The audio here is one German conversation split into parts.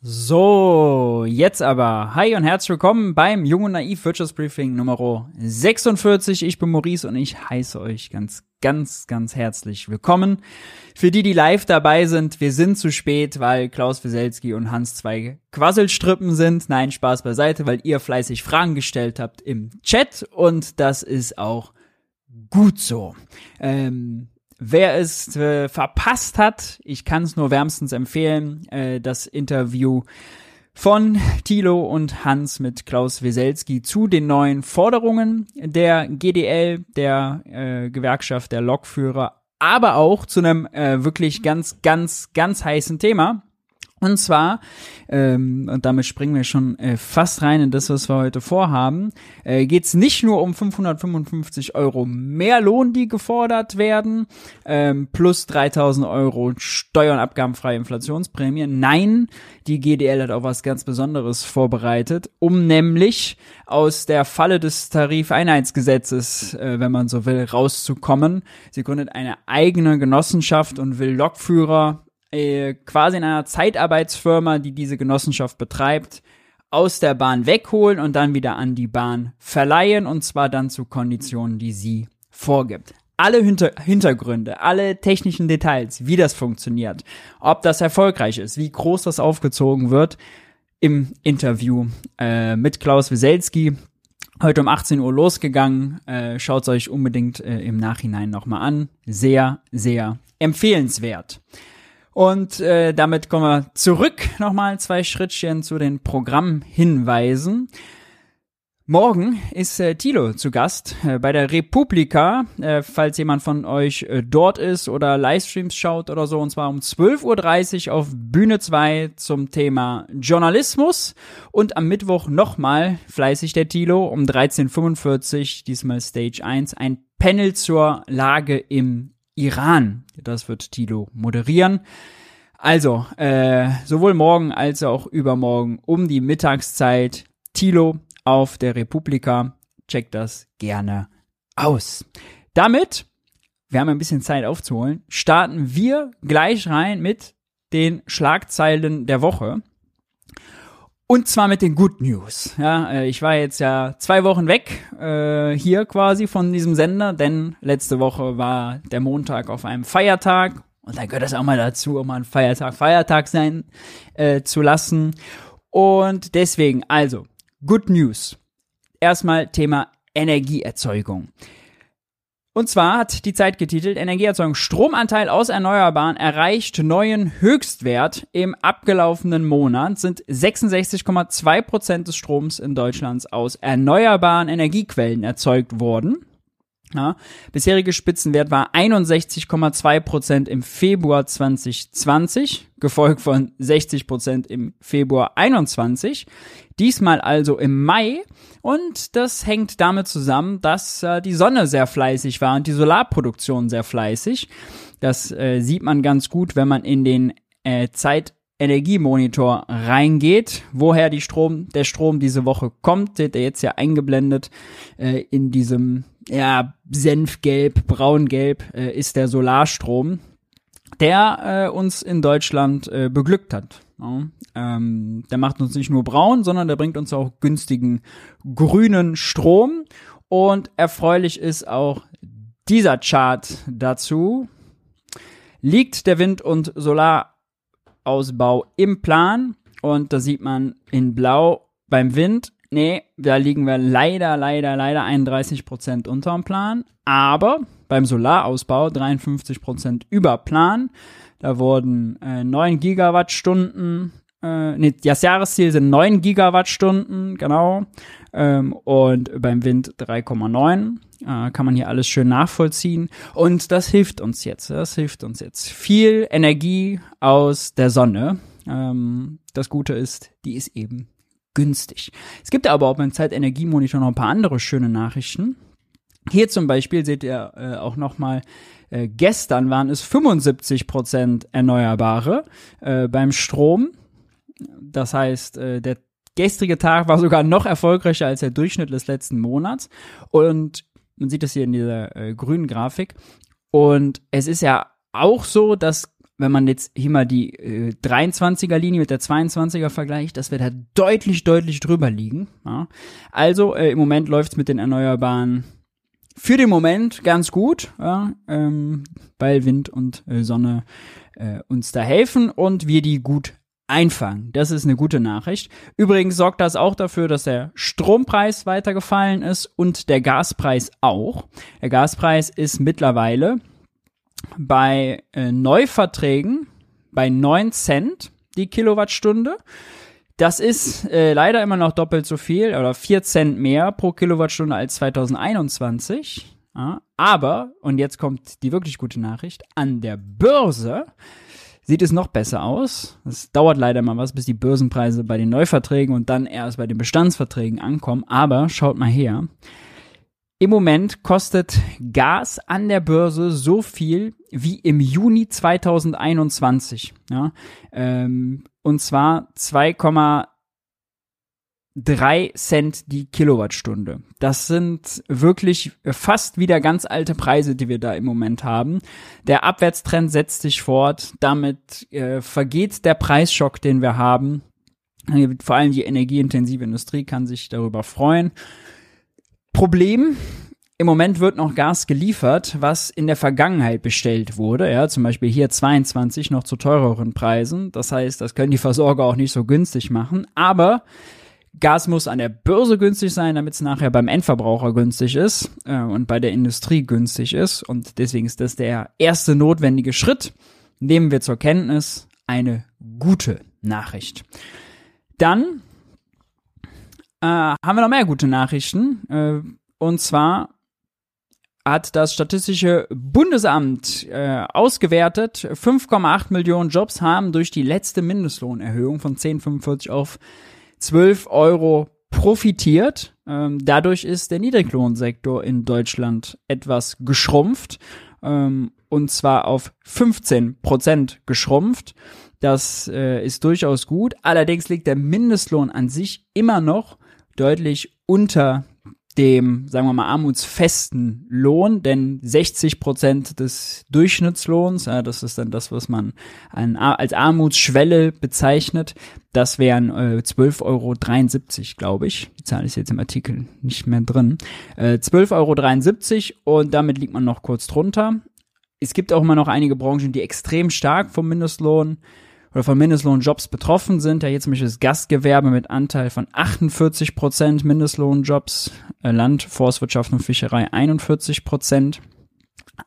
So, jetzt aber. Hi und herzlich willkommen beim Jung und Naiv Wirtschaftsbriefing Nummer 46. Ich bin Maurice und ich heiße euch ganz, ganz, ganz herzlich willkommen. Für die, die live dabei sind, wir sind zu spät, weil Klaus Wieselski und Hans zwei Quasselstrippen sind. Nein, Spaß beiseite, weil ihr fleißig Fragen gestellt habt im Chat und das ist auch gut so. Ähm, Wer es äh, verpasst hat, ich kann es nur wärmstens empfehlen, äh, das Interview von Thilo und Hans mit Klaus Weselski zu den neuen Forderungen der GDL, der äh, Gewerkschaft der Lokführer, aber auch zu einem äh, wirklich ganz, ganz, ganz heißen Thema. Und zwar, ähm, und damit springen wir schon äh, fast rein in das, was wir heute vorhaben, äh, geht es nicht nur um 555 Euro mehr Lohn, die gefordert werden, ähm, plus 3000 Euro Steuer- und abgabenfreie Inflationsprämie. Nein, die GDL hat auch was ganz Besonderes vorbereitet, um nämlich aus der Falle des Tarifeinheitsgesetzes, äh, wenn man so will, rauszukommen. Sie gründet eine eigene Genossenschaft und will Lokführer äh, quasi in einer Zeitarbeitsfirma, die diese Genossenschaft betreibt, aus der Bahn wegholen und dann wieder an die Bahn verleihen und zwar dann zu Konditionen, die sie vorgibt. Alle Hinter Hintergründe, alle technischen Details, wie das funktioniert, ob das erfolgreich ist, wie groß das aufgezogen wird, im Interview äh, mit Klaus Wieselski. Heute um 18 Uhr losgegangen. Äh, Schaut euch unbedingt äh, im Nachhinein nochmal an. Sehr, sehr empfehlenswert. Und äh, damit kommen wir zurück nochmal zwei Schrittchen zu den Programmhinweisen. Morgen ist äh, Thilo zu Gast äh, bei der Republika, äh, falls jemand von euch äh, dort ist oder Livestreams schaut oder so, und zwar um 12.30 Uhr auf Bühne 2 zum Thema Journalismus und am Mittwoch nochmal fleißig der Thilo um 13.45 Uhr, diesmal Stage 1, ein Panel zur Lage im Iran. Das wird Tilo moderieren. Also, äh, sowohl morgen als auch übermorgen um die Mittagszeit Tilo auf der Republika. Checkt das gerne aus. Damit, wir haben ein bisschen Zeit aufzuholen, starten wir gleich rein mit den Schlagzeilen der Woche. Und zwar mit den Good News. Ja, äh, ich war jetzt ja zwei Wochen weg äh, hier quasi von diesem Sender, denn letzte Woche war der Montag auf einem Feiertag und da gehört es auch mal dazu, um einen Feiertag Feiertag sein äh, zu lassen. Und deswegen, also, Good News. Erstmal Thema Energieerzeugung. Und zwar hat die Zeit getitelt, Energieerzeugung Stromanteil aus Erneuerbaren erreicht neuen Höchstwert. Im abgelaufenen Monat sind 66,2 Prozent des Stroms in Deutschland aus erneuerbaren Energiequellen erzeugt worden. Ja, bisherige Spitzenwert war 61,2 Prozent im Februar 2020, gefolgt von 60 Prozent im Februar 21. Diesmal also im Mai. Und das hängt damit zusammen, dass äh, die Sonne sehr fleißig war und die Solarproduktion sehr fleißig. Das äh, sieht man ganz gut, wenn man in den äh, Zeit Energiemonitor reingeht, woher die Strom, der Strom diese Woche kommt, der jetzt ja eingeblendet äh, in diesem ja, Senfgelb, Braungelb äh, ist der Solarstrom, der äh, uns in Deutschland äh, beglückt hat. Ja, ähm, der macht uns nicht nur braun, sondern der bringt uns auch günstigen grünen Strom. Und erfreulich ist auch dieser Chart dazu. Liegt der Wind- und Solarausbau im Plan? Und da sieht man in Blau beim Wind Nee, da liegen wir leider, leider, leider 31 Prozent unterm Plan. Aber beim Solarausbau 53 Prozent über Plan. Da wurden äh, 9 Gigawattstunden, äh, nee, das Jahresziel sind 9 Gigawattstunden, genau. Ähm, und beim Wind 3,9. Äh, kann man hier alles schön nachvollziehen. Und das hilft uns jetzt. Das hilft uns jetzt. Viel Energie aus der Sonne. Ähm, das Gute ist, die ist eben günstig. Es gibt aber auch beim Zeitenergiemonitor noch ein paar andere schöne Nachrichten. Hier zum Beispiel seht ihr äh, auch nochmal, äh, gestern waren es 75 Prozent Erneuerbare äh, beim Strom. Das heißt, äh, der gestrige Tag war sogar noch erfolgreicher als der Durchschnitt des letzten Monats. Und man sieht das hier in dieser äh, grünen Grafik. Und es ist ja auch so, dass wenn man jetzt hier mal die äh, 23er Linie mit der 22er vergleicht, dass wir da deutlich, deutlich drüber liegen. Ja. Also äh, im Moment läuft's mit den Erneuerbaren für den Moment ganz gut, ja, ähm, weil Wind und äh, Sonne äh, uns da helfen und wir die gut einfangen. Das ist eine gute Nachricht. Übrigens sorgt das auch dafür, dass der Strompreis weiter gefallen ist und der Gaspreis auch. Der Gaspreis ist mittlerweile bei äh, Neuverträgen bei 9 Cent die Kilowattstunde. Das ist äh, leider immer noch doppelt so viel oder 4 Cent mehr pro Kilowattstunde als 2021. Ja, aber, und jetzt kommt die wirklich gute Nachricht, an der Börse sieht es noch besser aus. Es dauert leider mal was, bis die Börsenpreise bei den Neuverträgen und dann erst bei den Bestandsverträgen ankommen. Aber schaut mal her. Im Moment kostet Gas an der Börse so viel wie im Juni 2021. Ja? Ähm, und zwar 2,3 Cent die Kilowattstunde. Das sind wirklich fast wieder ganz alte Preise, die wir da im Moment haben. Der Abwärtstrend setzt sich fort. Damit äh, vergeht der Preisschock, den wir haben. Vor allem die energieintensive Industrie kann sich darüber freuen. Problem, im Moment wird noch Gas geliefert, was in der Vergangenheit bestellt wurde. Ja, zum Beispiel hier 22 noch zu teureren Preisen. Das heißt, das können die Versorger auch nicht so günstig machen. Aber Gas muss an der Börse günstig sein, damit es nachher beim Endverbraucher günstig ist äh, und bei der Industrie günstig ist. Und deswegen ist das der erste notwendige Schritt. Nehmen wir zur Kenntnis eine gute Nachricht. Dann äh, haben wir noch mehr gute Nachrichten. Äh, und zwar hat das Statistische Bundesamt äh, ausgewertet. 5,8 Millionen Jobs haben durch die letzte Mindestlohnerhöhung von 10,45 auf 12 Euro profitiert. Ähm, dadurch ist der Niedriglohnsektor in Deutschland etwas geschrumpft. Ähm, und zwar auf 15 Prozent geschrumpft. Das äh, ist durchaus gut. Allerdings liegt der Mindestlohn an sich immer noch deutlich unter dem, sagen wir mal, armutsfesten Lohn, denn 60 Prozent des Durchschnittslohns, ja, das ist dann das, was man an, als Armutsschwelle bezeichnet, das wären äh, 12,73 Euro, glaube ich. Die Zahl ist jetzt im Artikel nicht mehr drin. Äh, 12,73 Euro und damit liegt man noch kurz drunter. Es gibt auch immer noch einige Branchen, die extrem stark vom Mindestlohn oder von Mindestlohnjobs betroffen sind. Ja, jetzt zum Beispiel das Gastgewerbe mit Anteil von 48 Prozent Mindestlohnjobs, äh, Land, Forstwirtschaft und Fischerei 41 Prozent.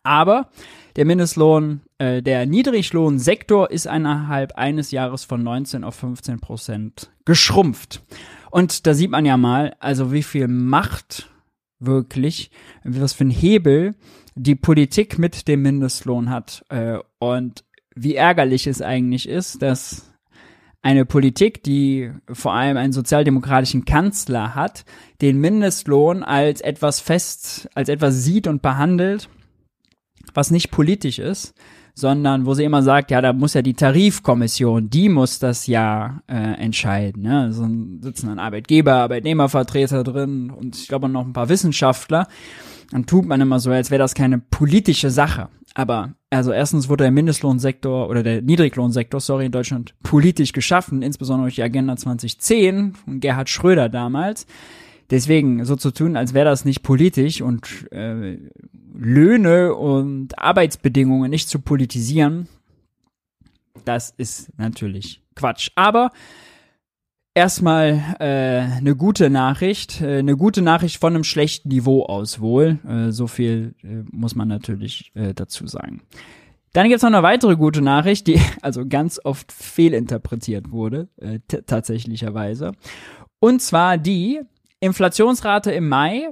Aber der Mindestlohn, äh, der Niedriglohnsektor ist innerhalb eines Jahres von 19 auf 15 Prozent geschrumpft. Und da sieht man ja mal, also wie viel Macht wirklich, was für ein Hebel die Politik mit dem Mindestlohn hat. Äh, und wie ärgerlich es eigentlich ist, dass eine Politik, die vor allem einen sozialdemokratischen Kanzler hat, den Mindestlohn als etwas fest, als etwas sieht und behandelt, was nicht politisch ist, sondern wo sie immer sagt, ja, da muss ja die Tarifkommission, die muss das ja äh, entscheiden. Ne? So sitzen dann Arbeitgeber, Arbeitnehmervertreter drin und ich glaube noch ein paar Wissenschaftler. Dann tut man immer so, als wäre das keine politische Sache. Aber also erstens wurde der Mindestlohnsektor oder der Niedriglohnsektor, sorry, in Deutschland politisch geschaffen, insbesondere durch die Agenda 2010 von Gerhard Schröder damals. Deswegen so zu tun, als wäre das nicht politisch und äh, Löhne und Arbeitsbedingungen nicht zu politisieren, das ist natürlich Quatsch. Aber Erstmal äh, eine gute Nachricht, äh, eine gute Nachricht von einem schlechten Niveau aus wohl. Äh, so viel äh, muss man natürlich äh, dazu sagen. Dann gibt's noch eine weitere gute Nachricht, die also ganz oft fehlinterpretiert wurde, äh, tatsächlicherweise. Und zwar die Inflationsrate im Mai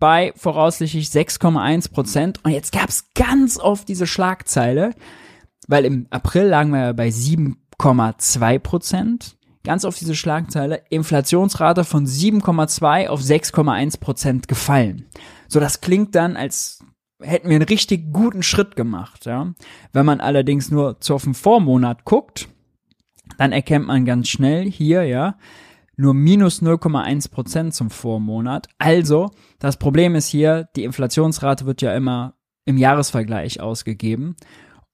bei voraussichtlich 6,1 Prozent. Und jetzt gab's ganz oft diese Schlagzeile, weil im April lagen wir bei 7,2 Prozent ganz auf diese Schlagzeile, Inflationsrate von 7,2 auf 6,1 Prozent gefallen. So, das klingt dann, als hätten wir einen richtig guten Schritt gemacht, ja. Wenn man allerdings nur zu auf den Vormonat guckt, dann erkennt man ganz schnell hier, ja, nur minus 0,1 Prozent zum Vormonat. Also, das Problem ist hier, die Inflationsrate wird ja immer im Jahresvergleich ausgegeben.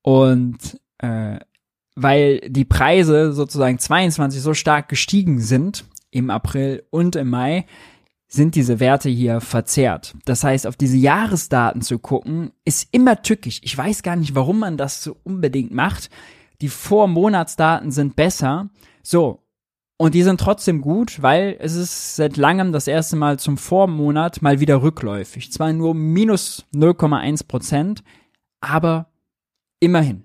Und äh, weil die Preise sozusagen 22 so stark gestiegen sind im April und im Mai, sind diese Werte hier verzerrt. Das heißt, auf diese Jahresdaten zu gucken, ist immer tückisch. Ich weiß gar nicht, warum man das so unbedingt macht. Die Vormonatsdaten sind besser. So. Und die sind trotzdem gut, weil es ist seit langem das erste Mal zum Vormonat mal wieder rückläufig. Zwar nur minus 0,1 Prozent, aber immerhin.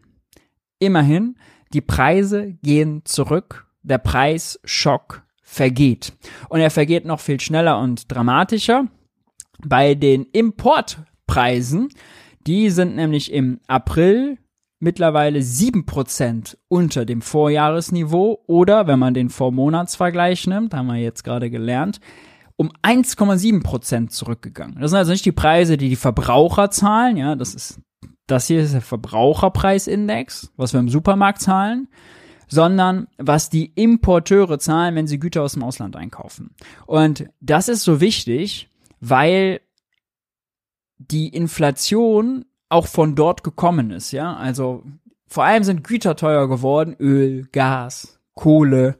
Immerhin, die Preise gehen zurück. Der Preisschock vergeht. Und er vergeht noch viel schneller und dramatischer. Bei den Importpreisen, die sind nämlich im April mittlerweile 7% unter dem Vorjahresniveau oder, wenn man den Vormonatsvergleich nimmt, haben wir jetzt gerade gelernt, um 1,7% zurückgegangen. Das sind also nicht die Preise, die die Verbraucher zahlen, ja, das ist, das hier ist der Verbraucherpreisindex, was wir im Supermarkt zahlen sondern was die Importeure zahlen, wenn sie Güter aus dem Ausland einkaufen. Und das ist so wichtig, weil die Inflation auch von dort gekommen ist, ja. Also vor allem sind Güter teuer geworden, Öl, Gas, Kohle,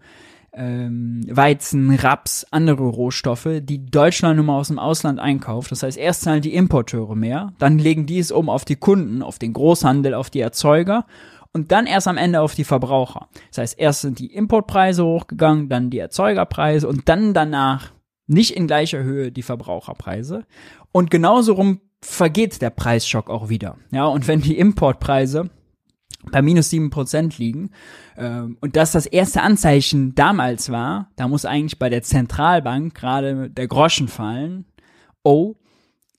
ähm, Weizen, Raps, andere Rohstoffe, die Deutschland nun mal aus dem Ausland einkauft. Das heißt, erst zahlen die Importeure mehr, dann legen die es um auf die Kunden, auf den Großhandel, auf die Erzeuger und dann erst am Ende auf die Verbraucher. Das heißt, erst sind die Importpreise hochgegangen, dann die Erzeugerpreise und dann danach nicht in gleicher Höhe die Verbraucherpreise. Und genauso rum vergeht der Preisschock auch wieder. Ja, und wenn die Importpreise bei minus sieben Prozent liegen ähm, und das das erste Anzeichen damals war, da muss eigentlich bei der Zentralbank gerade der Groschen fallen. Oh,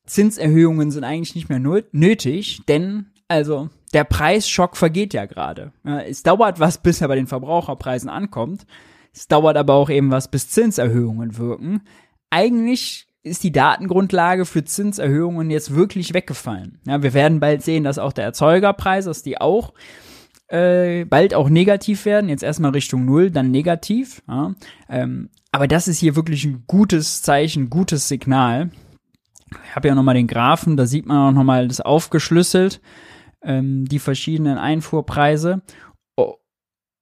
Zinserhöhungen sind eigentlich nicht mehr nötig, denn also der Preisschock vergeht ja gerade. Es dauert was, bis er bei den Verbraucherpreisen ankommt. Es dauert aber auch eben was, bis Zinserhöhungen wirken. Eigentlich ist die Datengrundlage für Zinserhöhungen jetzt wirklich weggefallen. Ja, wir werden bald sehen, dass auch der Erzeugerpreis, dass die auch äh, bald auch negativ werden. Jetzt erstmal Richtung Null, dann negativ. Ja. Ähm, aber das ist hier wirklich ein gutes Zeichen, gutes Signal. Ich habe ja nochmal den Graphen, da sieht man auch nochmal das aufgeschlüsselt ähm, die verschiedenen Einfuhrpreise. Oh,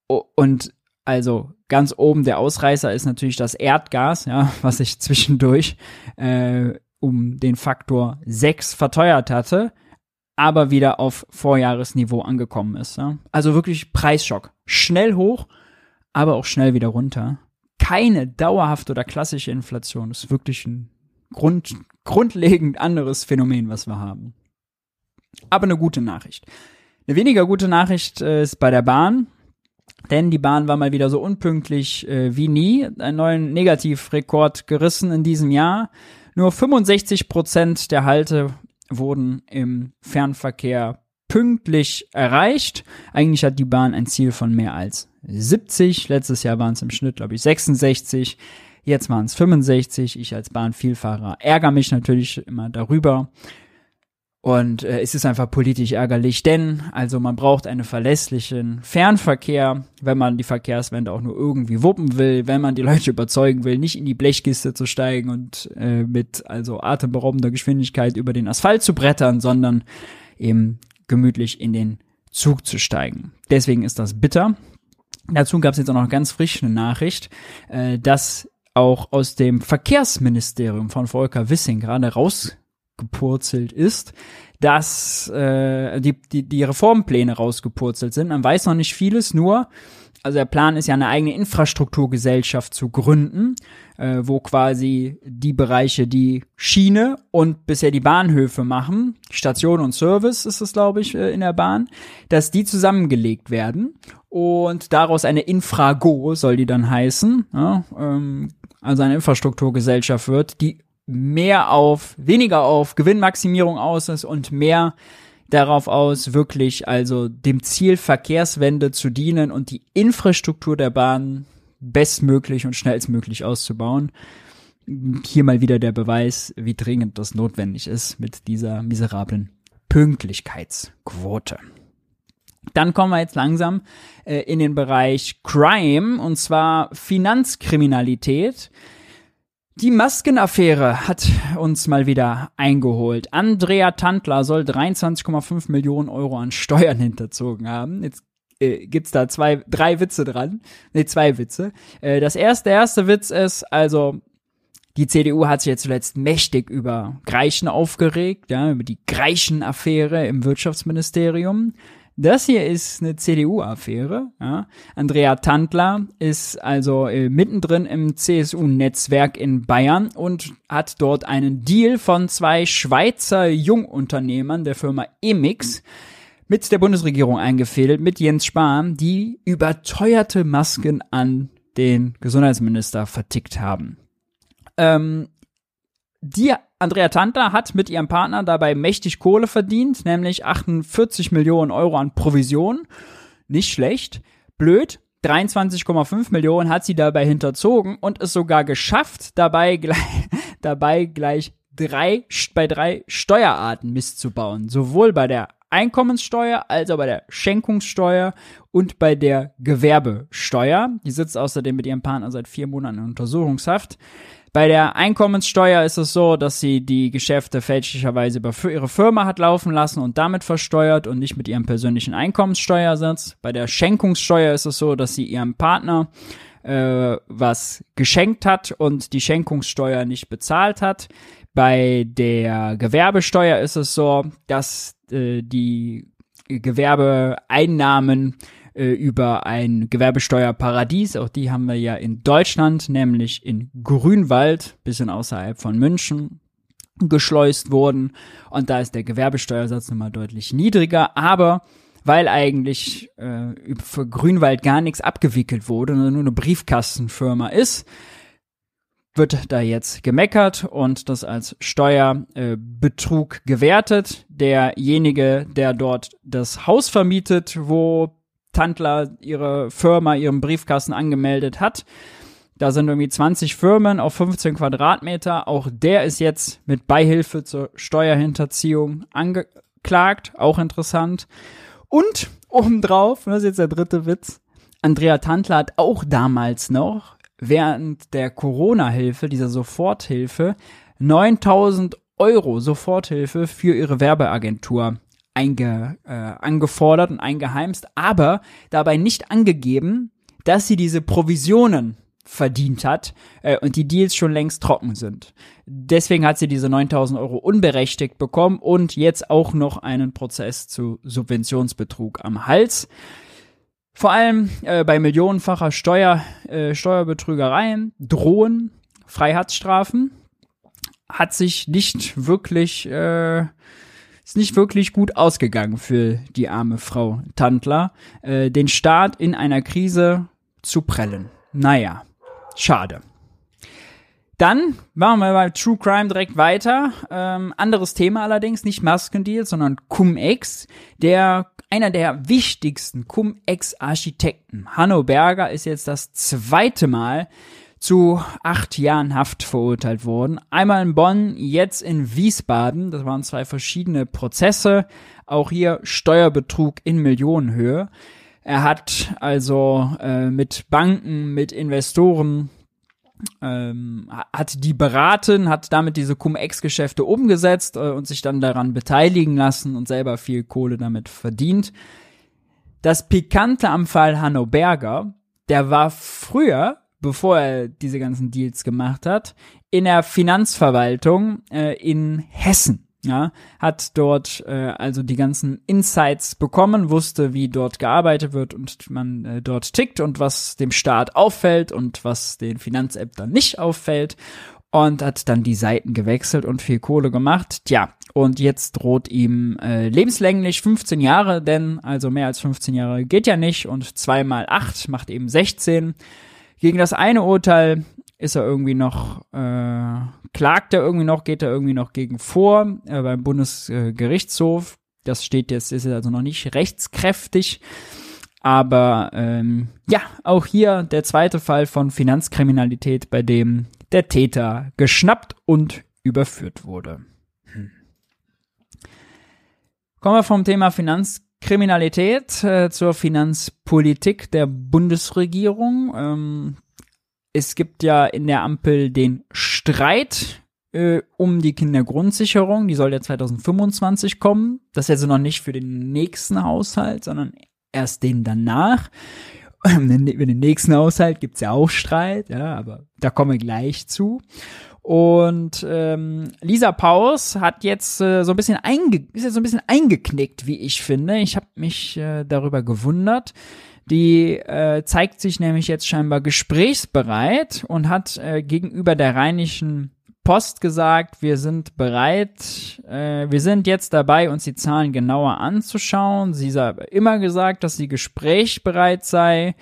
oh, und also ganz oben der Ausreißer ist natürlich das Erdgas, ja, was sich zwischendurch äh, um den Faktor 6 verteuert hatte, aber wieder auf Vorjahresniveau angekommen ist. Ja. Also wirklich Preisschock. Schnell hoch, aber auch schnell wieder runter. Keine dauerhafte oder klassische Inflation. Das ist wirklich ein Grund, grundlegend anderes Phänomen, was wir haben. Aber eine gute Nachricht. Eine weniger gute Nachricht äh, ist bei der Bahn, denn die Bahn war mal wieder so unpünktlich äh, wie nie. Einen neuen Negativrekord gerissen in diesem Jahr. Nur 65 Prozent der Halte wurden im Fernverkehr pünktlich erreicht. Eigentlich hat die Bahn ein Ziel von mehr als 70. Letztes Jahr waren es im Schnitt, glaube ich, 66. Jetzt waren es 65. Ich als Bahnvielfahrer ärgere mich natürlich immer darüber. Und äh, es ist einfach politisch ärgerlich, denn also man braucht einen verlässlichen Fernverkehr, wenn man die Verkehrswende auch nur irgendwie wuppen will, wenn man die Leute überzeugen will, nicht in die Blechkiste zu steigen und äh, mit also atemberaubender Geschwindigkeit über den Asphalt zu brettern, sondern eben gemütlich in den Zug zu steigen. Deswegen ist das bitter. Dazu gab es jetzt auch noch ganz frisch eine Nachricht, äh, dass auch aus dem Verkehrsministerium von Volker Wissing gerade raus rausgepurzelt ist, dass äh, die, die, die Reformpläne rausgepurzelt sind. Man weiß noch nicht vieles, nur, also der Plan ist ja eine eigene Infrastrukturgesellschaft zu gründen, äh, wo quasi die Bereiche, die Schiene und bisher die Bahnhöfe machen, Station und Service ist es, glaube ich, äh, in der Bahn, dass die zusammengelegt werden und daraus eine Infrago soll die dann heißen, ja, ähm, also eine Infrastrukturgesellschaft wird, die mehr auf, weniger auf Gewinnmaximierung aus ist und mehr darauf aus, wirklich also dem Ziel Verkehrswende zu dienen und die Infrastruktur der Bahn bestmöglich und schnellstmöglich auszubauen. Hier mal wieder der Beweis, wie dringend das notwendig ist mit dieser miserablen Pünktlichkeitsquote. Dann kommen wir jetzt langsam äh, in den Bereich Crime und zwar Finanzkriminalität. Die Maskenaffäre hat uns mal wieder eingeholt. Andrea Tantler soll 23,5 Millionen Euro an Steuern hinterzogen haben. Jetzt äh, gibt's da zwei, drei Witze dran. Ne, zwei Witze. Äh, das erste, der erste Witz ist, also, die CDU hat sich jetzt zuletzt mächtig über Greichen aufgeregt, ja, über die Greichen-Affäre im Wirtschaftsministerium. Das hier ist eine CDU-Affäre. Ja. Andrea Tandler ist also äh, mittendrin im CSU-Netzwerk in Bayern und hat dort einen Deal von zwei Schweizer Jungunternehmern der Firma Emix mit der Bundesregierung eingefädelt, mit Jens Spahn, die überteuerte Masken an den Gesundheitsminister vertickt haben. Ähm, die Andrea Tantler hat mit ihrem Partner dabei mächtig Kohle verdient, nämlich 48 Millionen Euro an Provision. Nicht schlecht. Blöd. 23,5 Millionen hat sie dabei hinterzogen und es sogar geschafft, dabei gleich, dabei gleich drei, bei drei Steuerarten misszubauen. Sowohl bei der Einkommenssteuer als auch bei der Schenkungssteuer und bei der Gewerbesteuer. Die sitzt außerdem mit ihrem Partner seit vier Monaten in Untersuchungshaft. Bei der Einkommenssteuer ist es so, dass sie die Geschäfte fälschlicherweise über ihre Firma hat laufen lassen und damit versteuert und nicht mit ihrem persönlichen Einkommenssteuersatz. Bei der Schenkungssteuer ist es so, dass sie ihrem Partner äh, was geschenkt hat und die Schenkungssteuer nicht bezahlt hat. Bei der Gewerbesteuer ist es so, dass äh, die Gewerbeeinnahmen äh, über ein Gewerbesteuerparadies. Auch die haben wir ja in Deutschland, nämlich in Grünwald, bisschen außerhalb von München geschleust wurden. Und da ist der Gewerbesteuersatz nochmal deutlich niedriger. Aber weil eigentlich äh, für Grünwald gar nichts abgewickelt wurde, nur eine Briefkastenfirma ist, wird da jetzt gemeckert und das als Steuerbetrug äh, gewertet. Derjenige, der dort das Haus vermietet, wo Tandler ihre Firma, ihren Briefkasten angemeldet hat. Da sind irgendwie 20 Firmen auf 15 Quadratmeter. Auch der ist jetzt mit Beihilfe zur Steuerhinterziehung angeklagt. Auch interessant. Und obendrauf, das ist jetzt der dritte Witz, Andrea Tandler hat auch damals noch während der Corona-Hilfe, dieser Soforthilfe, 9000 Euro Soforthilfe für ihre Werbeagentur einge, äh, angefordert und eingeheimst, aber dabei nicht angegeben, dass sie diese Provisionen verdient hat äh, und die Deals schon längst trocken sind. Deswegen hat sie diese 9000 Euro unberechtigt bekommen und jetzt auch noch einen Prozess zu Subventionsbetrug am Hals. Vor allem äh, bei millionenfacher Steuer, äh, Steuerbetrügereien drohen Freiheitsstrafen. Hat sich nicht wirklich äh, ist nicht wirklich gut ausgegangen für die arme Frau Tandler, äh, den Staat in einer Krise zu prellen. Naja, schade. Dann machen wir bei True Crime direkt weiter. Ähm, anderes Thema allerdings, nicht Maskendeal, sondern Cum-Ex. Der, einer der wichtigsten Cum-Ex-Architekten, Hanno Berger, ist jetzt das zweite Mal zu acht Jahren Haft verurteilt worden. Einmal in Bonn, jetzt in Wiesbaden. Das waren zwei verschiedene Prozesse. Auch hier Steuerbetrug in Millionenhöhe. Er hat also äh, mit Banken, mit Investoren ähm, hat die beraten, hat damit diese Cum-Ex-Geschäfte umgesetzt äh, und sich dann daran beteiligen lassen und selber viel Kohle damit verdient. Das Pikante am Fall Hanno Berger, der war früher bevor er diese ganzen Deals gemacht hat, in der Finanzverwaltung äh, in Hessen. Ja, hat dort äh, also die ganzen Insights bekommen, wusste, wie dort gearbeitet wird und man äh, dort tickt und was dem Staat auffällt und was den Finanzämtern nicht auffällt und hat dann die Seiten gewechselt und viel Kohle gemacht. Tja, und jetzt droht ihm äh, lebenslänglich 15 Jahre, denn also mehr als 15 Jahre geht ja nicht und zweimal acht macht eben 16. Gegen das eine Urteil ist er irgendwie noch, äh, klagt er irgendwie noch, geht er irgendwie noch gegen vor äh, beim Bundesgerichtshof. Das steht jetzt, ist also noch nicht rechtskräftig. Aber ähm, ja, auch hier der zweite Fall von Finanzkriminalität, bei dem der Täter geschnappt und überführt wurde. Hm. Kommen wir vom Thema Finanzkriminalität Kriminalität äh, zur Finanzpolitik der Bundesregierung. Ähm, es gibt ja in der Ampel den Streit äh, um die Kindergrundsicherung. Die soll ja 2025 kommen. Das ist also noch nicht für den nächsten Haushalt, sondern erst den danach. Über den nächsten Haushalt gibt's ja auch Streit, ja, aber da kommen wir gleich zu. Und ähm, Lisa Paus hat jetzt äh, so ein bisschen einge ist jetzt so ein bisschen eingeknickt, wie ich finde. Ich habe mich äh, darüber gewundert. Die äh, zeigt sich nämlich jetzt scheinbar gesprächsbereit und hat äh, gegenüber der Rheinischen Post gesagt, wir sind bereit, äh, wir sind jetzt dabei, uns die Zahlen genauer anzuschauen. Sie hat immer gesagt, dass sie gesprächsbereit sei.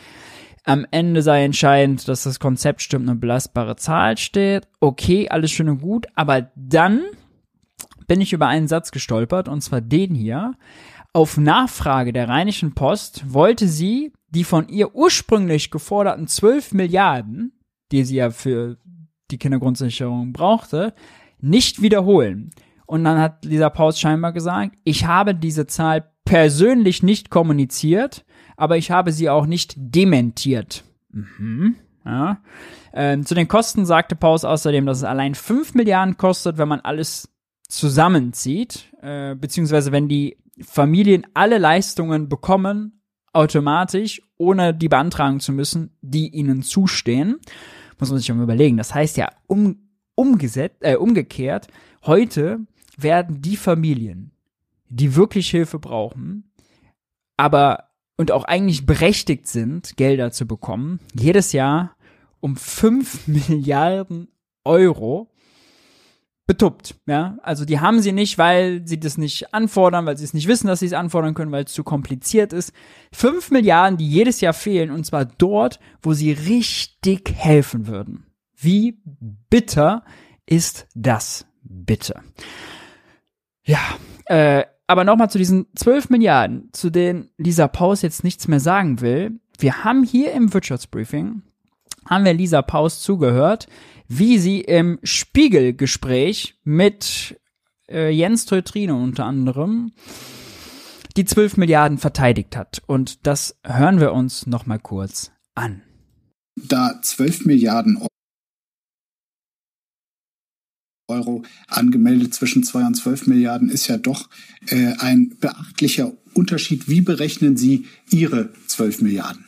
Am Ende sei entscheidend, dass das Konzept stimmt eine belastbare Zahl steht. Okay, alles schön und gut, aber dann bin ich über einen Satz gestolpert, und zwar den hier. Auf Nachfrage der Rheinischen Post wollte sie die von ihr ursprünglich geforderten 12 Milliarden, die sie ja für die Kindergrundsicherung brauchte, nicht wiederholen. Und dann hat Lisa Paus scheinbar gesagt, ich habe diese Zahl persönlich nicht kommuniziert, aber ich habe sie auch nicht dementiert. Mhm. Ja. Ähm, zu den Kosten sagte Paus außerdem, dass es allein 5 Milliarden kostet, wenn man alles zusammenzieht, äh, beziehungsweise wenn die Familien alle Leistungen bekommen, automatisch, ohne die beantragen zu müssen, die ihnen zustehen muss man sich schon überlegen. Das heißt ja, um, umgesetzt, äh, umgekehrt, heute werden die Familien, die wirklich Hilfe brauchen, aber und auch eigentlich berechtigt sind, Gelder zu bekommen, jedes Jahr um 5 Milliarden Euro betuppt, ja. Also die haben sie nicht, weil sie das nicht anfordern, weil sie es nicht wissen, dass sie es anfordern können, weil es zu kompliziert ist. Fünf Milliarden, die jedes Jahr fehlen, und zwar dort, wo sie richtig helfen würden. Wie bitter ist das bitte? Ja, äh, aber nochmal zu diesen zwölf Milliarden, zu denen Lisa Paus jetzt nichts mehr sagen will. Wir haben hier im Wirtschaftsbriefing, haben wir Lisa Paus zugehört, wie sie im Spiegelgespräch mit äh, Jens Teutrino unter anderem die 12 Milliarden verteidigt hat. Und das hören wir uns noch mal kurz an. Da 12 Milliarden Euro angemeldet zwischen 2 und 12 Milliarden ist ja doch äh, ein beachtlicher Unterschied. Wie berechnen Sie Ihre 12 Milliarden?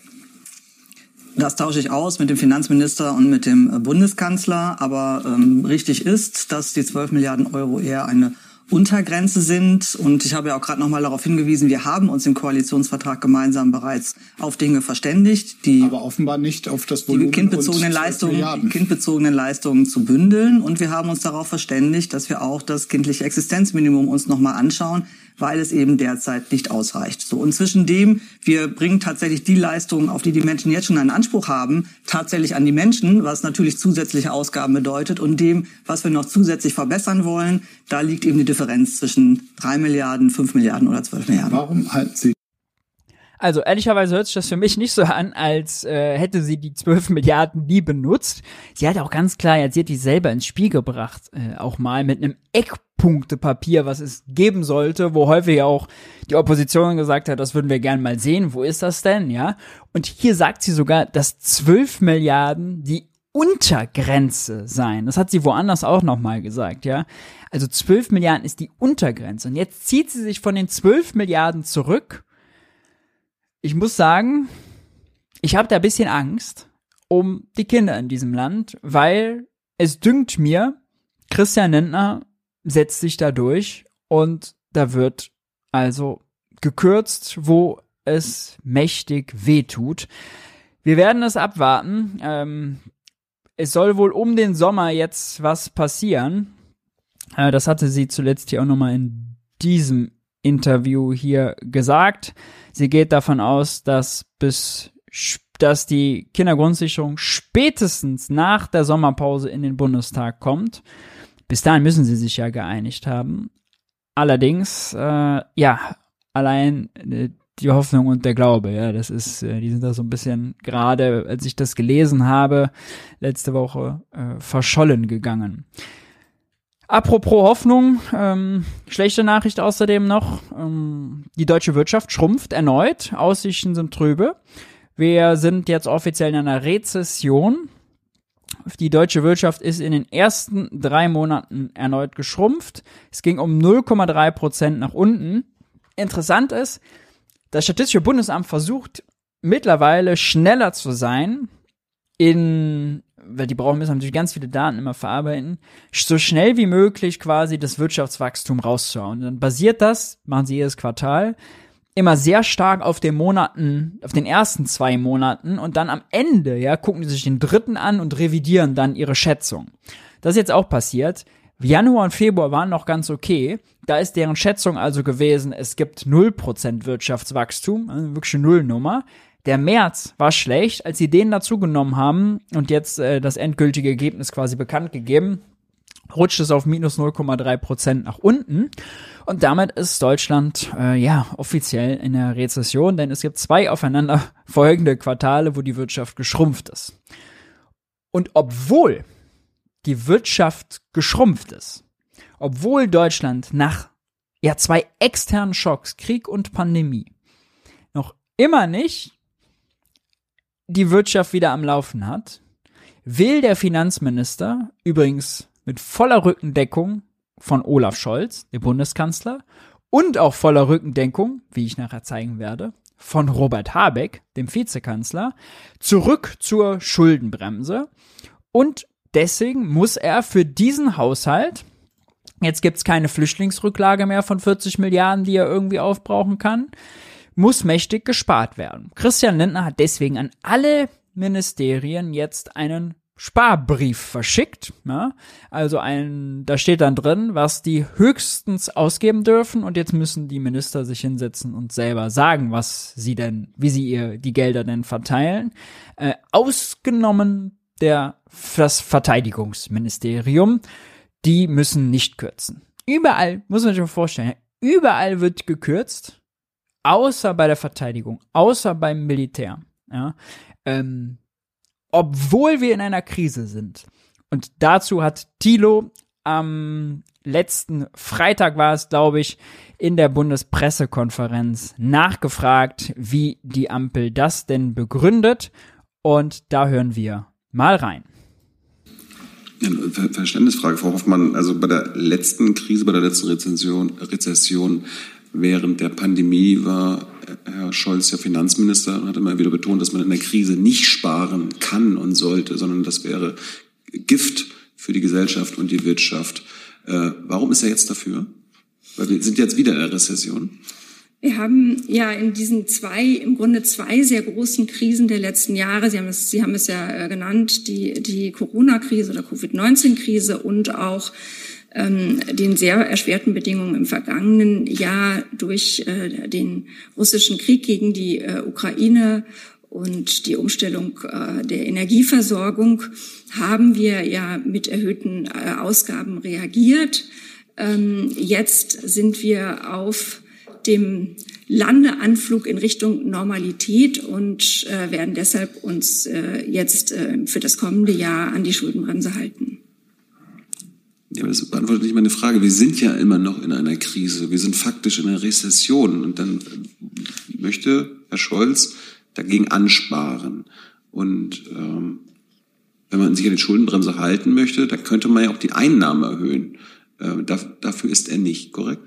Das tausche ich aus mit dem Finanzminister und mit dem Bundeskanzler. Aber ähm, richtig ist, dass die 12 Milliarden Euro eher eine Untergrenze sind. Und ich habe ja auch gerade nochmal darauf hingewiesen, wir haben uns im Koalitionsvertrag gemeinsam bereits auf Dinge verständigt, die aber offenbar nicht auf das Volumen die kindbezogenen Leistungen, kindbezogenen Leistungen zu bündeln. Und wir haben uns darauf verständigt, dass wir auch das kindliche Existenzminimum uns nochmal anschauen weil es eben derzeit nicht ausreicht. So und zwischen dem, wir bringen tatsächlich die Leistungen, auf die die Menschen jetzt schon einen Anspruch haben, tatsächlich an die Menschen, was natürlich zusätzliche Ausgaben bedeutet, und dem, was wir noch zusätzlich verbessern wollen, da liegt eben die Differenz zwischen drei Milliarden, fünf Milliarden oder zwölf Milliarden. Warum halten Sie also ehrlicherweise hört sich das für mich nicht so an, als äh, hätte sie die 12 Milliarden nie benutzt. Sie hat auch ganz klar, jetzt sie hat die selber ins Spiel gebracht, äh, auch mal mit einem Eckpunktepapier, was es geben sollte, wo häufig auch die Opposition gesagt hat, das würden wir gern mal sehen. Wo ist das denn, ja? Und hier sagt sie sogar, dass 12 Milliarden die Untergrenze sein. Das hat sie woanders auch nochmal gesagt, ja. Also 12 Milliarden ist die Untergrenze. Und jetzt zieht sie sich von den 12 Milliarden zurück ich muss sagen, ich habe da ein bisschen Angst um die Kinder in diesem Land, weil es dünkt mir, Christian Lindner setzt sich da durch und da wird also gekürzt, wo es mächtig wehtut. Wir werden es abwarten. Ähm, es soll wohl um den Sommer jetzt was passieren. Äh, das hatte sie zuletzt hier auch nochmal in diesem Interview hier gesagt. Sie geht davon aus, dass bis dass die Kindergrundsicherung spätestens nach der Sommerpause in den Bundestag kommt. Bis dahin müssen sie sich ja geeinigt haben. Allerdings, äh, ja, allein äh, die Hoffnung und der Glaube, ja, das ist, äh, die sind da so ein bisschen gerade, als ich das gelesen habe, letzte Woche äh, verschollen gegangen. Apropos Hoffnung, ähm, schlechte Nachricht außerdem noch, ähm, die deutsche Wirtschaft schrumpft erneut, Aussichten sind trübe. Wir sind jetzt offiziell in einer Rezession. Die deutsche Wirtschaft ist in den ersten drei Monaten erneut geschrumpft. Es ging um 0,3 Prozent nach unten. Interessant ist, das Statistische Bundesamt versucht mittlerweile schneller zu sein in weil die brauchen müssen natürlich ganz viele Daten immer verarbeiten, so schnell wie möglich quasi das Wirtschaftswachstum rauszuhauen. Dann basiert das, machen sie jedes Quartal, immer sehr stark auf den Monaten, auf den ersten zwei Monaten und dann am Ende, ja, gucken sie sich den dritten an und revidieren dann ihre Schätzung. Das ist jetzt auch passiert. Januar und Februar waren noch ganz okay. Da ist deren Schätzung also gewesen, es gibt 0% Wirtschaftswachstum, also wirklich eine Nullnummer. Der März war schlecht, als sie den dazu genommen haben und jetzt äh, das endgültige Ergebnis quasi bekannt gegeben, rutscht es auf minus 0,3 Prozent nach unten. Und damit ist Deutschland äh, ja offiziell in der Rezession, denn es gibt zwei aufeinander folgende Quartale, wo die Wirtschaft geschrumpft ist. Und obwohl die Wirtschaft geschrumpft ist, obwohl Deutschland nach ja zwei externen Schocks, Krieg und Pandemie, noch immer nicht die Wirtschaft wieder am Laufen hat, will der Finanzminister, übrigens mit voller Rückendeckung von Olaf Scholz, dem Bundeskanzler, und auch voller Rückendeckung, wie ich nachher zeigen werde, von Robert Habeck, dem Vizekanzler, zurück zur Schuldenbremse. Und deswegen muss er für diesen Haushalt, jetzt gibt's keine Flüchtlingsrücklage mehr von 40 Milliarden, die er irgendwie aufbrauchen kann, muss mächtig gespart werden. Christian Lindner hat deswegen an alle Ministerien jetzt einen Sparbrief verschickt. Ja? Also ein, da steht dann drin, was die höchstens ausgeben dürfen und jetzt müssen die Minister sich hinsetzen und selber sagen, was sie denn, wie sie ihr die Gelder denn verteilen. Äh, ausgenommen der das Verteidigungsministerium, die müssen nicht kürzen. Überall, muss man sich mal vorstellen, überall wird gekürzt außer bei der Verteidigung, außer beim Militär, ja, ähm, obwohl wir in einer Krise sind. Und dazu hat Thilo am letzten Freitag war es, glaube ich, in der Bundespressekonferenz nachgefragt, wie die Ampel das denn begründet. Und da hören wir mal rein. Verständnisfrage, Frau Hoffmann. Also bei der letzten Krise, bei der letzten Rezession, Rezession Während der Pandemie war Herr Scholz ja Finanzminister und hat immer wieder betont, dass man in der Krise nicht sparen kann und sollte, sondern das wäre Gift für die Gesellschaft und die Wirtschaft. Äh, warum ist er jetzt dafür? Weil wir sind jetzt wieder in der Rezession. Wir haben ja in diesen zwei, im Grunde zwei sehr großen Krisen der letzten Jahre, Sie haben es, Sie haben es ja äh, genannt, die, die Corona-Krise oder Covid-19-Krise und auch den sehr erschwerten Bedingungen im vergangenen Jahr durch äh, den russischen Krieg gegen die äh, Ukraine und die Umstellung äh, der Energieversorgung haben wir ja mit erhöhten Ausgaben reagiert. Ähm, jetzt sind wir auf dem Landeanflug in Richtung Normalität und werden deshalb uns jetzt für das kommende Jahr an die Schuldenbremse halten. Ja, aber das beantwortet nicht meine Frage. Wir sind ja immer noch in einer Krise. Wir sind faktisch in einer Rezession. Und dann möchte Herr Scholz dagegen ansparen. Und ähm, wenn man sich an die Schuldenbremse halten möchte, dann könnte man ja auch die Einnahmen erhöhen. Äh, dafür ist er nicht, korrekt?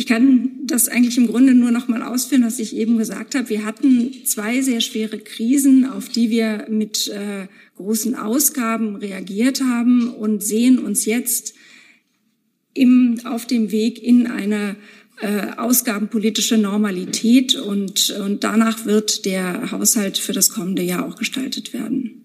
Ich kann das eigentlich im Grunde nur noch mal ausführen, was ich eben gesagt habe. Wir hatten zwei sehr schwere Krisen, auf die wir mit äh, großen Ausgaben reagiert haben und sehen uns jetzt im, auf dem Weg in eine äh, ausgabenpolitische Normalität und, und danach wird der Haushalt für das kommende Jahr auch gestaltet werden.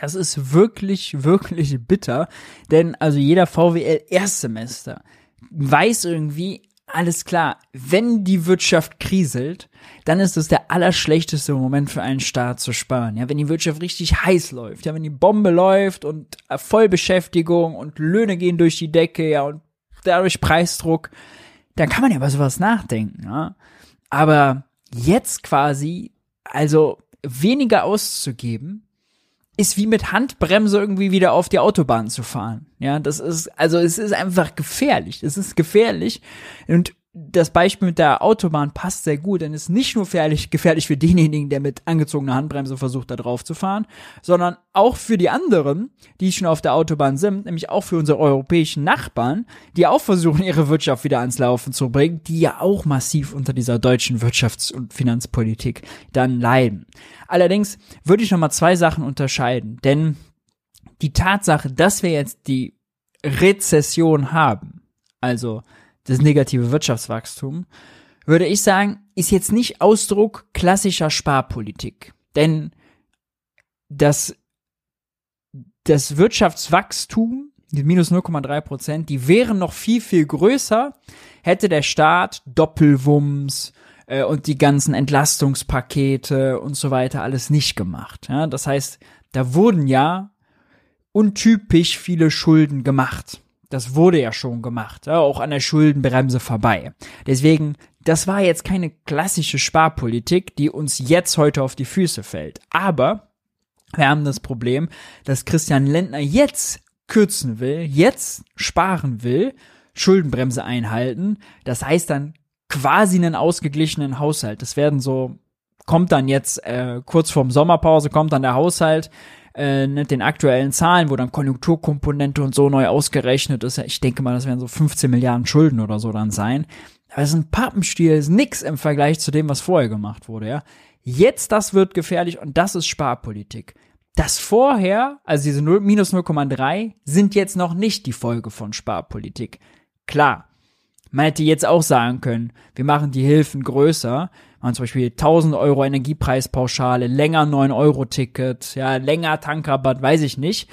Das ist wirklich, wirklich bitter, denn also jeder VWL Erstsemester weiß irgendwie, alles klar, wenn die Wirtschaft kriselt, dann ist es der allerschlechteste Moment für einen Staat zu sparen. Ja, wenn die Wirtschaft richtig heiß läuft, ja, wenn die Bombe läuft und Vollbeschäftigung und Löhne gehen durch die Decke, ja, und dadurch Preisdruck, dann kann man ja über sowas nachdenken, ja. Aber jetzt quasi, also weniger auszugeben, ist wie mit Handbremse irgendwie wieder auf die Autobahn zu fahren. Ja, das ist, also es ist einfach gefährlich. Es ist gefährlich. Und das Beispiel mit der Autobahn passt sehr gut, denn es ist nicht nur gefährlich, gefährlich für denjenigen, der mit angezogener Handbremse versucht, da drauf zu fahren, sondern auch für die anderen, die schon auf der Autobahn sind, nämlich auch für unsere europäischen Nachbarn, die auch versuchen, ihre Wirtschaft wieder ans Laufen zu bringen, die ja auch massiv unter dieser deutschen Wirtschafts- und Finanzpolitik dann leiden. Allerdings würde ich nochmal zwei Sachen unterscheiden, denn die Tatsache, dass wir jetzt die Rezession haben, also das negative Wirtschaftswachstum, würde ich sagen, ist jetzt nicht Ausdruck klassischer Sparpolitik. Denn das, das Wirtschaftswachstum, die minus 0,3 Prozent, die wären noch viel, viel größer, hätte der Staat Doppelwumms äh, und die ganzen Entlastungspakete und so weiter alles nicht gemacht. Ja? Das heißt, da wurden ja untypisch viele Schulden gemacht. Das wurde ja schon gemacht, ja, auch an der Schuldenbremse vorbei. Deswegen, das war jetzt keine klassische Sparpolitik, die uns jetzt heute auf die Füße fällt. Aber wir haben das Problem, dass Christian Lindner jetzt kürzen will, jetzt sparen will, Schuldenbremse einhalten. Das heißt dann quasi einen ausgeglichenen Haushalt. Das werden so, kommt dann jetzt äh, kurz vorm Sommerpause, kommt dann der Haushalt äh, mit den aktuellen Zahlen, wo dann Konjunkturkomponente und so neu ausgerechnet ist. Ich denke mal, das werden so 15 Milliarden Schulden oder so dann sein. Aber das ist ein Pappenstiel, ist nix im Vergleich zu dem, was vorher gemacht wurde, ja. Jetzt das wird gefährlich und das ist Sparpolitik. Das vorher, also diese 0, minus 0,3, sind jetzt noch nicht die Folge von Sparpolitik. Klar, man hätte jetzt auch sagen können, wir machen die Hilfen größer, machen zum Beispiel 1000 Euro Energiepreispauschale, länger 9-Euro-Ticket, ja, länger Tankrabatt, weiß ich nicht,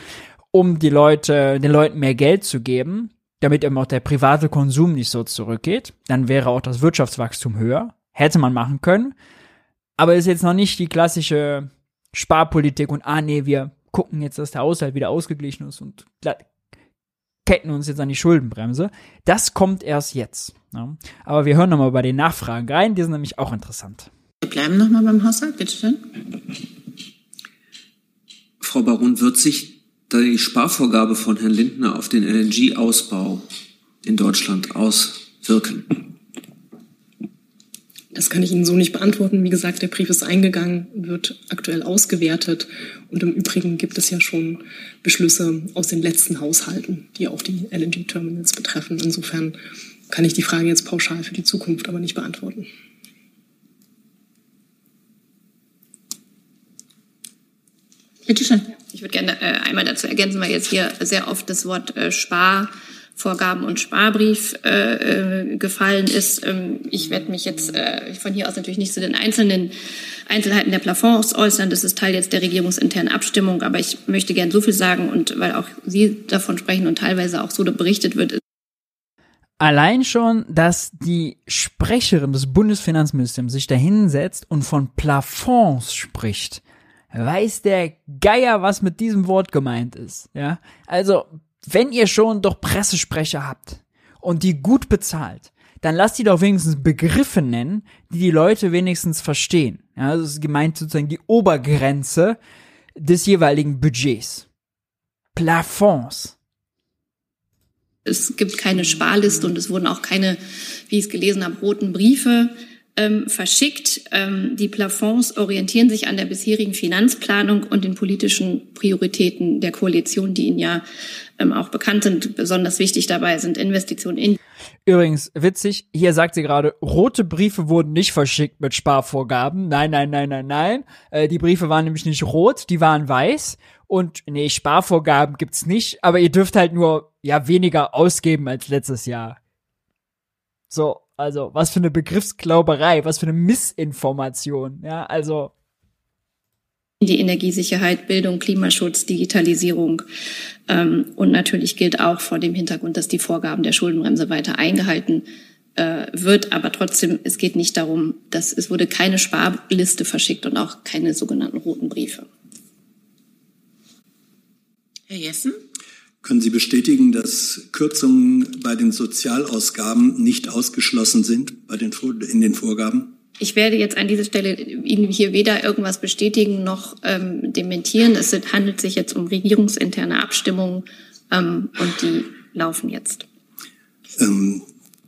um die Leute, den Leuten mehr Geld zu geben, damit eben auch der private Konsum nicht so zurückgeht. Dann wäre auch das Wirtschaftswachstum höher. Hätte man machen können. Aber ist jetzt noch nicht die klassische Sparpolitik und ah nee, wir gucken jetzt, dass der Haushalt wieder ausgeglichen ist und ketten uns jetzt an die Schuldenbremse. Das kommt erst jetzt. Ja. Aber wir hören nochmal bei den Nachfragen rein, die sind nämlich auch interessant. Wir bleiben nochmal beim Haushalt, bitteschön. Frau Baron, wird sich die Sparvorgabe von Herrn Lindner auf den LNG-Ausbau in Deutschland auswirken? Das kann ich Ihnen so nicht beantworten. Wie gesagt, der Brief ist eingegangen, wird aktuell ausgewertet. Und im Übrigen gibt es ja schon Beschlüsse aus den letzten Haushalten, die auch die LNG-Terminals betreffen. Insofern kann ich die Frage jetzt pauschal für die Zukunft aber nicht beantworten. Bitte schön. Ich würde gerne äh, einmal dazu ergänzen, weil jetzt hier sehr oft das Wort äh, Spar Vorgaben und Sparbrief äh, äh, gefallen ist. Ähm, ich werde mich jetzt äh, von hier aus natürlich nicht zu den einzelnen Einzelheiten der Plafonds äußern. Das ist Teil jetzt der regierungsinternen Abstimmung. Aber ich möchte gern so viel sagen und weil auch Sie davon sprechen und teilweise auch so berichtet wird. Allein schon, dass die Sprecherin des Bundesfinanzministeriums sich dahinsetzt und von Plafonds spricht, weiß der Geier, was mit diesem Wort gemeint ist. Ja, also wenn ihr schon doch Pressesprecher habt und die gut bezahlt, dann lasst die doch wenigstens Begriffe nennen, die die Leute wenigstens verstehen. Ja, das ist gemeint sozusagen die Obergrenze des jeweiligen Budgets. Plafonds. Es gibt keine Sparliste und es wurden auch keine, wie ich es gelesen habe, roten Briefe ähm, verschickt. Ähm, die Plafonds orientieren sich an der bisherigen Finanzplanung und den politischen Prioritäten der Koalition, die Ihnen ja ähm, auch bekannt sind. Besonders wichtig dabei sind Investitionen in. Übrigens, witzig, hier sagt sie gerade, rote Briefe wurden nicht verschickt mit Sparvorgaben. Nein, nein, nein, nein, nein. Äh, die Briefe waren nämlich nicht rot, die waren weiß. Und nee, Sparvorgaben gibt's nicht, aber ihr dürft halt nur ja weniger ausgeben als letztes Jahr. So, also, was für eine Begriffsglauberei, was für eine Missinformation, ja, also. Die Energiesicherheit, Bildung, Klimaschutz, Digitalisierung. Ähm, und natürlich gilt auch vor dem Hintergrund, dass die Vorgaben der Schuldenbremse weiter eingehalten äh, wird. Aber trotzdem, es geht nicht darum, dass es wurde keine Sparliste verschickt und auch keine sogenannten roten Briefe. Herr Jessen? Können Sie bestätigen, dass Kürzungen bei den Sozialausgaben nicht ausgeschlossen sind bei den, in den Vorgaben? Ich werde jetzt an dieser Stelle Ihnen hier weder irgendwas bestätigen noch ähm, dementieren. Es handelt sich jetzt um regierungsinterne Abstimmungen ähm, und die laufen jetzt. Ähm,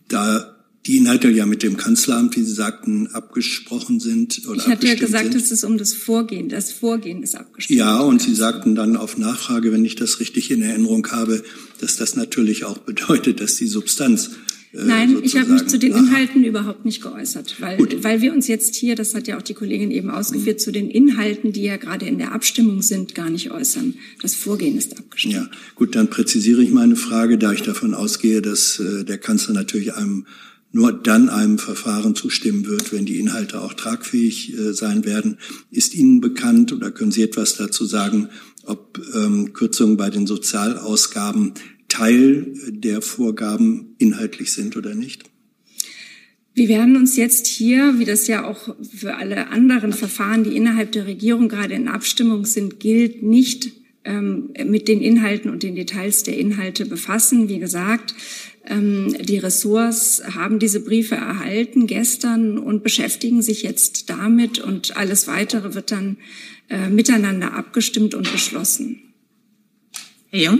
da die Inhalte ja mit dem Kanzleramt, wie Sie sagten, abgesprochen sind. Oder ich hatte ja gesagt, sind. es um das Vorgehen, das Vorgehen ist abgestimmt. Ja, und Sie sagten dann auf Nachfrage, wenn ich das richtig in Erinnerung habe, dass das natürlich auch bedeutet, dass die Substanz äh, Nein, ich habe mich zu den Inhalten Aha. überhaupt nicht geäußert, weil, weil wir uns jetzt hier, das hat ja auch die Kollegin eben ausgeführt, mhm. zu den Inhalten, die ja gerade in der Abstimmung sind, gar nicht äußern. Das Vorgehen ist abgestimmt. Ja, gut, dann präzisiere ich meine Frage, da ich davon ausgehe, dass äh, der Kanzler natürlich einem nur dann einem Verfahren zustimmen wird, wenn die Inhalte auch tragfähig äh, sein werden. Ist Ihnen bekannt oder können Sie etwas dazu sagen, ob ähm, Kürzungen bei den Sozialausgaben Teil der Vorgaben inhaltlich sind oder nicht? Wir werden uns jetzt hier, wie das ja auch für alle anderen Verfahren, die innerhalb der Regierung gerade in Abstimmung sind, gilt, nicht ähm, mit den Inhalten und den Details der Inhalte befassen. Wie gesagt, die Ressorts haben diese Briefe erhalten gestern und beschäftigen sich jetzt damit und alles weitere wird dann äh, miteinander abgestimmt und beschlossen. Herr Jung?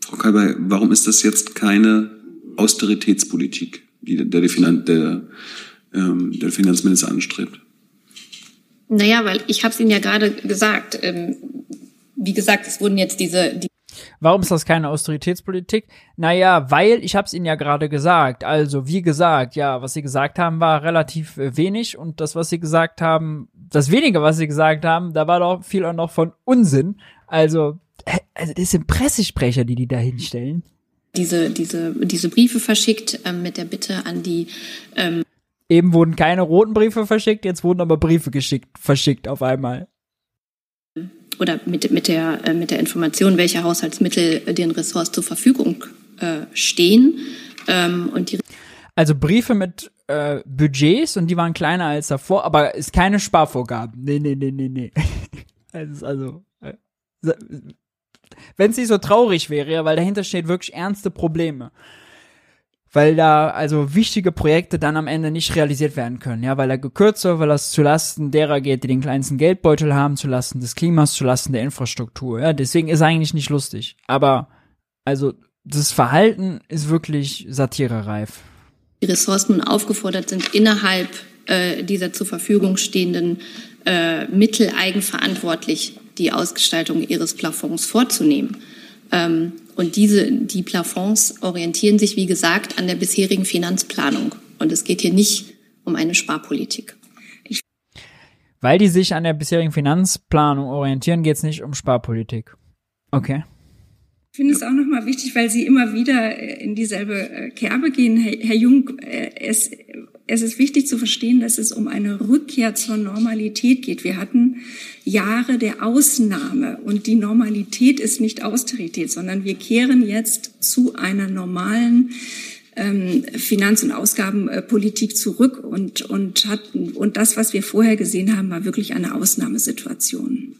Frau Kalber, warum ist das jetzt keine Austeritätspolitik, die der, der, Finan der, ähm, der Finanzminister anstrebt? Naja, weil ich habe es Ihnen ja gerade gesagt. Ähm, wie gesagt, es wurden jetzt diese, die Warum ist das keine Austeritätspolitik? Naja, weil, ich habe es Ihnen ja gerade gesagt, also wie gesagt, ja, was Sie gesagt haben, war relativ äh, wenig und das, was Sie gesagt haben, das wenige, was Sie gesagt haben, da war doch viel auch noch von Unsinn. Also, also das sind Pressesprecher, die die da hinstellen. Diese, diese, diese Briefe verschickt ähm, mit der Bitte an die ähm Eben wurden keine roten Briefe verschickt, jetzt wurden aber Briefe geschickt, verschickt auf einmal oder mit, mit, der, äh, mit der Information, welche Haushaltsmittel den Ressorts zur Verfügung äh, stehen. Ähm, und die also Briefe mit äh, Budgets und die waren kleiner als davor, aber ist keine Sparvorgaben. Nee, nee, nee, nee, nee. also, also äh, wenn es nicht so traurig wäre, weil dahinter steht wirklich ernste Probleme weil da also wichtige Projekte dann am Ende nicht realisiert werden können, ja, weil er gekürzt wird, weil das zulasten derer geht, die den kleinsten Geldbeutel haben, zulasten des Klimas, zulasten der Infrastruktur, ja, deswegen ist eigentlich nicht lustig. Aber, also, das Verhalten ist wirklich satirereif. Die Ressourcen aufgefordert sind, innerhalb äh, dieser zur Verfügung stehenden äh, Mittel eigenverantwortlich die Ausgestaltung ihres Plafonds vorzunehmen. Ähm, und diese, die Plafonds orientieren sich, wie gesagt, an der bisherigen Finanzplanung. Und es geht hier nicht um eine Sparpolitik. Weil die sich an der bisherigen Finanzplanung orientieren, geht es nicht um Sparpolitik. Okay. Ich finde es auch nochmal wichtig, weil Sie immer wieder äh, in dieselbe äh, Kerbe gehen, Herr, Jung. Äh, es, es ist wichtig zu verstehen, dass es um eine Rückkehr zur Normalität geht. Wir hatten Jahre der Ausnahme und die Normalität ist nicht Austerität, sondern wir kehren jetzt zu einer normalen ähm, Finanz- und Ausgabenpolitik zurück und, und, hatten, und das, was wir vorher gesehen haben, war wirklich eine Ausnahmesituation.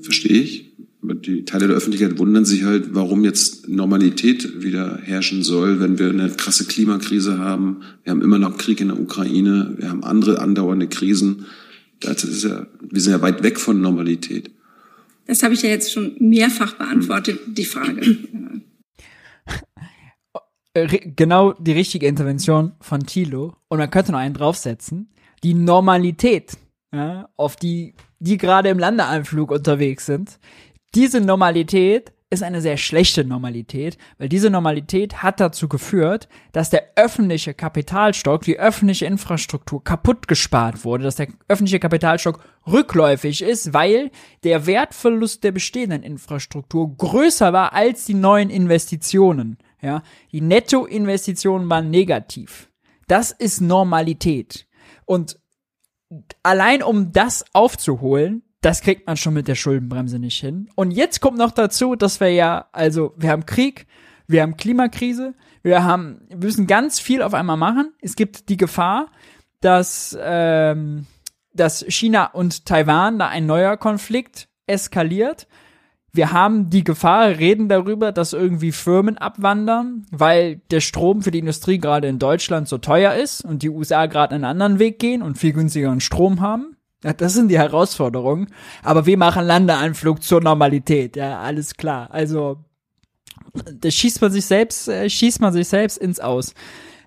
Verstehe ich die Teile der Öffentlichkeit wundern sich halt, warum jetzt Normalität wieder herrschen soll, wenn wir eine krasse Klimakrise haben. Wir haben immer noch Krieg in der Ukraine. Wir haben andere andauernde Krisen. Das ist ja, wir sind ja weit weg von Normalität. Das habe ich ja jetzt schon mehrfach beantwortet, die Frage. Genau die richtige Intervention von Thilo. Und man könnte noch einen draufsetzen. Die Normalität, ja, auf die die gerade im Landeanflug unterwegs sind, diese Normalität ist eine sehr schlechte Normalität, weil diese Normalität hat dazu geführt, dass der öffentliche Kapitalstock, die öffentliche Infrastruktur kaputt gespart wurde, dass der öffentliche Kapitalstock rückläufig ist, weil der Wertverlust der bestehenden Infrastruktur größer war als die neuen Investitionen. Ja, die Nettoinvestitionen waren negativ. Das ist Normalität. Und allein um das aufzuholen, das kriegt man schon mit der Schuldenbremse nicht hin. Und jetzt kommt noch dazu, dass wir ja, also wir haben Krieg, wir haben Klimakrise, wir haben, wir müssen ganz viel auf einmal machen. Es gibt die Gefahr, dass, ähm, dass China und Taiwan da ein neuer Konflikt eskaliert. Wir haben die Gefahr, reden darüber, dass irgendwie Firmen abwandern, weil der Strom für die Industrie gerade in Deutschland so teuer ist und die USA gerade einen anderen Weg gehen und viel günstigeren Strom haben. Ja, das sind die Herausforderungen. Aber wir machen Landeanflug zur Normalität. Ja, alles klar. Also, da schießt man sich selbst, äh, schießt man sich selbst ins Aus.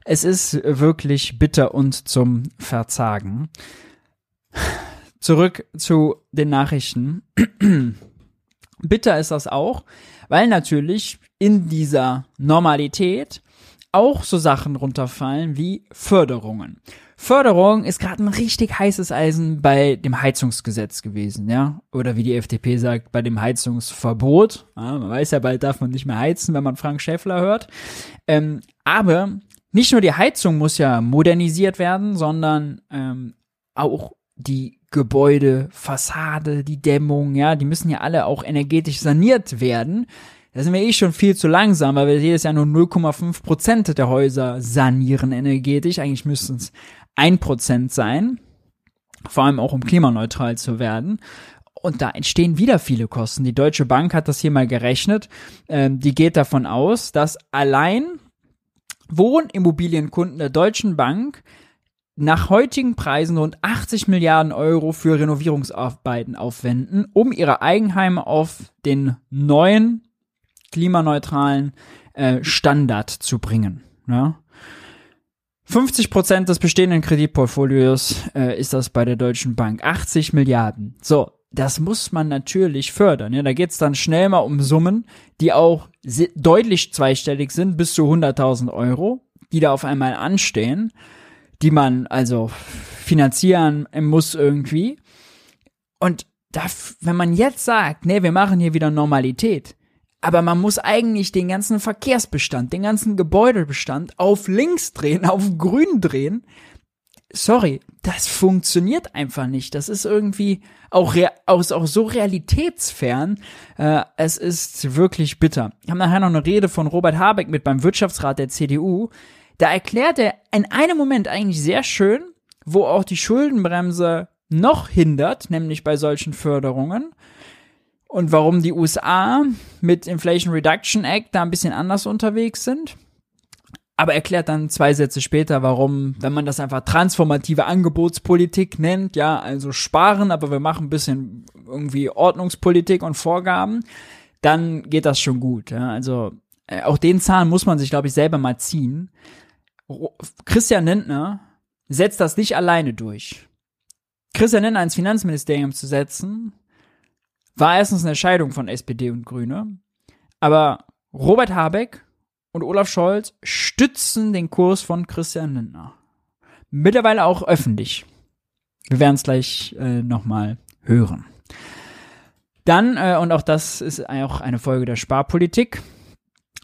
Es ist wirklich bitter und zum Verzagen. Zurück zu den Nachrichten. bitter ist das auch, weil natürlich in dieser Normalität auch so Sachen runterfallen wie Förderungen. Förderung ist gerade ein richtig heißes Eisen bei dem Heizungsgesetz gewesen, ja. Oder wie die FDP sagt, bei dem Heizungsverbot. Ja, man weiß ja, bald darf man nicht mehr heizen, wenn man Frank Schäffler hört. Ähm, aber nicht nur die Heizung muss ja modernisiert werden, sondern ähm, auch die Gebäude, Fassade, die Dämmung, ja, die müssen ja alle auch energetisch saniert werden. Da sind wir eh schon viel zu langsam, weil wir jedes Jahr nur 0,5 Prozent der Häuser sanieren energetisch. Eigentlich müssten es 1% sein, vor allem auch um klimaneutral zu werden. Und da entstehen wieder viele Kosten. Die Deutsche Bank hat das hier mal gerechnet. Ähm, die geht davon aus, dass allein Wohnimmobilienkunden der Deutschen Bank nach heutigen Preisen rund 80 Milliarden Euro für Renovierungsarbeiten aufwenden, um ihre Eigenheime auf den neuen klimaneutralen äh, Standard zu bringen. Ja? 50 Prozent des bestehenden Kreditportfolios äh, ist das bei der Deutschen Bank. 80 Milliarden. So, das muss man natürlich fördern. Ja, da geht's dann schnell mal um Summen, die auch deutlich zweistellig sind, bis zu 100.000 Euro, die da auf einmal anstehen, die man also finanzieren muss irgendwie. Und da, wenn man jetzt sagt, nee, wir machen hier wieder Normalität, aber man muss eigentlich den ganzen Verkehrsbestand, den ganzen Gebäudebestand auf links drehen, auf grün drehen. Sorry, das funktioniert einfach nicht. Das ist irgendwie auch, aus, auch so realitätsfern. Äh, es ist wirklich bitter. Ich habe nachher noch eine Rede von Robert Habeck mit beim Wirtschaftsrat der CDU. Da erklärt er in einem Moment eigentlich sehr schön, wo auch die Schuldenbremse noch hindert, nämlich bei solchen Förderungen und warum die USA mit Inflation Reduction Act da ein bisschen anders unterwegs sind. Aber erklärt dann zwei Sätze später, warum, wenn man das einfach transformative Angebotspolitik nennt, ja, also sparen, aber wir machen ein bisschen irgendwie Ordnungspolitik und Vorgaben, dann geht das schon gut. Ja. Also äh, auch den Zahn muss man sich, glaube ich, selber mal ziehen. Christian Lindner setzt das nicht alleine durch. Christian Lindner ins Finanzministerium zu setzen, war erstens eine Entscheidung von SPD und Grüne. Aber Robert Habeck und Olaf Scholz stützen den Kurs von Christian Lindner. Mittlerweile auch öffentlich. Wir werden es gleich äh, nochmal hören. Dann, äh, und auch das ist auch eine Folge der Sparpolitik,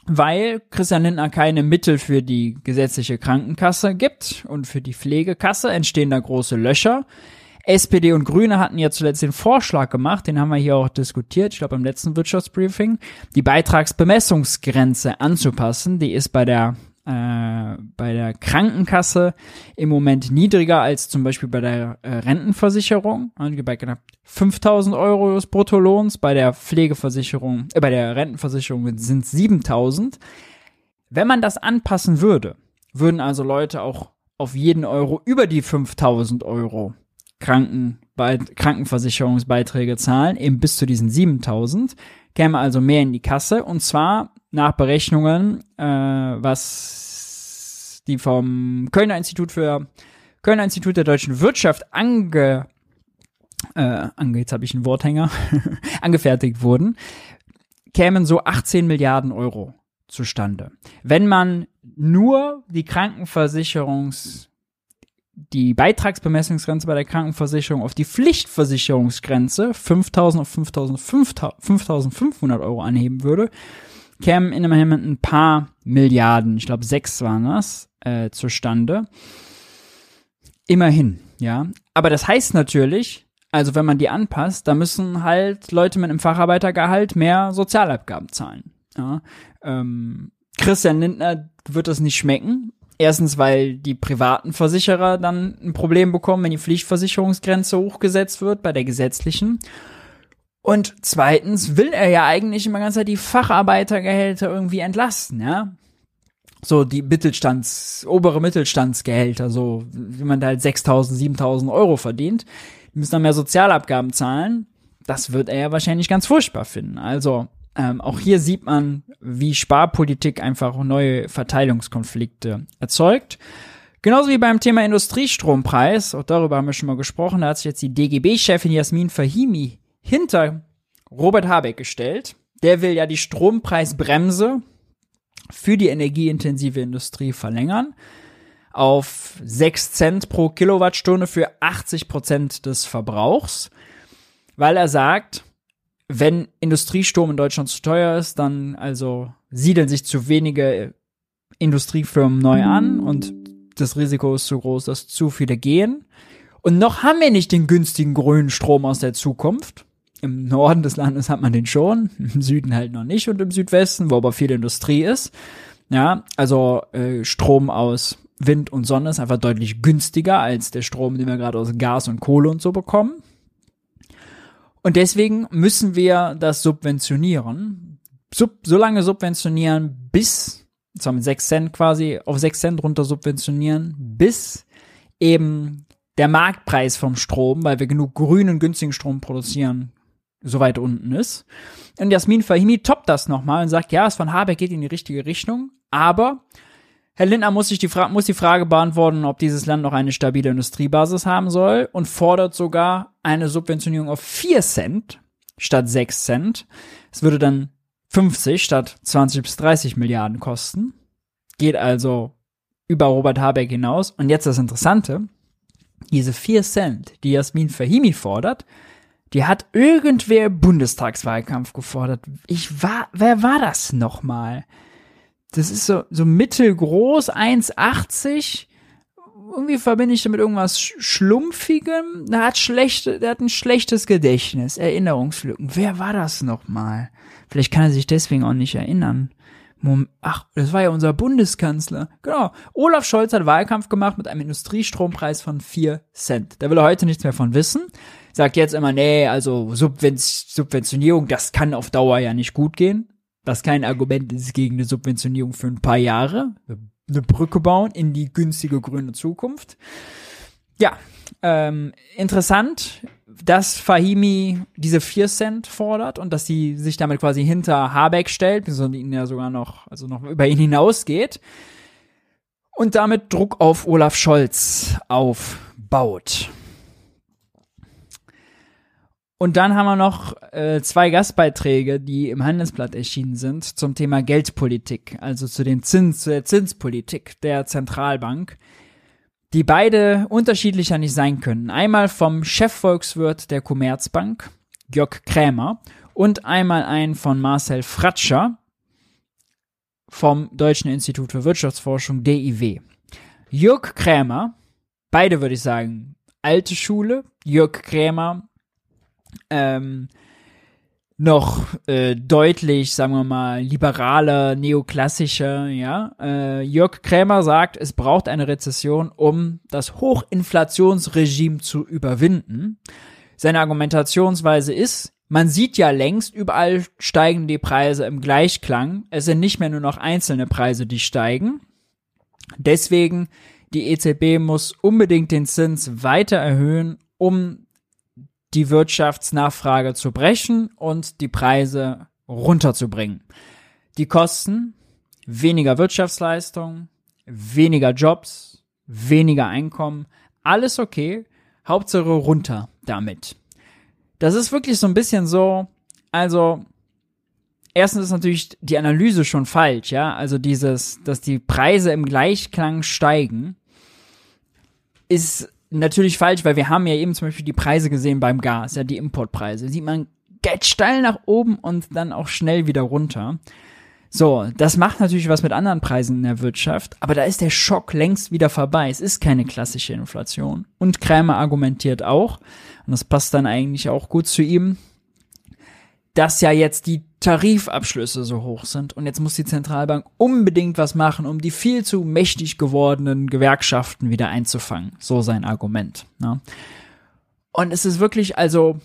weil Christian Lindner keine Mittel für die gesetzliche Krankenkasse gibt und für die Pflegekasse entstehen da große Löcher. SPD und Grüne hatten ja zuletzt den Vorschlag gemacht, den haben wir hier auch diskutiert, ich glaube im letzten Wirtschaftsbriefing, die Beitragsbemessungsgrenze anzupassen. Die ist bei der äh, bei der Krankenkasse im Moment niedriger als zum Beispiel bei der äh, Rentenversicherung, bei knapp 5000 Euro des Bruttolohns, bei der Pflegeversicherung, äh, bei der Rentenversicherung sind es 7000. Wenn man das anpassen würde, würden also Leute auch auf jeden Euro über die 5000 Euro Krankenversicherungsbeiträge zahlen, eben bis zu diesen 7000, käme also mehr in die Kasse und zwar nach Berechnungen, äh, was die vom Kölner Institut für Kölner Institut der deutschen Wirtschaft ange, äh, ange jetzt habe ich einen Worthänger, angefertigt wurden, kämen so 18 Milliarden Euro zustande. Wenn man nur die Krankenversicherungs die Beitragsbemessungsgrenze bei der Krankenversicherung auf die Pflichtversicherungsgrenze 5000 auf 5500 Euro anheben würde, kämen in immerhin ein paar Milliarden, ich glaube sechs waren das, äh, zustande. Immerhin, ja. Aber das heißt natürlich, also wenn man die anpasst, da müssen halt Leute mit einem Facharbeitergehalt mehr Sozialabgaben zahlen. Ja. Ähm, Christian Lindner wird das nicht schmecken, Erstens, weil die privaten Versicherer dann ein Problem bekommen, wenn die Pflichtversicherungsgrenze hochgesetzt wird bei der gesetzlichen. Und zweitens will er ja eigentlich immer ganz die Facharbeitergehälter irgendwie entlasten, ja. So die Mittelstands, obere Mittelstandsgehälter, so wie man da halt 6000, 7000 Euro verdient. Die müssen dann mehr Sozialabgaben zahlen. Das wird er ja wahrscheinlich ganz furchtbar finden. Also Ähm, auch hier sieht man, wie Sparpolitik einfach neue Verteilungskonflikte erzeugt. Genauso wie beim Thema Industriestrompreis, auch darüber haben wir schon mal gesprochen, da hat sich jetzt die DGB-Chefin Jasmin Fahimi hinter Robert Habeck gestellt. Der will ja die Strompreisbremse für die energieintensive Industrie verlängern auf 6 Cent pro Kilowattstunde für 80 Prozent des Verbrauchs, weil er sagt, wenn Industriestrom in Deutschland zu teuer ist, dann also siedeln sich zu wenige Industriefirmen neu an und das Risiko ist zu groß, dass zu viele gehen. Und noch haben wir nicht den günstigen grünen Strom aus der Zukunft. Im Norden des Landes hat man den schon, im Süden halt noch nicht und im Südwesten, wo aber viel Industrie ist. Ja, also äh, Strom aus Wind und Sonne ist einfach deutlich günstiger als der Strom, den wir gerade aus Gas und Kohle und so bekommen. Und deswegen müssen wir das subventionieren. Sub, so lange subventionieren, bis, zwar mit 6 Cent quasi, auf 6 Cent runter subventionieren, bis eben der Marktpreis vom Strom, weil wir genug grünen, günstigen Strom produzieren, so weit unten ist. Und Jasmin Fahimi toppt das nochmal und sagt, ja, es von Habeck geht in die richtige Richtung, aber Herr Lindner muss sich die, Fra muss die Frage beantworten, ob dieses Land noch eine stabile Industriebasis haben soll und fordert sogar eine Subventionierung auf 4 Cent statt 6 Cent. Es würde dann 50 statt 20 bis 30 Milliarden kosten. Geht also über Robert Habeck hinaus. Und jetzt das Interessante. Diese 4 Cent, die Jasmin Fahimi fordert, die hat irgendwer Bundestagswahlkampf gefordert. Ich war, wer war das nochmal? Das ist so, so mittelgroß, 1,80. Irgendwie verbinde ich damit irgendwas Schlumpfigem. Der hat schlechte, der hat ein schlechtes Gedächtnis, Erinnerungslücken. Wer war das nochmal? Vielleicht kann er sich deswegen auch nicht erinnern. Ach, das war ja unser Bundeskanzler. Genau. Olaf Scholz hat Wahlkampf gemacht mit einem Industriestrompreis von 4 Cent. Da will er heute nichts mehr von wissen. Sagt jetzt immer, nee, also Subventionierung, das kann auf Dauer ja nicht gut gehen was kein Argument ist gegen eine Subventionierung für ein paar Jahre, eine Brücke bauen in die günstige grüne Zukunft. Ja, ähm, interessant, dass Fahimi diese 4 Cent fordert und dass sie sich damit quasi hinter Habeck stellt, sondern ihn ja sogar noch, also noch über ihn hinausgeht und damit Druck auf Olaf Scholz aufbaut. Und dann haben wir noch äh, zwei Gastbeiträge, die im Handelsblatt erschienen sind, zum Thema Geldpolitik, also zu dem Zins, der Zinspolitik der Zentralbank, die beide unterschiedlicher nicht sein können. Einmal vom Chefvolkswirt der Commerzbank, Jörg Krämer, und einmal ein von Marcel Fratscher vom Deutschen Institut für Wirtschaftsforschung, DIW. Jörg Krämer, beide würde ich sagen, alte Schule, Jörg Krämer ähm, noch äh, deutlich, sagen wir mal, liberaler, neoklassischer, ja. Äh, Jörg Krämer sagt, es braucht eine Rezession, um das Hochinflationsregime zu überwinden. Seine Argumentationsweise ist, man sieht ja längst, überall steigen die Preise im Gleichklang. Es sind nicht mehr nur noch einzelne Preise, die steigen. Deswegen, die EZB muss unbedingt den Zins weiter erhöhen, um die Wirtschaftsnachfrage zu brechen und die Preise runterzubringen. Die Kosten, weniger Wirtschaftsleistung, weniger Jobs, weniger Einkommen, alles okay, Hauptsache runter damit. Das ist wirklich so ein bisschen so, also erstens ist natürlich die Analyse schon falsch, ja, also dieses, dass die Preise im Gleichklang steigen, ist natürlich falsch, weil wir haben ja eben zum Beispiel die Preise gesehen beim Gas, ja, die Importpreise. Sieht man geht steil nach oben und dann auch schnell wieder runter. So, das macht natürlich was mit anderen Preisen in der Wirtschaft, aber da ist der Schock längst wieder vorbei. Es ist keine klassische Inflation. Und Krämer argumentiert auch, und das passt dann eigentlich auch gut zu ihm, dass ja jetzt die Tarifabschlüsse so hoch sind und jetzt muss die Zentralbank unbedingt was machen, um die viel zu mächtig gewordenen Gewerkschaften wieder einzufangen. So sein Argument. Ne? Und es ist wirklich, also,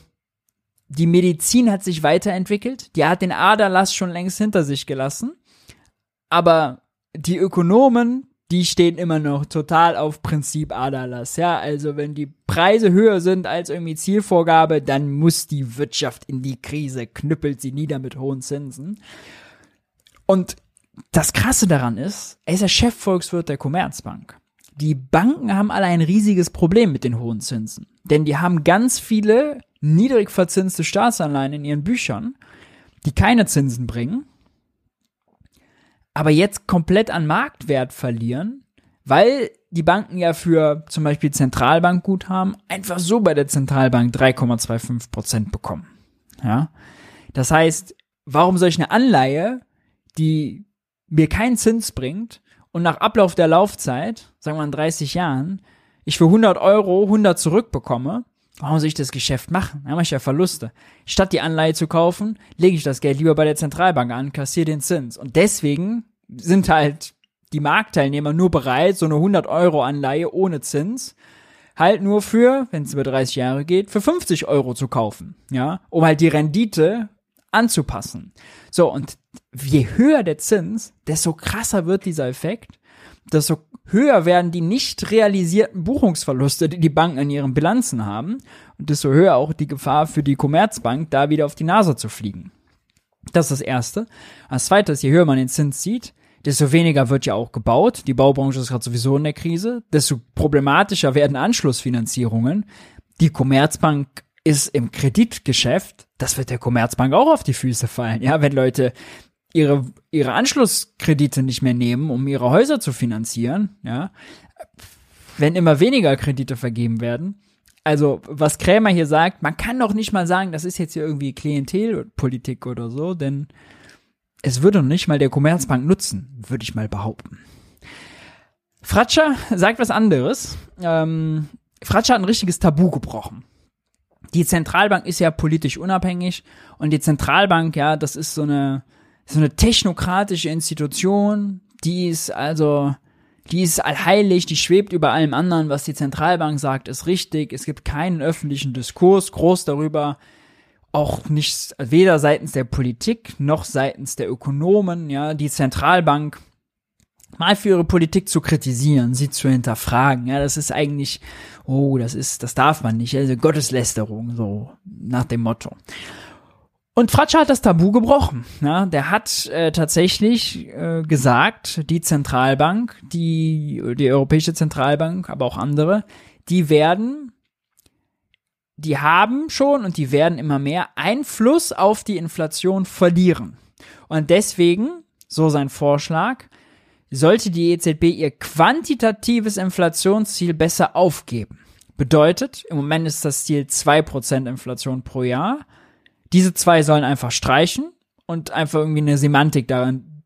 die Medizin hat sich weiterentwickelt, die hat den Aderlass schon längst hinter sich gelassen, aber die Ökonomen, die stehen immer noch total auf Prinzip Adalas. Ja, also wenn die Preise höher sind als irgendwie Zielvorgabe, dann muss die Wirtschaft in die Krise, knüppelt sie nieder mit hohen Zinsen. Und das Krasse daran ist, er ist der Chefvolkswirt der Commerzbank. Die Banken haben alle ein riesiges Problem mit den hohen Zinsen. Denn die haben ganz viele niedrig verzinste Staatsanleihen in ihren Büchern, die keine Zinsen bringen aber jetzt komplett an Marktwert verlieren, weil die Banken ja für zum Beispiel Zentralbankguthaben einfach so bei der Zentralbank 3,25 Prozent bekommen. Ja, das heißt, warum soll ich eine Anleihe, die mir keinen Zins bringt und nach Ablauf der Laufzeit, sagen wir in 30 Jahren, ich für 100 Euro 100 zurückbekomme, Warum soll ich das Geschäft machen? Da mache ich ja Verluste. Statt die Anleihe zu kaufen, lege ich das Geld lieber bei der Zentralbank an, kassiere den Zins. Und deswegen sind halt die Marktteilnehmer nur bereit, so eine 100 Euro Anleihe ohne Zins halt nur für, wenn es über 30 Jahre geht, für 50 Euro zu kaufen. Ja, um halt die Rendite anzupassen. So, und je höher der Zins, desto krasser wird dieser Effekt, desto höher werden die nicht realisierten Buchungsverluste, die die Banken in ihren Bilanzen haben, und desto höher auch die Gefahr für die Commerzbank, da wieder auf die Nase zu fliegen. Das ist das Erste. Als zweites, je höher man den Zins sieht, desto weniger wird ja auch gebaut. Die Baubranche ist gerade sowieso in der Krise. Desto problematischer werden Anschlussfinanzierungen. Die Commerzbank ist im Kreditgeschäft. Das wird der Commerzbank auch auf die Füße fallen. Ja, wenn Leute ihre, ihre Anschlusskredite nicht mehr nehmen, um ihre Häuser zu finanzieren, ja, wenn immer weniger Kredite vergeben werden. Also, was Krämer hier sagt, man kann doch nicht mal sagen, das ist jetzt hier irgendwie Klientelpolitik oder so, denn es würde noch nicht mal der Commerzbank nutzen, würde ich mal behaupten. Fratscher sagt was anderes. Ähm, Fratscher hat ein richtiges Tabu gebrochen. Die Zentralbank ist ja politisch unabhängig und die Zentralbank, ja, das ist so eine, so eine technokratische Institution, die ist also, die ist allheilig, die schwebt über allem anderen, was die Zentralbank sagt, ist richtig. Es gibt keinen öffentlichen Diskurs groß darüber, auch nicht weder seitens der Politik noch seitens der Ökonomen, ja, die Zentralbank mal für ihre Politik zu kritisieren, sie zu hinterfragen, ja, das ist eigentlich, oh, das ist, das darf man nicht, also Gotteslästerung, so nach dem Motto. Und Fratscher hat das Tabu gebrochen. Ja, der hat äh, tatsächlich äh, gesagt, die Zentralbank, die, die Europäische Zentralbank, aber auch andere, die werden, die haben schon und die werden immer mehr Einfluss auf die Inflation verlieren. Und deswegen, so sein Vorschlag, sollte die EZB ihr quantitatives Inflationsziel besser aufgeben. Bedeutet, im Moment ist das Ziel 2% Inflation pro Jahr diese zwei sollen einfach streichen und einfach irgendwie eine Semantik darin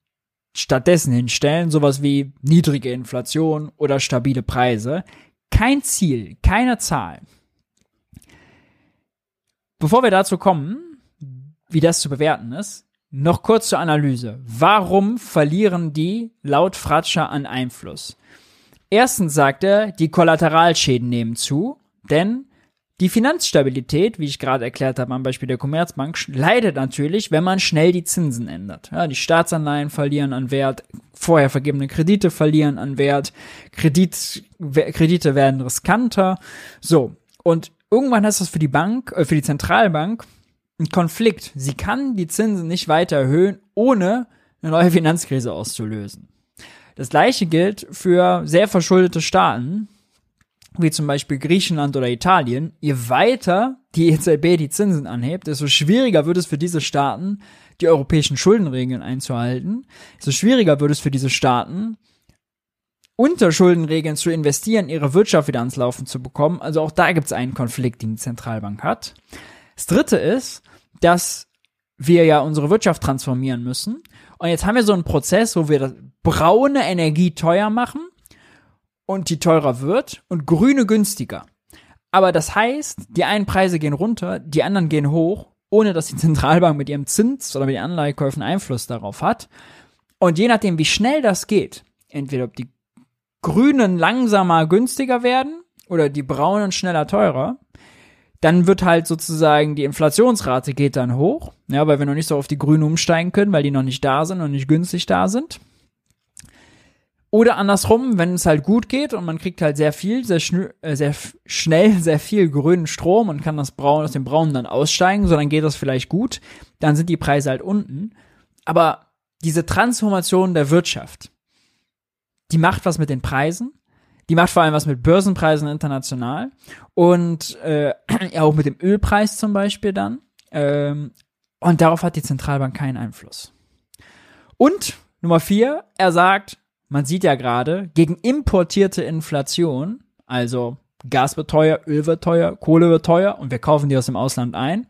stattdessen hinstellen, sowas wie niedrige Inflation oder stabile Preise. Kein Ziel, keine Zahl. Bevor wir dazu kommen, wie das zu bewerten ist, noch kurz zur Analyse. Warum verlieren die laut Fratscher an Einfluss? Erstens sagt er, die Kollateralschäden nehmen zu, denn die Finanzstabilität, wie ich gerade erklärt habe am Beispiel der Commerzbank, leidet natürlich, wenn man schnell die Zinsen ändert. Ja, die Staatsanleihen verlieren an Wert, vorher vergebene Kredite verlieren an Wert, Kredit, Kredite werden riskanter. So. Und irgendwann ist das für die Bank, äh, für die Zentralbank ein Konflikt. Sie kann die Zinsen nicht weiter erhöhen, ohne eine neue Finanzkrise auszulösen. Das gleiche gilt für sehr verschuldete Staaten, wie zum Beispiel Griechenland oder Italien, je weiter die EZB die Zinsen anhebt, desto schwieriger wird es für diese Staaten, die europäischen Schuldenregeln einzuhalten, desto schwieriger wird es für diese Staaten, unter Schuldenregeln zu investieren, ihre Wirtschaft wieder ans Laufen zu bekommen. Also auch da gibt es einen Konflikt, den die Zentralbank hat. Das dritte ist, dass wir ja unsere Wirtschaft transformieren müssen. Und jetzt haben wir so einen Prozess, wo wir das braune Energie teuer machen und die teurer wird und grüne günstiger. Aber das heißt, die einen Preise gehen runter, die anderen gehen hoch, ohne dass die Zentralbank mit ihrem Zins oder mit den Anleihekäufen Einfluss darauf hat. Und je nachdem, wie schnell das geht, entweder ob die grünen langsamer günstiger werden oder die braunen schneller teurer, dann wird halt sozusagen die Inflationsrate geht dann hoch, ja, weil wir noch nicht so auf die grünen umsteigen können, weil die noch nicht da sind und nicht günstig da sind. Oder andersrum, wenn es halt gut geht und man kriegt halt sehr viel, sehr, schn äh, sehr schnell, sehr viel grünen Strom und kann das Braun aus dem Braunen dann aussteigen, so dann geht das vielleicht gut, dann sind die Preise halt unten. Aber diese Transformation der Wirtschaft, die macht was mit den Preisen, die macht vor allem was mit Börsenpreisen international und äh, auch mit dem Ölpreis zum Beispiel dann. Ähm, und darauf hat die Zentralbank keinen Einfluss. Und Nummer vier, er sagt, man sieht ja gerade, gegen importierte Inflation, also Gas wird teuer, Öl wird teuer, Kohle wird teuer und wir kaufen die aus dem Ausland ein,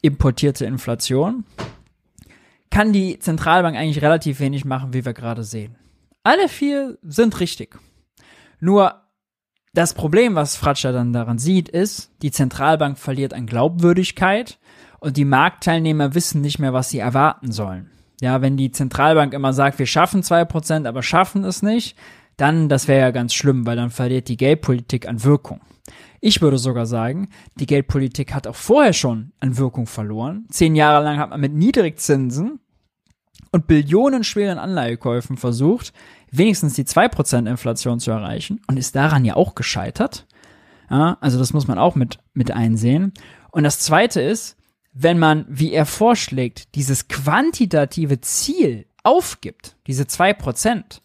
importierte Inflation, kann die Zentralbank eigentlich relativ wenig machen, wie wir gerade sehen. Alle vier sind richtig. Nur das Problem, was Fratscher dann daran sieht, ist, die Zentralbank verliert an Glaubwürdigkeit und die Marktteilnehmer wissen nicht mehr, was sie erwarten sollen. Ja, wenn die Zentralbank immer sagt, wir schaffen zwei Prozent, aber schaffen es nicht, dann, das wäre ja ganz schlimm, weil dann verliert die Geldpolitik an Wirkung. Ich würde sogar sagen, die Geldpolitik hat auch vorher schon an Wirkung verloren. Zehn Jahre lang hat man mit Niedrigzinsen und billionenschweren Anleihekäufen versucht, wenigstens die zwei Prozent Inflation zu erreichen und ist daran ja auch gescheitert. Ja, also das muss man auch mit, mit einsehen. Und das zweite ist, wenn man, wie er vorschlägt, dieses quantitative Ziel aufgibt, diese zwei Prozent,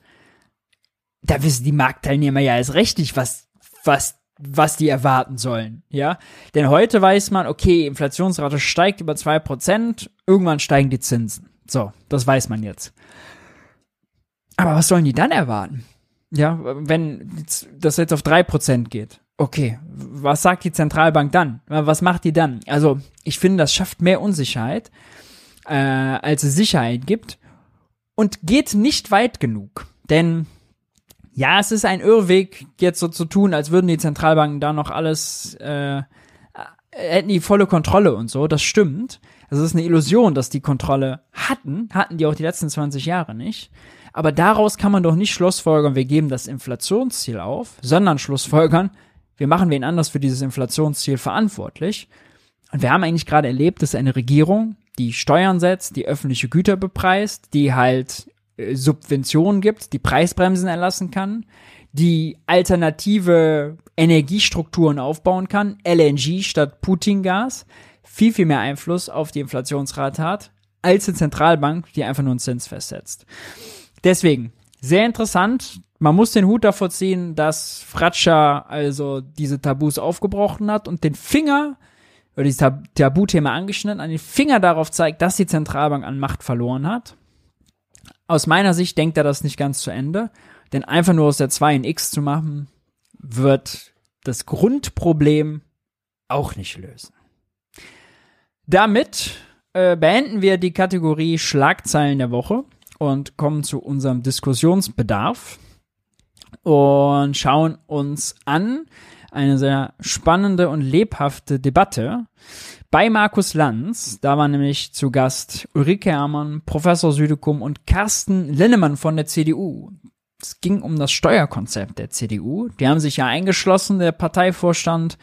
da wissen die Marktteilnehmer ja erst rechtlich, was, was, was die erwarten sollen, ja. Denn heute weiß man, okay, Inflationsrate steigt über zwei Prozent, irgendwann steigen die Zinsen. So, das weiß man jetzt. Aber was sollen die dann erwarten? Ja, wenn das jetzt auf drei Prozent geht. Okay, was sagt die Zentralbank dann? Was macht die dann? Also, ich finde, das schafft mehr Unsicherheit, äh, als es Sicherheit gibt und geht nicht weit genug. Denn ja, es ist ein Irrweg, jetzt so zu tun, als würden die Zentralbanken da noch alles, äh, hätten die volle Kontrolle und so. Das stimmt. Es ist eine Illusion, dass die Kontrolle hatten, hatten die auch die letzten 20 Jahre nicht. Aber daraus kann man doch nicht schlussfolgern, wir geben das Inflationsziel auf, sondern schlussfolgern, wir machen wen anders für dieses Inflationsziel verantwortlich. Und wir haben eigentlich gerade erlebt, dass eine Regierung, die Steuern setzt, die öffentliche Güter bepreist, die halt äh, Subventionen gibt, die Preisbremsen erlassen kann, die alternative Energiestrukturen aufbauen kann, LNG statt Putin-Gas, viel, viel mehr Einfluss auf die Inflationsrate hat, als eine Zentralbank, die einfach nur einen Zins festsetzt. Deswegen, sehr interessant. Man muss den Hut davor ziehen, dass Fratscher also diese Tabus aufgebrochen hat und den Finger oder dieses Tab Tabuthema angeschnitten, an den Finger darauf zeigt, dass die Zentralbank an Macht verloren hat. Aus meiner Sicht denkt er das nicht ganz zu Ende, denn einfach nur aus der 2 in X zu machen, wird das Grundproblem auch nicht lösen. Damit äh, beenden wir die Kategorie Schlagzeilen der Woche und kommen zu unserem Diskussionsbedarf und schauen uns an eine sehr spannende und lebhafte Debatte bei Markus Lanz. Da war nämlich zu Gast Ulrike Hermann, Professor Südekum und Carsten Linnemann von der CDU. Es ging um das Steuerkonzept der CDU. Die haben sich ja eingeschlossen, der Parteivorstand.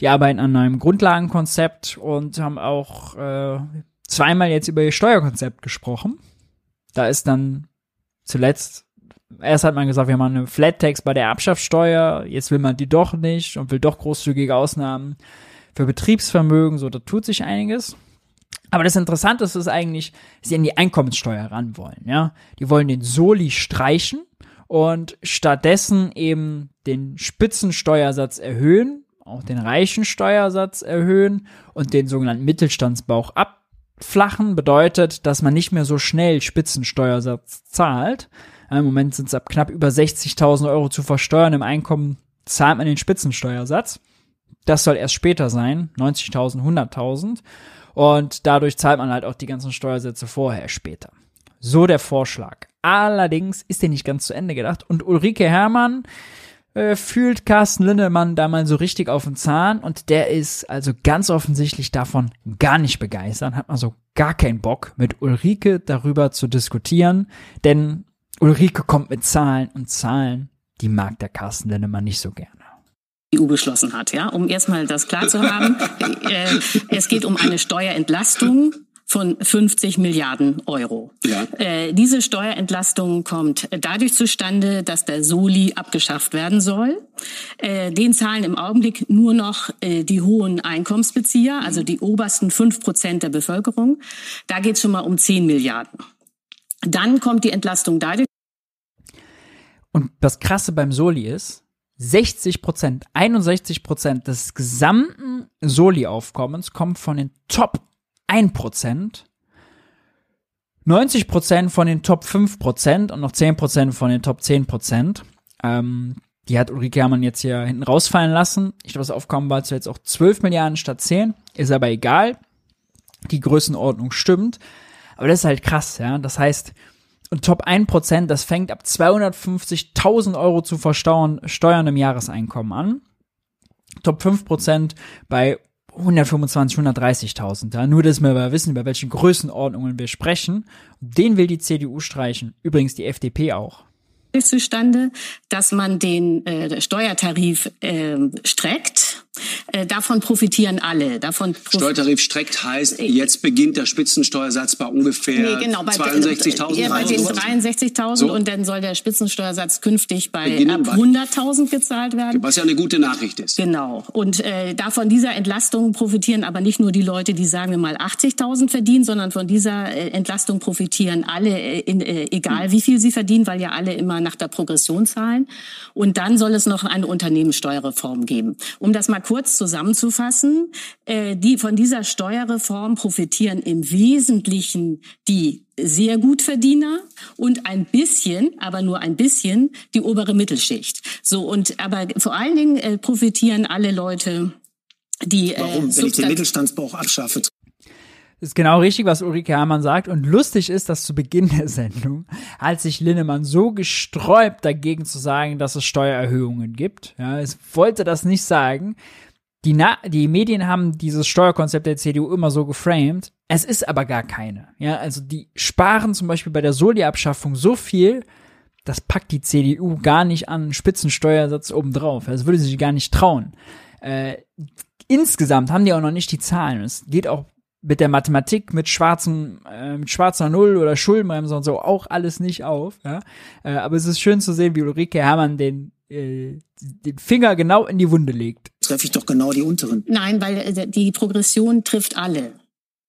Die arbeiten an einem Grundlagenkonzept und haben auch äh, zweimal jetzt über ihr Steuerkonzept gesprochen. Da ist dann zuletzt, erst hat man gesagt, wir machen eine Flat Tax bei der Erbschaftssteuer, jetzt will man die doch nicht und will doch großzügige Ausnahmen für Betriebsvermögen, so da tut sich einiges. Aber das Interessante ist, ist eigentlich, dass sie an die Einkommenssteuer ran wollen, ja. Die wollen den Soli streichen und stattdessen eben den Spitzensteuersatz erhöhen, auch den reichen Steuersatz erhöhen und den sogenannten Mittelstandsbauch ab Flachen bedeutet, dass man nicht mehr so schnell Spitzensteuersatz zahlt. Im Moment sind es ab knapp über 60.000 Euro zu versteuern. Im Einkommen zahlt man den Spitzensteuersatz. Das soll erst später sein, 90.000, 100.000. Und dadurch zahlt man halt auch die ganzen Steuersätze vorher, später. So der Vorschlag. Allerdings ist der nicht ganz zu Ende gedacht. Und Ulrike Herrmann äh, fühlt Carsten Lindemann da mal so richtig auf den Zahn und der ist also ganz offensichtlich davon gar nicht begeistert, hat also gar keinen Bock, mit Ulrike darüber zu diskutieren, denn Ulrike kommt mit Zahlen und Zahlen, die mag der Carsten Lindemann nicht so gerne. EU beschlossen hat, ja, um erstmal das klar zu haben. äh, es geht um eine Steuerentlastung von 50 Milliarden Euro. Ja. Äh, diese Steuerentlastung kommt dadurch zustande, dass der Soli abgeschafft werden soll. Äh, den zahlen im Augenblick nur noch äh, die hohen Einkommensbezieher, also die obersten fünf Prozent der Bevölkerung. Da geht es schon mal um 10 Milliarden. Dann kommt die Entlastung dadurch. Und das Krasse beim Soli ist, 60 Prozent, 61 Prozent des gesamten Soli-Aufkommens kommt von den Top 1%, 90% von den Top 5% und noch 10% von den Top 10%. Ähm, die hat Ulrike Herrmann jetzt hier hinten rausfallen lassen. Ich glaube, das Aufkommen war jetzt auch 12 Milliarden statt 10. Ist aber egal. Die Größenordnung stimmt. Aber das ist halt krass, ja. Das heißt, Top 1%, das fängt ab 250.000 Euro zu versteuern Steuern im Jahreseinkommen an. Top 5% bei 125, 130.000. Ja? Nur, dass wir aber wissen, über welche Größenordnungen wir sprechen. Den will die CDU streichen. Übrigens die FDP auch zustande, dass man den äh, Steuertarif äh, streckt davon profitieren alle. Davon prof Steuertarif streckt heißt, jetzt beginnt der Spitzensteuersatz bei ungefähr nee, genau, 62.000. Ja, bei den 63.000 so. und dann soll der Spitzensteuersatz künftig bei Beginnen ab 100.000 gezahlt werden. Was ja eine gute Nachricht ist. Genau. Und äh, davon dieser Entlastung profitieren aber nicht nur die Leute, die sagen wir mal 80.000 verdienen, sondern von dieser äh, Entlastung profitieren alle, äh, in, äh, egal hm. wie viel sie verdienen, weil ja alle immer nach der Progression zahlen. Und dann soll es noch eine Unternehmenssteuerreform geben. Um das mal mal kurz zusammenzufassen. Äh, die von dieser Steuerreform profitieren im Wesentlichen die sehr gut Verdiener und ein bisschen, aber nur ein bisschen, die obere Mittelschicht. So und aber vor allen Dingen äh, profitieren alle Leute, die. Äh, Warum? Wenn ich den Mittelstandsbauch abschaffe, ist genau richtig, was Ulrike Herrmann sagt. Und lustig ist, dass zu Beginn der Sendung hat sich Linnemann so gesträubt, dagegen zu sagen, dass es Steuererhöhungen gibt. Ja, es wollte das nicht sagen. Die, Na die Medien haben dieses Steuerkonzept der CDU immer so geframed. Es ist aber gar keine. Ja, also die sparen zum Beispiel bei der Soli-Abschaffung so viel, das packt die CDU gar nicht an, Spitzensteuersatz obendrauf. Das würde sie sich gar nicht trauen. Äh, insgesamt haben die auch noch nicht die Zahlen. Es geht auch mit der Mathematik, mit schwarzen, äh, mit schwarzer Null oder Schuldenbremse und so auch alles nicht auf. Ja? Äh, aber es ist schön zu sehen, wie Ulrike Herrmann den äh, den Finger genau in die Wunde legt. Treffe ich doch genau die unteren. Nein, weil äh, die Progression trifft alle.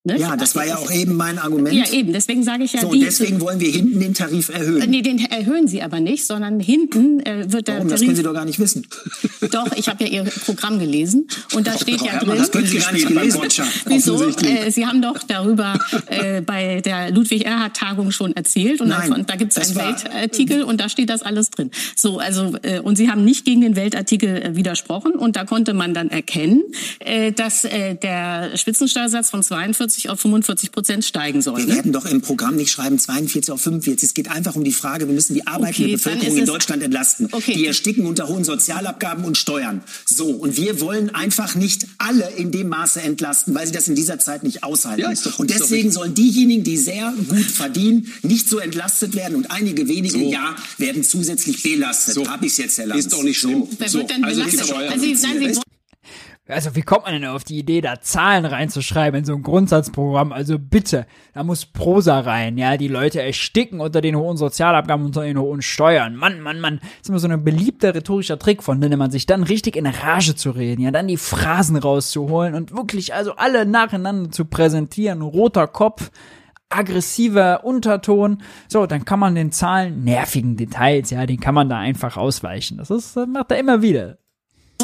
Ne? Ja, das war ja auch eben mein Argument. Ja, eben. Deswegen sage ich ja. So, die, deswegen wollen wir hinten den Tarif erhöhen. Nee, den erhöhen Sie aber nicht, sondern hinten äh, wird der Warum? Tarif. Das können Sie doch gar nicht wissen. Doch, ich habe ja Ihr Programm gelesen und da steht ja drin. Das können Sie gar nicht gelesen. Wieso? Äh, Sie haben doch darüber äh, bei der Ludwig Erhard Tagung schon erzählt und, Nein, dann, da gibt es einen Weltartikel und da steht das alles drin. So, also äh, und Sie haben nicht gegen den Weltartikel äh, widersprochen und da konnte man dann erkennen, äh, dass der Spitzensteuersatz von 42 auf 45 Prozent steigen soll. Wir ne? werden doch im Programm nicht schreiben 42 auf 45. Es geht einfach um die Frage, wir müssen die arbeitende okay, Bevölkerung in Deutschland entlasten. Okay. Die ersticken unter hohen Sozialabgaben und Steuern. So, und wir wollen einfach nicht alle in dem Maße entlasten, weil sie das in dieser Zeit nicht aushalten. Ja, doch, und deswegen sollen diejenigen, die sehr gut verdienen, nicht so entlastet werden und einige wenige, so. ja, werden zusätzlich belastet. So. Habe ich es jetzt erlangt. Ist doch nicht schlimm. So. Wer wird denn also, belastet? Also, Sie, nein, Sie also wie kommt man denn auf die Idee, da Zahlen reinzuschreiben in so ein Grundsatzprogramm? Also bitte, da muss Prosa rein, ja. Die Leute ersticken unter den hohen Sozialabgaben, unter den hohen Steuern. Mann, Mann, Mann. Das ist immer so ein beliebter rhetorischer Trick von man sich dann richtig in Rage zu reden, ja, dann die Phrasen rauszuholen und wirklich also alle nacheinander zu präsentieren. Roter Kopf, aggressiver Unterton. So, dann kann man den Zahlen, nervigen Details, ja, den kann man da einfach ausweichen. Das ist, das macht er immer wieder.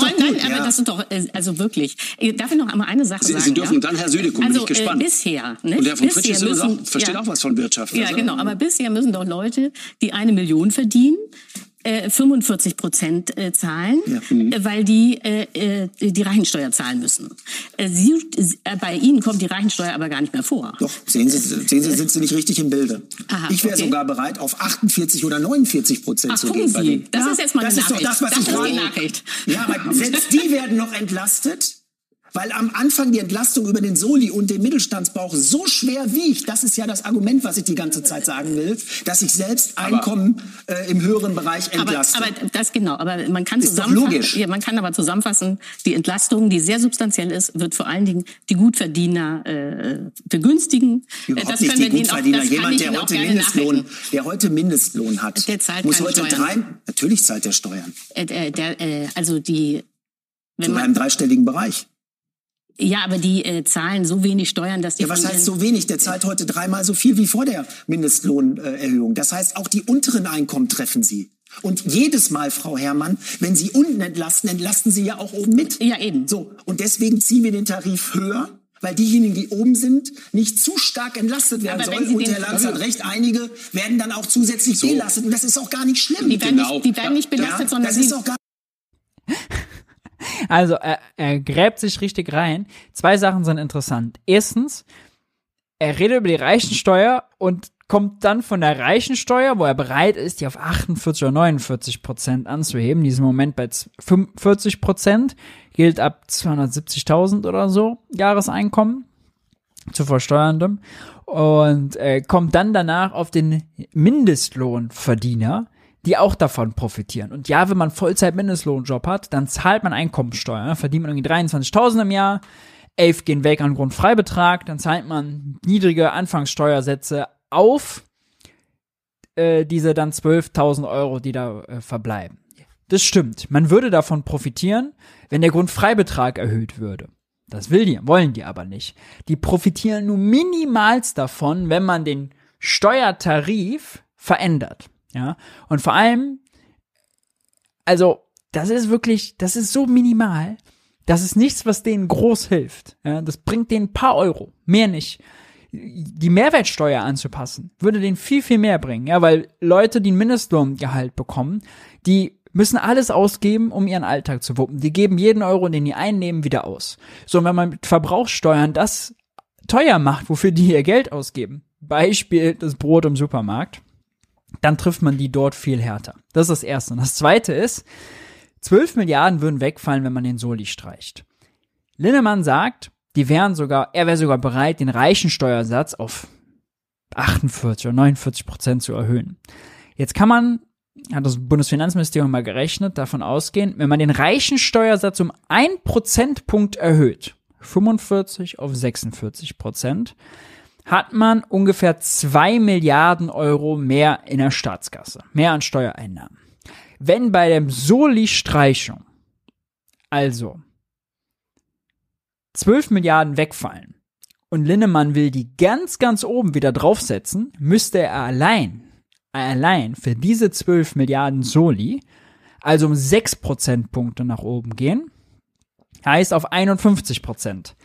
Nein, nein, aber ja. das sind doch, äh, also wirklich. Äh, darf ich noch einmal eine Sache Sie, sagen? Sie dürfen ja? dann, Herr Südekum, also, bin ich gespannt. Äh, bisher, ne? Und der von Fritsch müssen, auch, versteht ja. auch was von Wirtschaft. Ja, also. genau, aber bisher müssen doch Leute, die eine Million verdienen, 45 äh, Prozent äh, zahlen, ja. mhm. weil die äh, die Reichensteuer zahlen müssen. Sie, bei Ihnen kommt die Reichensteuer aber gar nicht mehr vor. Doch, sehen Sie, sehen Sie sind Sie nicht richtig im Bilde. Aha, ich wäre okay. sogar bereit, auf 48 oder 49 Prozent Ach, zu gehen. bei Sie. Das ja, ist jetzt mal das eine Nachricht. Ist doch das, was das ich ist die Nachricht. Ja, aber selbst die werden noch entlastet weil am Anfang die Entlastung über den Soli und den Mittelstandsbauch so schwer wiegt, das ist ja das Argument, was ich die ganze Zeit sagen will, dass ich selbst Einkommen äh, im höheren Bereich entlaste. Aber, aber das genau, aber man kann zusammenfassen, ja, man kann aber zusammenfassen, die Entlastung, die sehr substanziell ist, wird vor allen Dingen die Gutverdiener äh, begünstigen. Überhaupt das nicht die Gutverdiener. Auch, Jemand, der heute Mindestlohn, der heute Mindestlohn hat, der zahlt muss heute Steuern. drei, natürlich zahlt der Steuern. Äh, der, äh, also die wenn Sogar im dreistelligen Bereich. Ja, aber die äh, zahlen so wenig Steuern, dass die. Ja, was heißt so wenig? Der zahlt heute dreimal so viel wie vor der Mindestlohnerhöhung. Das heißt, auch die unteren Einkommen treffen sie. Und jedes Mal, Frau Herrmann, wenn Sie unten entlasten, entlasten Sie ja auch oben mit. Ja, eben. So. Und deswegen ziehen wir den Tarif höher, weil diejenigen, die oben sind, nicht zu stark entlastet werden Aber sollen. Und Herr Lanz hat recht, einige werden dann auch zusätzlich so. belastet. Und das ist auch gar nicht schlimm. Die werden, genau. nicht, die werden nicht belastet, ja, sondern das ist auch gar also er, er gräbt sich richtig rein. Zwei Sachen sind interessant. Erstens, er redet über die Reichensteuer und kommt dann von der Reichensteuer, wo er bereit ist, die auf 48 oder 49 Prozent anzuheben. Diesen Moment bei 45 Prozent gilt ab 270.000 oder so Jahreseinkommen zu versteuerndem und äh, kommt dann danach auf den Mindestlohnverdiener, die auch davon profitieren. Und ja, wenn man Vollzeit-Mindestlohnjob hat, dann zahlt man Einkommensteuer. Verdient man irgendwie 23.000 im Jahr, 11 gehen weg an Grundfreibetrag, dann zahlt man niedrige Anfangssteuersätze auf äh, diese dann 12.000 Euro, die da äh, verbleiben. Das stimmt. Man würde davon profitieren, wenn der Grundfreibetrag erhöht würde. Das will die, wollen die aber nicht. Die profitieren nur minimals davon, wenn man den Steuertarif verändert. Ja. Und vor allem, also, das ist wirklich, das ist so minimal. Das ist nichts, was denen groß hilft. Ja, das bringt denen ein paar Euro, mehr nicht. Die Mehrwertsteuer anzupassen, würde denen viel, viel mehr bringen. Ja, weil Leute, die ein Mindestlohngehalt bekommen, die müssen alles ausgeben, um ihren Alltag zu wuppen. Die geben jeden Euro, den die einnehmen, wieder aus. So, und wenn man mit Verbrauchssteuern das teuer macht, wofür die ihr Geld ausgeben, Beispiel das Brot im Supermarkt, dann trifft man die dort viel härter. Das ist das Erste. Und das Zweite ist, 12 Milliarden würden wegfallen, wenn man den Soli streicht. Linnemann sagt, die wären sogar, er wäre sogar bereit, den reichen Steuersatz auf 48 oder 49 Prozent zu erhöhen. Jetzt kann man, hat das Bundesfinanzministerium mal gerechnet, davon ausgehen, wenn man den reichen Steuersatz um ein Prozentpunkt erhöht, 45 auf 46 Prozent, hat man ungefähr zwei Milliarden Euro mehr in der Staatskasse, mehr an Steuereinnahmen. Wenn bei der Soli-Streichung also 12 Milliarden wegfallen und Linnemann will die ganz, ganz oben wieder draufsetzen, müsste er allein, allein für diese 12 Milliarden Soli, also um 6 Prozentpunkte nach oben gehen, heißt auf 51 Prozent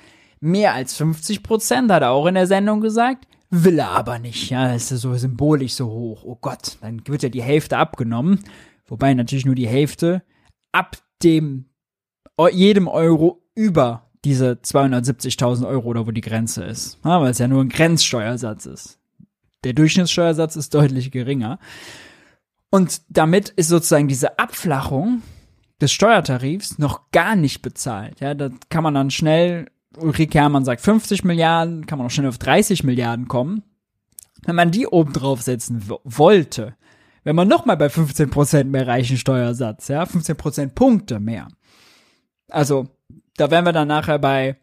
mehr als 50 Prozent, hat er auch in der Sendung gesagt. Will er aber nicht, ja, ist so symbolisch so hoch. Oh Gott, dann wird ja die Hälfte abgenommen. Wobei natürlich nur die Hälfte ab dem jedem Euro über diese 270.000 Euro oder wo die Grenze ist. Ja, weil es ja nur ein Grenzsteuersatz ist. Der Durchschnittssteuersatz ist deutlich geringer. Und damit ist sozusagen diese Abflachung des Steuertarifs noch gar nicht bezahlt. Ja, da kann man dann schnell Ulrike Herrmann sagt 50 Milliarden, kann man auch schnell auf 30 Milliarden kommen. Wenn man die oben draufsetzen wollte, wenn man nochmal bei 15% mehr reichen Steuersatz, ja, 15% Punkte mehr. Also, da wären wir dann nachher bei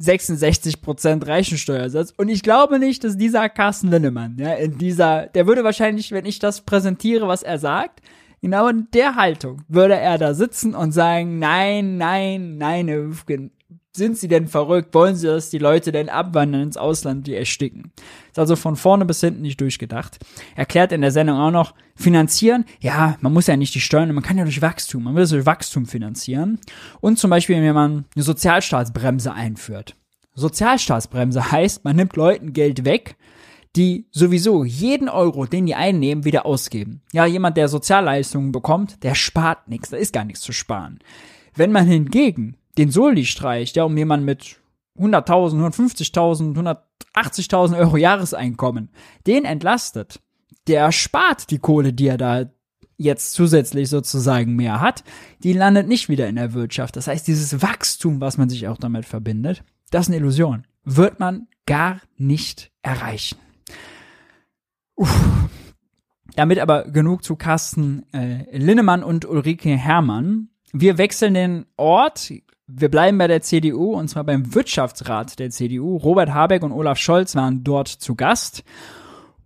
66% Reichensteuersatz. Und ich glaube nicht, dass dieser Carsten Linnemann, ja, in dieser, der würde wahrscheinlich, wenn ich das präsentiere, was er sagt, genau in der Haltung würde er da sitzen und sagen, nein, nein, nein, sind sie denn verrückt? Wollen sie, dass die Leute denn abwandern ins Ausland, die ersticken? Ist also von vorne bis hinten nicht durchgedacht. Erklärt in der Sendung auch noch, finanzieren, ja, man muss ja nicht die Steuern, man kann ja durch Wachstum, man will es durch Wachstum finanzieren. Und zum Beispiel, wenn man eine Sozialstaatsbremse einführt. Sozialstaatsbremse heißt, man nimmt Leuten Geld weg, die sowieso jeden Euro, den die einnehmen, wieder ausgeben. Ja, jemand, der Sozialleistungen bekommt, der spart nichts, da ist gar nichts zu sparen. Wenn man hingegen den Soli streicht, ja, um jemanden mit 100.000, 150.000, 180.000 Euro Jahreseinkommen, den entlastet, der spart die Kohle, die er da jetzt zusätzlich sozusagen mehr hat, die landet nicht wieder in der Wirtschaft. Das heißt, dieses Wachstum, was man sich auch damit verbindet, das ist eine Illusion. Wird man gar nicht erreichen. Uff. Damit aber genug zu Carsten äh, Linnemann und Ulrike Herrmann. Wir wechseln den Ort. Wir bleiben bei der CDU und zwar beim Wirtschaftsrat der CDU. Robert Habeck und Olaf Scholz waren dort zu Gast.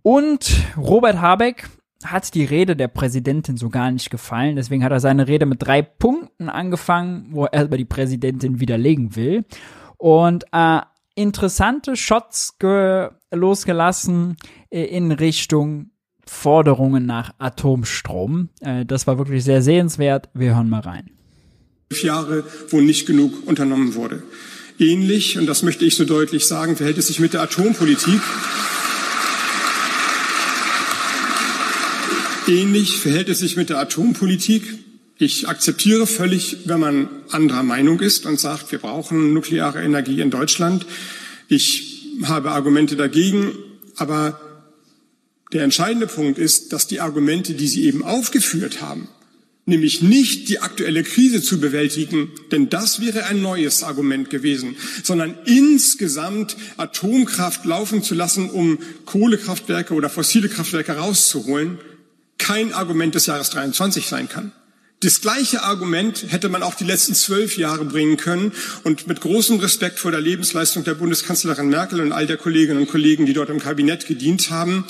Und Robert Habeck hat die Rede der Präsidentin so gar nicht gefallen. Deswegen hat er seine Rede mit drei Punkten angefangen, wo er über die Präsidentin widerlegen will. Und äh, interessante Shots losgelassen äh, in Richtung Forderungen nach Atomstrom. Äh, das war wirklich sehr sehenswert. Wir hören mal rein. Jahre, wo nicht genug unternommen wurde. Ähnlich, und das möchte ich so deutlich sagen, verhält es sich mit der Atompolitik. Ähnlich verhält es sich mit der Atompolitik. Ich akzeptiere völlig, wenn man anderer Meinung ist und sagt, wir brauchen nukleare Energie in Deutschland. Ich habe Argumente dagegen, aber der entscheidende Punkt ist, dass die Argumente, die Sie eben aufgeführt haben, nämlich nicht die aktuelle Krise zu bewältigen, denn das wäre ein neues Argument gewesen, sondern insgesamt Atomkraft laufen zu lassen, um Kohlekraftwerke oder fossile Kraftwerke rauszuholen, kein Argument des Jahres 23 sein kann. Das gleiche Argument hätte man auch die letzten zwölf Jahre bringen können und mit großem Respekt vor der Lebensleistung der Bundeskanzlerin Merkel und all der Kolleginnen und Kollegen, die dort im Kabinett gedient haben,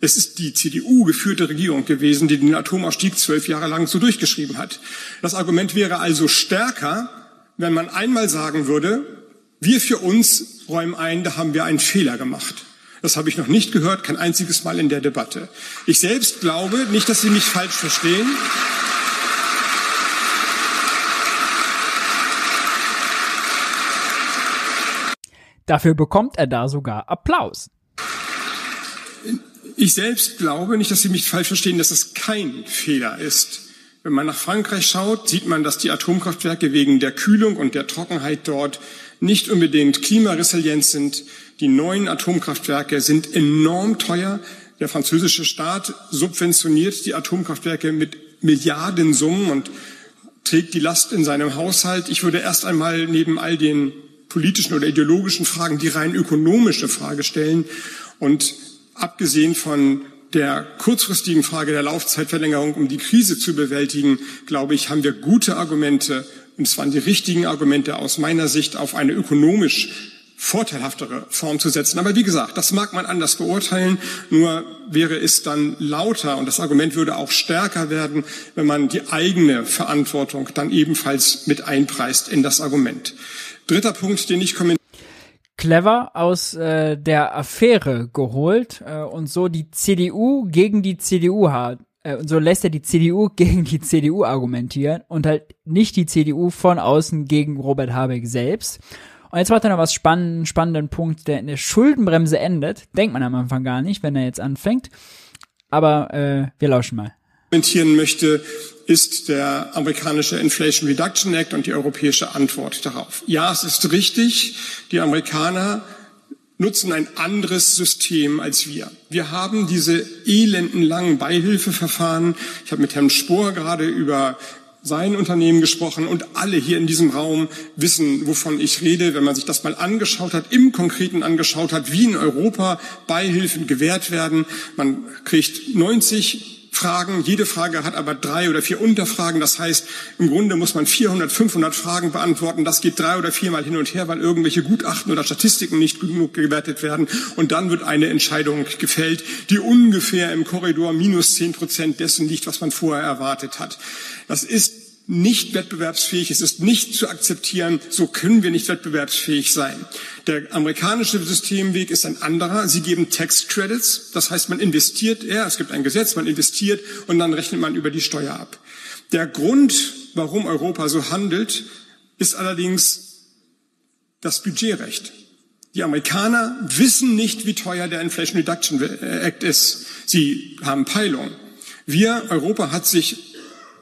es ist die CDU geführte Regierung gewesen, die den Atomausstieg zwölf Jahre lang so durchgeschrieben hat. Das Argument wäre also stärker, wenn man einmal sagen würde, wir für uns räumen ein, da haben wir einen Fehler gemacht. Das habe ich noch nicht gehört, kein einziges Mal in der Debatte. Ich selbst glaube, nicht, dass Sie mich falsch verstehen, Dafür bekommt er da sogar Applaus. Ich selbst glaube, nicht, dass Sie mich falsch verstehen, dass es kein Fehler ist. Wenn man nach Frankreich schaut, sieht man, dass die Atomkraftwerke wegen der Kühlung und der Trockenheit dort nicht unbedingt klimaresilient sind. Die neuen Atomkraftwerke sind enorm teuer. Der französische Staat subventioniert die Atomkraftwerke mit Milliardensummen und trägt die Last in seinem Haushalt. Ich würde erst einmal neben all den politischen oder ideologischen Fragen die rein ökonomische Frage stellen. Und abgesehen von der kurzfristigen Frage der Laufzeitverlängerung, um die Krise zu bewältigen, glaube ich, haben wir gute Argumente, und es waren die richtigen Argumente aus meiner Sicht, auf eine ökonomisch vorteilhaftere Form zu setzen. Aber wie gesagt, das mag man anders beurteilen, nur wäre es dann lauter und das Argument würde auch stärker werden, wenn man die eigene Verantwortung dann ebenfalls mit einpreist in das Argument. Dritter Punkt, den ich kommentiere. Clever aus äh, der Affäre geholt äh, und so die CDU gegen die CDU hat. Äh, und so lässt er die CDU gegen die CDU argumentieren und halt nicht die CDU von außen gegen Robert Habeck selbst. Und jetzt macht er noch was spannenden, spannenden Punkt, der in der Schuldenbremse endet. Denkt man am Anfang gar nicht, wenn er jetzt anfängt. Aber äh, wir lauschen mal. Kommentieren möchte, ist der amerikanische Inflation Reduction Act und die europäische Antwort darauf. Ja, es ist richtig, die Amerikaner nutzen ein anderes System als wir. Wir haben diese elenden langen Beihilfeverfahren. Ich habe mit Herrn Spohr gerade über sein Unternehmen gesprochen und alle hier in diesem Raum wissen, wovon ich rede, wenn man sich das mal angeschaut hat, im Konkreten angeschaut hat, wie in Europa Beihilfen gewährt werden. Man kriegt 90 Fragen. Jede Frage hat aber drei oder vier Unterfragen. Das heißt, im Grunde muss man 400, 500 Fragen beantworten. Das geht drei oder viermal hin und her, weil irgendwelche Gutachten oder Statistiken nicht genug gewertet werden. Und dann wird eine Entscheidung gefällt, die ungefähr im Korridor minus zehn Prozent dessen liegt, was man vorher erwartet hat. Das ist nicht wettbewerbsfähig, es ist nicht zu akzeptieren, so können wir nicht wettbewerbsfähig sein. Der amerikanische Systemweg ist ein anderer. Sie geben Tax Credits, das heißt, man investiert, ja, es gibt ein Gesetz, man investiert und dann rechnet man über die Steuer ab. Der Grund, warum Europa so handelt, ist allerdings das Budgetrecht. Die Amerikaner wissen nicht, wie teuer der Inflation Reduction Act ist. Sie haben Peilung. Wir, Europa hat sich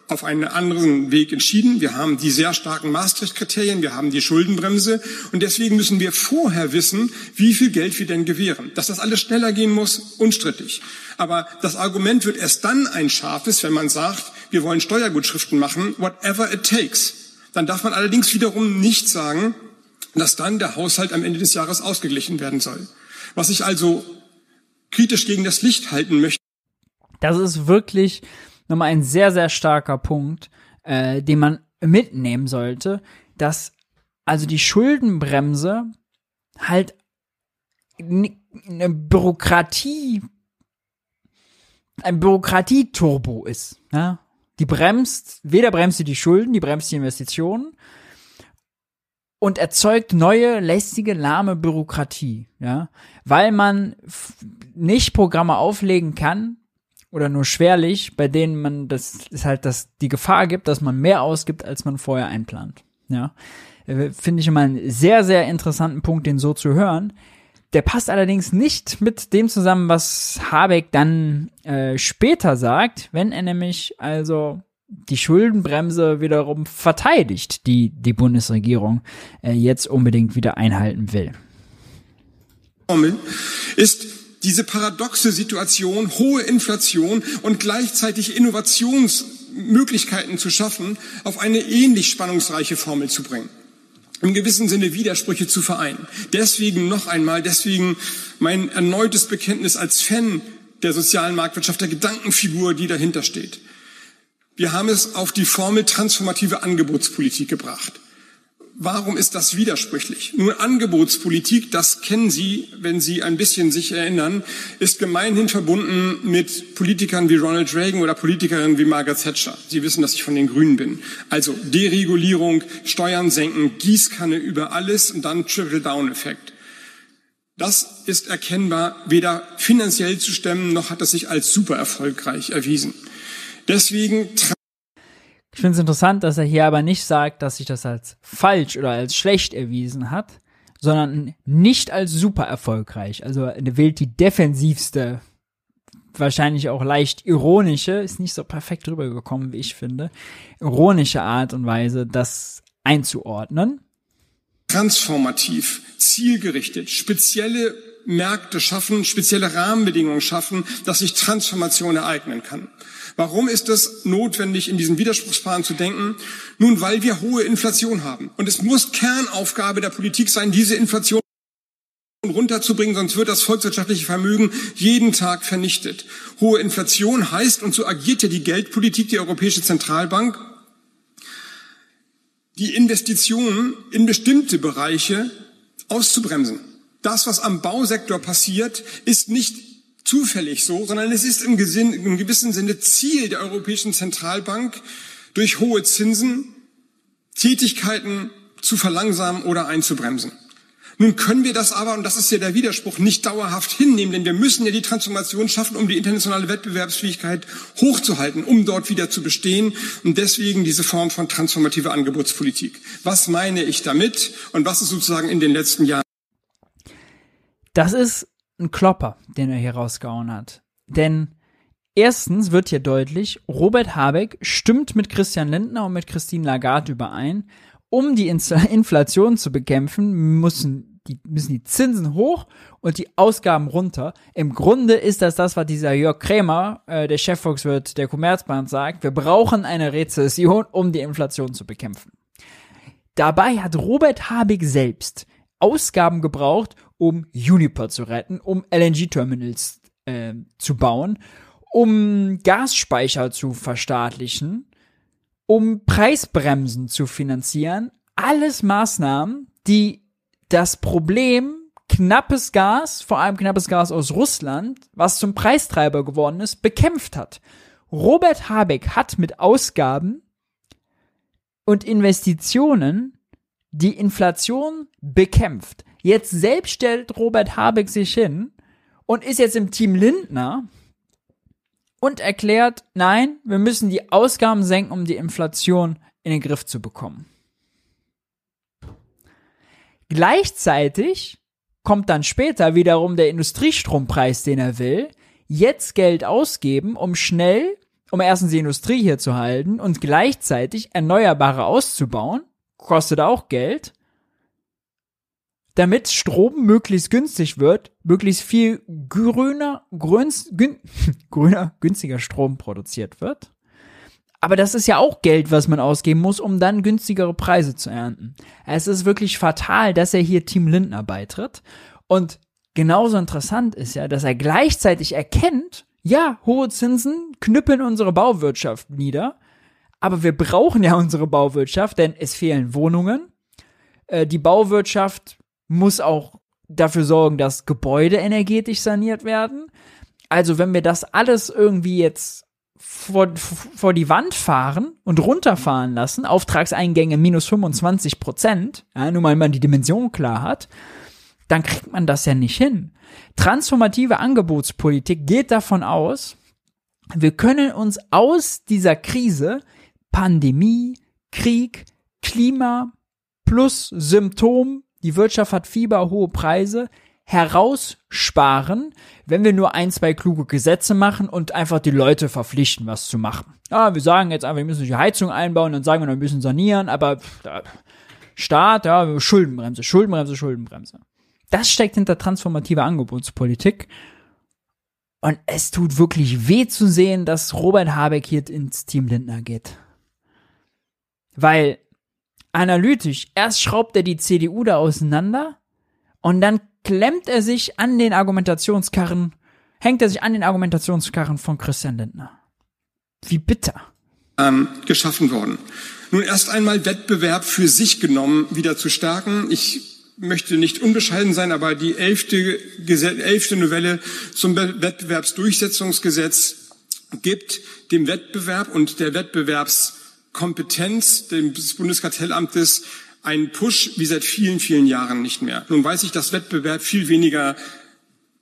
auf einen anderen Weg entschieden. Wir haben die sehr starken Maastricht-Kriterien, wir haben die Schuldenbremse und deswegen müssen wir vorher wissen, wie viel Geld wir denn gewähren. Dass das alles schneller gehen muss, unstrittig. Aber das Argument wird erst dann ein scharfes, wenn man sagt, wir wollen Steuergutschriften machen, whatever it takes. Dann darf man allerdings wiederum nicht sagen, dass dann der Haushalt am Ende des Jahres ausgeglichen werden soll. Was ich also kritisch gegen das Licht halten möchte. Das ist wirklich nochmal ein sehr, sehr starker Punkt, äh, den man mitnehmen sollte, dass also die Schuldenbremse halt eine Bürokratie, ein Bürokratieturbo ist. Ne? Die bremst, weder bremst sie die Schulden, die bremst die Investitionen und erzeugt neue, lästige, lahme Bürokratie, ja, weil man nicht Programme auflegen kann, oder nur schwerlich, bei denen man das ist halt, dass die Gefahr gibt, dass man mehr ausgibt, als man vorher einplant. Ja, äh, finde ich immer einen sehr, sehr interessanten Punkt, den so zu hören. Der passt allerdings nicht mit dem zusammen, was Habeck dann äh, später sagt, wenn er nämlich also die Schuldenbremse wiederum verteidigt, die die Bundesregierung äh, jetzt unbedingt wieder einhalten will. Ist diese paradoxe Situation, hohe Inflation und gleichzeitig Innovationsmöglichkeiten zu schaffen, auf eine ähnlich spannungsreiche Formel zu bringen. Im gewissen Sinne Widersprüche zu vereinen. Deswegen noch einmal, deswegen mein erneutes Bekenntnis als Fan der sozialen Marktwirtschaft, der Gedankenfigur, die dahinter steht. Wir haben es auf die Formel transformative Angebotspolitik gebracht. Warum ist das widersprüchlich? Nun, Angebotspolitik, das kennen Sie, wenn Sie ein bisschen sich erinnern, ist gemeinhin verbunden mit Politikern wie Ronald Reagan oder Politikerinnen wie Margaret Thatcher. Sie wissen, dass ich von den Grünen bin. Also Deregulierung, Steuern senken, Gießkanne über alles und dann Trickle-Down-Effekt. Das ist erkennbar weder finanziell zu stemmen, noch hat es sich als super erfolgreich erwiesen. Deswegen ich finde es interessant, dass er hier aber nicht sagt, dass sich das als falsch oder als schlecht erwiesen hat, sondern nicht als super erfolgreich. Also er wählt die defensivste, wahrscheinlich auch leicht ironische, ist nicht so perfekt rübergekommen, wie ich finde, ironische Art und Weise, das einzuordnen. Transformativ, zielgerichtet, spezielle Märkte schaffen, spezielle Rahmenbedingungen schaffen, dass sich Transformation ereignen kann. Warum ist es notwendig, in diesen Widerspruchspaaren zu denken? Nun, weil wir hohe Inflation haben. Und es muss Kernaufgabe der Politik sein, diese Inflation runterzubringen, sonst wird das volkswirtschaftliche Vermögen jeden Tag vernichtet. Hohe Inflation heißt, und so agiert ja die Geldpolitik, die Europäische Zentralbank, die Investitionen in bestimmte Bereiche auszubremsen. Das, was am Bausektor passiert, ist nicht zufällig so, sondern es ist im, Gesinn, im gewissen Sinne Ziel der Europäischen Zentralbank, durch hohe Zinsen Tätigkeiten zu verlangsamen oder einzubremsen. Nun können wir das aber, und das ist ja der Widerspruch, nicht dauerhaft hinnehmen, denn wir müssen ja die Transformation schaffen, um die internationale Wettbewerbsfähigkeit hochzuhalten, um dort wieder zu bestehen. Und deswegen diese Form von transformativer Angebotspolitik. Was meine ich damit und was ist sozusagen in den letzten Jahren? Das ist ein Klopper, den er hier rausgehauen hat. Denn erstens wird hier deutlich, Robert Habeck stimmt mit Christian Lindner und mit Christine Lagarde überein, um die Inflation zu bekämpfen, müssen die, müssen die Zinsen hoch und die Ausgaben runter. Im Grunde ist das das, was dieser Jörg Krämer, äh, der Chefvolkswirt der Commerzbank, sagt. Wir brauchen eine Rezession, um die Inflation zu bekämpfen. Dabei hat Robert Habeck selbst Ausgaben gebraucht, um Uniper zu retten, um LNG-Terminals äh, zu bauen, um Gasspeicher zu verstaatlichen, um Preisbremsen zu finanzieren. Alles Maßnahmen, die das Problem knappes Gas, vor allem knappes Gas aus Russland, was zum Preistreiber geworden ist, bekämpft hat. Robert Habeck hat mit Ausgaben und Investitionen die Inflation bekämpft. Jetzt selbst stellt Robert Habeck sich hin und ist jetzt im Team Lindner und erklärt, nein, wir müssen die Ausgaben senken, um die Inflation in den Griff zu bekommen. Gleichzeitig kommt dann später wiederum der Industriestrompreis, den er will, jetzt Geld ausgeben, um schnell um erstens die Industrie hier zu halten und gleichzeitig Erneuerbare auszubauen, kostet auch Geld, damit Strom möglichst günstig wird, möglichst viel grüner, grüns, gün, grüner, günstiger Strom produziert wird. Aber das ist ja auch Geld, was man ausgeben muss, um dann günstigere Preise zu ernten. Es ist wirklich fatal, dass er hier Team Lindner beitritt. Und genauso interessant ist ja, dass er gleichzeitig erkennt, ja, hohe Zinsen knüppeln unsere Bauwirtschaft nieder, aber wir brauchen ja unsere Bauwirtschaft, denn es fehlen Wohnungen. Äh, die Bauwirtschaft muss auch dafür sorgen, dass Gebäude energetisch saniert werden. Also wenn wir das alles irgendwie jetzt vor, vor die Wand fahren und runterfahren lassen, Auftragseingänge minus 25 Prozent, ja, nur mal man die Dimension klar hat, dann kriegt man das ja nicht hin. Transformative Angebotspolitik geht davon aus, wir können uns aus dieser Krise Pandemie, Krieg, Klima plus Symptom, die Wirtschaft hat Fieber, hohe Preise, heraussparen, wenn wir nur ein, zwei kluge Gesetze machen und einfach die Leute verpflichten, was zu machen. Ja, wir sagen jetzt einfach, wir müssen die Heizung einbauen, dann sagen wir, wir müssen sanieren, aber Staat, ja, Schuldenbremse, Schuldenbremse, Schuldenbremse. Das steckt hinter transformativer Angebotspolitik. Und es tut wirklich weh zu sehen, dass Robert Habeck hier ins Team Lindner geht. Weil analytisch, erst schraubt er die CDU da auseinander und dann klemmt er sich an den Argumentationskarren, hängt er sich an den Argumentationskarren von Christian Lindner. Wie bitter. Ähm, geschaffen worden. Nun erst einmal Wettbewerb für sich genommen wieder zu stärken. Ich möchte nicht unbescheiden sein, aber die elfte, elfte Novelle zum Wettbewerbsdurchsetzungsgesetz gibt dem Wettbewerb und der Wettbewerbskompetenz des Bundeskartellamtes einen Push wie seit vielen, vielen Jahren nicht mehr. Nun weiß ich, dass Wettbewerb viel weniger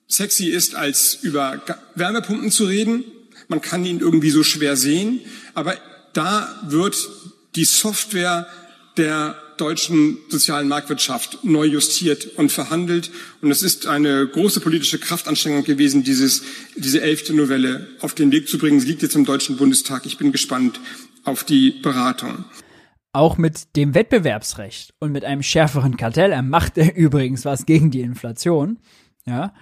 sexy ist, als über Wärmepumpen zu reden. Man kann ihn irgendwie so schwer sehen, aber da wird die Software der deutschen sozialen Marktwirtschaft neu justiert und verhandelt. Und es ist eine große politische Kraftanstrengung gewesen, dieses, diese elfte Novelle auf den Weg zu bringen. Sie liegt jetzt im Deutschen Bundestag. Ich bin gespannt auf die Beratung. Auch mit dem Wettbewerbsrecht und mit einem schärferen Kartell, er macht er übrigens was gegen die Inflation, ja,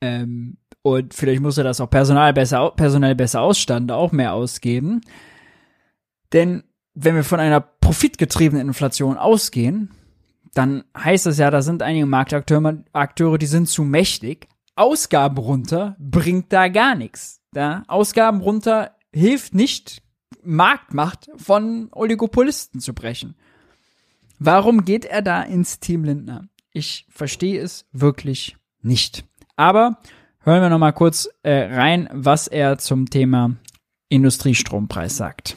ähm, und vielleicht muss er das auch personal besser, personell besser ausstanden, auch mehr ausgeben. Denn wenn wir von einer profitgetriebenen Inflation ausgehen, dann heißt es ja, da sind einige Marktakteure, Akteure, die sind zu mächtig. Ausgaben runter bringt da gar nichts. Ja? Ausgaben runter hilft nicht, Marktmacht von Oligopolisten zu brechen. Warum geht er da ins Team Lindner? Ich verstehe es wirklich nicht. Aber hören wir noch mal kurz äh, rein, was er zum Thema Industriestrompreis sagt.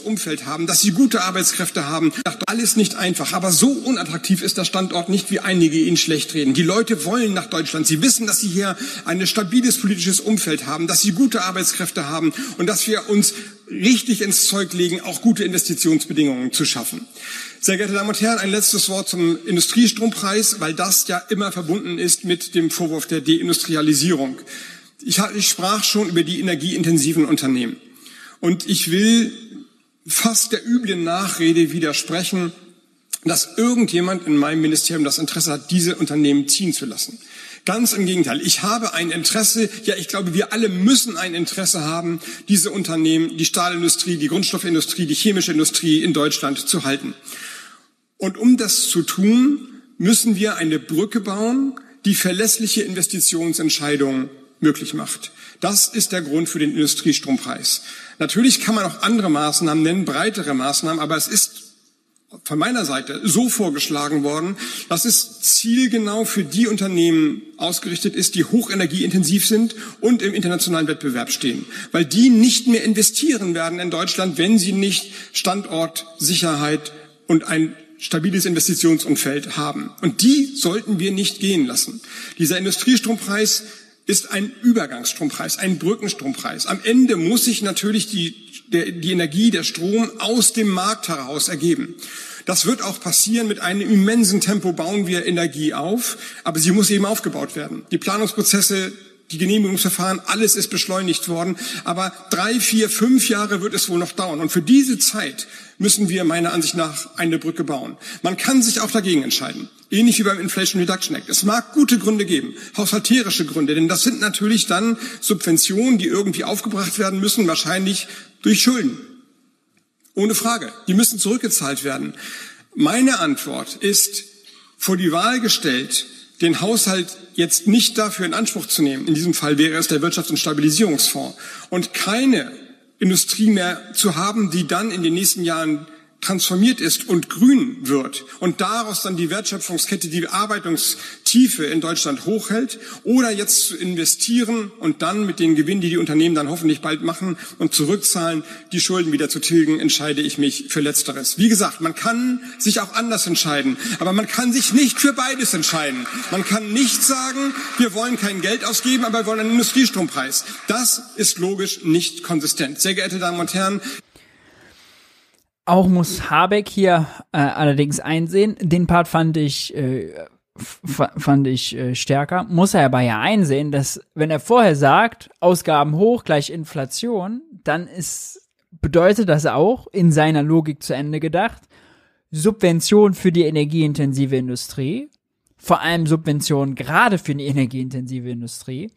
Umfeld haben, dass sie gute Arbeitskräfte haben. Alles nicht einfach, aber so unattraktiv ist der Standort nicht, wie einige ihn schlecht reden. Die Leute wollen nach Deutschland. Sie wissen, dass sie hier ein stabiles politisches Umfeld haben, dass sie gute Arbeitskräfte haben und dass wir uns richtig ins Zeug legen, auch gute Investitionsbedingungen zu schaffen. Sehr geehrte Damen und Herren, ein letztes Wort zum Industriestrompreis, weil das ja immer verbunden ist mit dem Vorwurf der Deindustrialisierung. Ich sprach schon über die energieintensiven Unternehmen. Und ich will fast der üblen Nachrede widersprechen, dass irgendjemand in meinem Ministerium das Interesse hat, diese Unternehmen ziehen zu lassen. Ganz im Gegenteil. Ich habe ein Interesse, ja, ich glaube, wir alle müssen ein Interesse haben, diese Unternehmen, die Stahlindustrie, die Grundstoffindustrie, die chemische Industrie in Deutschland zu halten. Und um das zu tun, müssen wir eine Brücke bauen, die verlässliche Investitionsentscheidungen möglich macht. Das ist der Grund für den Industriestrompreis. Natürlich kann man auch andere Maßnahmen nennen, breitere Maßnahmen, aber es ist von meiner Seite so vorgeschlagen worden, dass es zielgenau für die Unternehmen ausgerichtet ist, die hochenergieintensiv sind und im internationalen Wettbewerb stehen. Weil die nicht mehr investieren werden in Deutschland, wenn sie nicht Standortsicherheit und ein stabiles Investitionsumfeld haben. Und die sollten wir nicht gehen lassen. Dieser Industriestrompreis ist ein Übergangsstrompreis, ein Brückenstrompreis. Am Ende muss sich natürlich die, der, die Energie, der Strom aus dem Markt heraus ergeben. Das wird auch passieren. Mit einem immensen Tempo bauen wir Energie auf, aber sie muss eben aufgebaut werden. Die Planungsprozesse die Genehmigungsverfahren, alles ist beschleunigt worden. Aber drei, vier, fünf Jahre wird es wohl noch dauern. Und für diese Zeit müssen wir meiner Ansicht nach eine Brücke bauen. Man kann sich auch dagegen entscheiden. Ähnlich wie beim Inflation Reduction Act. Es mag gute Gründe geben, haushalterische Gründe, denn das sind natürlich dann Subventionen, die irgendwie aufgebracht werden müssen, wahrscheinlich durch Schulden. Ohne Frage. Die müssen zurückgezahlt werden. Meine Antwort ist vor die Wahl gestellt, den Haushalt jetzt nicht dafür in Anspruch zu nehmen. In diesem Fall wäre es der Wirtschafts- und Stabilisierungsfonds. Und keine Industrie mehr zu haben, die dann in den nächsten Jahren transformiert ist und grün wird und daraus dann die Wertschöpfungskette, die Bearbeitungstiefe in Deutschland hochhält oder jetzt zu investieren und dann mit den Gewinnen, die die Unternehmen dann hoffentlich bald machen und zurückzahlen, die Schulden wieder zu tilgen, entscheide ich mich für Letzteres. Wie gesagt, man kann sich auch anders entscheiden, aber man kann sich nicht für beides entscheiden. Man kann nicht sagen, wir wollen kein Geld ausgeben, aber wir wollen einen Industriestrompreis. Das ist logisch nicht konsistent. Sehr geehrte Damen und Herren, auch muss Habeck hier äh, allerdings einsehen. Den Part fand ich äh, fand ich äh, stärker. Muss er aber ja einsehen, dass wenn er vorher sagt, Ausgaben hoch gleich Inflation, dann ist bedeutet das auch in seiner Logik zu Ende gedacht Subvention für die energieintensive Industrie, vor allem Subventionen gerade für die energieintensive Industrie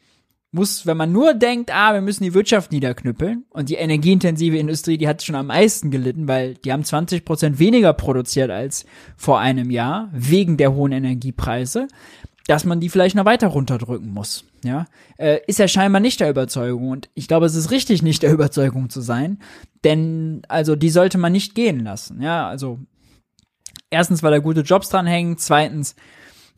muss, wenn man nur denkt, ah, wir müssen die Wirtschaft niederknüppeln und die energieintensive Industrie, die hat schon am meisten gelitten, weil die haben 20 Prozent weniger produziert als vor einem Jahr wegen der hohen Energiepreise, dass man die vielleicht noch weiter runterdrücken muss. Ja, äh, ist ja scheinbar nicht der Überzeugung und ich glaube, es ist richtig, nicht der Überzeugung zu sein, denn also die sollte man nicht gehen lassen. Ja, also erstens, weil da gute Jobs dran hängen, zweitens,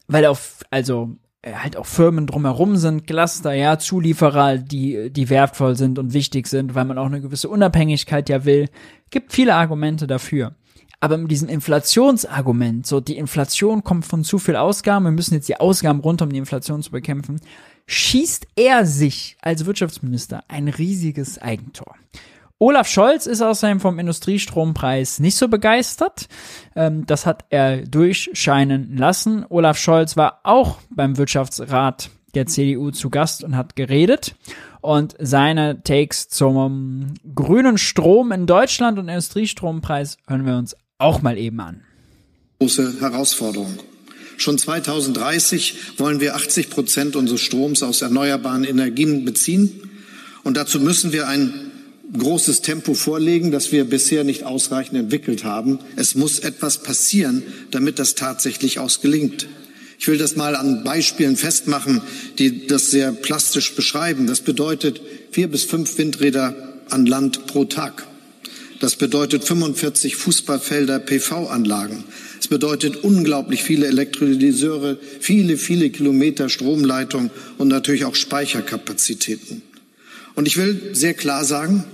weil auf also halt auch Firmen drumherum sind, Cluster, ja, Zulieferer, die, die wertvoll sind und wichtig sind, weil man auch eine gewisse Unabhängigkeit ja will. Gibt viele Argumente dafür. Aber mit diesem Inflationsargument, so die Inflation kommt von zu viel Ausgaben, wir müssen jetzt die Ausgaben runter, um die Inflation zu bekämpfen, schießt er sich als Wirtschaftsminister ein riesiges Eigentor. Olaf Scholz ist außerdem vom Industriestrompreis nicht so begeistert. Ähm, das hat er durchscheinen lassen. Olaf Scholz war auch beim Wirtschaftsrat der CDU zu Gast und hat geredet. Und seine Takes zum grünen Strom in Deutschland und Industriestrompreis hören wir uns auch mal eben an. Große Herausforderung. Schon 2030 wollen wir 80 Prozent unseres Stroms aus erneuerbaren Energien beziehen. Und dazu müssen wir ein großes Tempo vorlegen, das wir bisher nicht ausreichend entwickelt haben. Es muss etwas passieren, damit das tatsächlich gelingt. Ich will das mal an Beispielen festmachen, die das sehr plastisch beschreiben. Das bedeutet vier bis fünf Windräder an Land pro Tag. Das bedeutet 45 Fußballfelder PV-Anlagen. Es bedeutet unglaublich viele Elektrolyseure, viele, viele Kilometer Stromleitung und natürlich auch Speicherkapazitäten. Und ich will sehr klar sagen,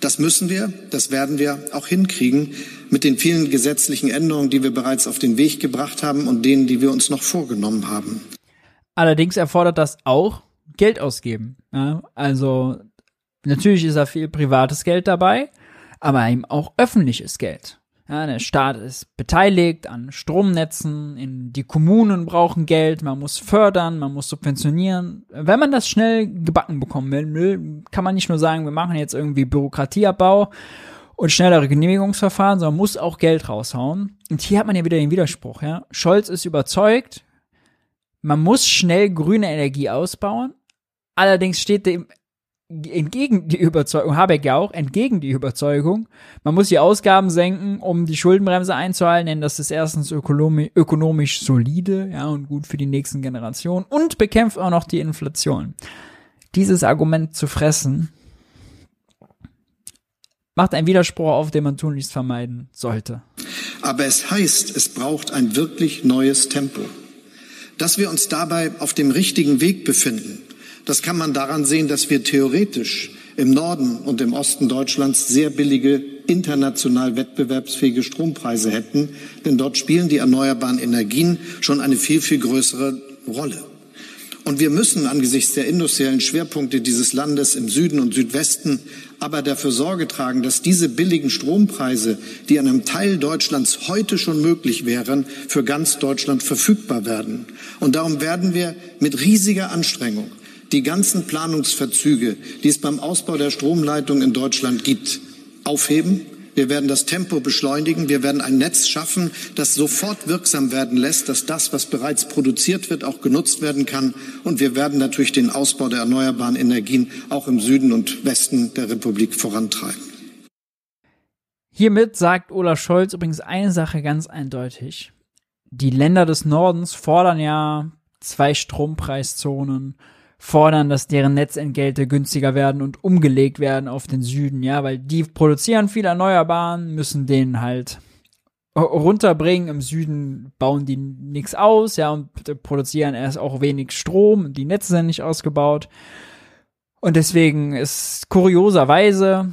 das müssen wir, das werden wir auch hinkriegen mit den vielen gesetzlichen Änderungen, die wir bereits auf den Weg gebracht haben und denen, die wir uns noch vorgenommen haben. Allerdings erfordert das auch Geld ausgeben. Ja? Also natürlich ist da viel privates Geld dabei, aber eben auch öffentliches Geld. Ja, der Staat ist beteiligt an Stromnetzen, in die Kommunen brauchen Geld, man muss fördern, man muss subventionieren. Wenn man das schnell gebacken bekommen will, kann man nicht nur sagen, wir machen jetzt irgendwie Bürokratieabbau und schnellere Genehmigungsverfahren, sondern muss auch Geld raushauen. Und hier hat man ja wieder den Widerspruch, ja. Scholz ist überzeugt, man muss schnell grüne Energie ausbauen. Allerdings steht dem entgegen die Überzeugung, Habeck ja auch, entgegen die Überzeugung, man muss die Ausgaben senken, um die Schuldenbremse einzuhalten, denn das ist erstens ökonomisch, ökonomisch solide, ja, und gut für die nächsten Generationen und bekämpft auch noch die Inflation. Dieses Argument zu fressen, macht einen Widerspruch auf, den man tunlichst vermeiden sollte. Aber es heißt, es braucht ein wirklich neues Tempo. Dass wir uns dabei auf dem richtigen Weg befinden, das kann man daran sehen, dass wir theoretisch im Norden und im Osten Deutschlands sehr billige, international wettbewerbsfähige Strompreise hätten, denn dort spielen die erneuerbaren Energien schon eine viel, viel größere Rolle. Und wir müssen angesichts der industriellen Schwerpunkte dieses Landes im Süden und Südwesten aber dafür Sorge tragen, dass diese billigen Strompreise, die an einem Teil Deutschlands heute schon möglich wären, für ganz Deutschland verfügbar werden. Und darum werden wir mit riesiger Anstrengung die ganzen Planungsverzüge, die es beim Ausbau der Stromleitung in Deutschland gibt, aufheben. Wir werden das Tempo beschleunigen. Wir werden ein Netz schaffen, das sofort wirksam werden lässt, dass das, was bereits produziert wird, auch genutzt werden kann. Und wir werden natürlich den Ausbau der erneuerbaren Energien auch im Süden und Westen der Republik vorantreiben. Hiermit sagt Olaf Scholz übrigens eine Sache ganz eindeutig. Die Länder des Nordens fordern ja zwei Strompreiszonen fordern, dass deren Netzentgelte günstiger werden und umgelegt werden auf den Süden, ja, weil die produzieren viel Erneuerbaren, müssen den halt runterbringen. Im Süden bauen die nichts aus, ja, und produzieren erst auch wenig Strom. Die Netze sind nicht ausgebaut. Und deswegen ist kurioserweise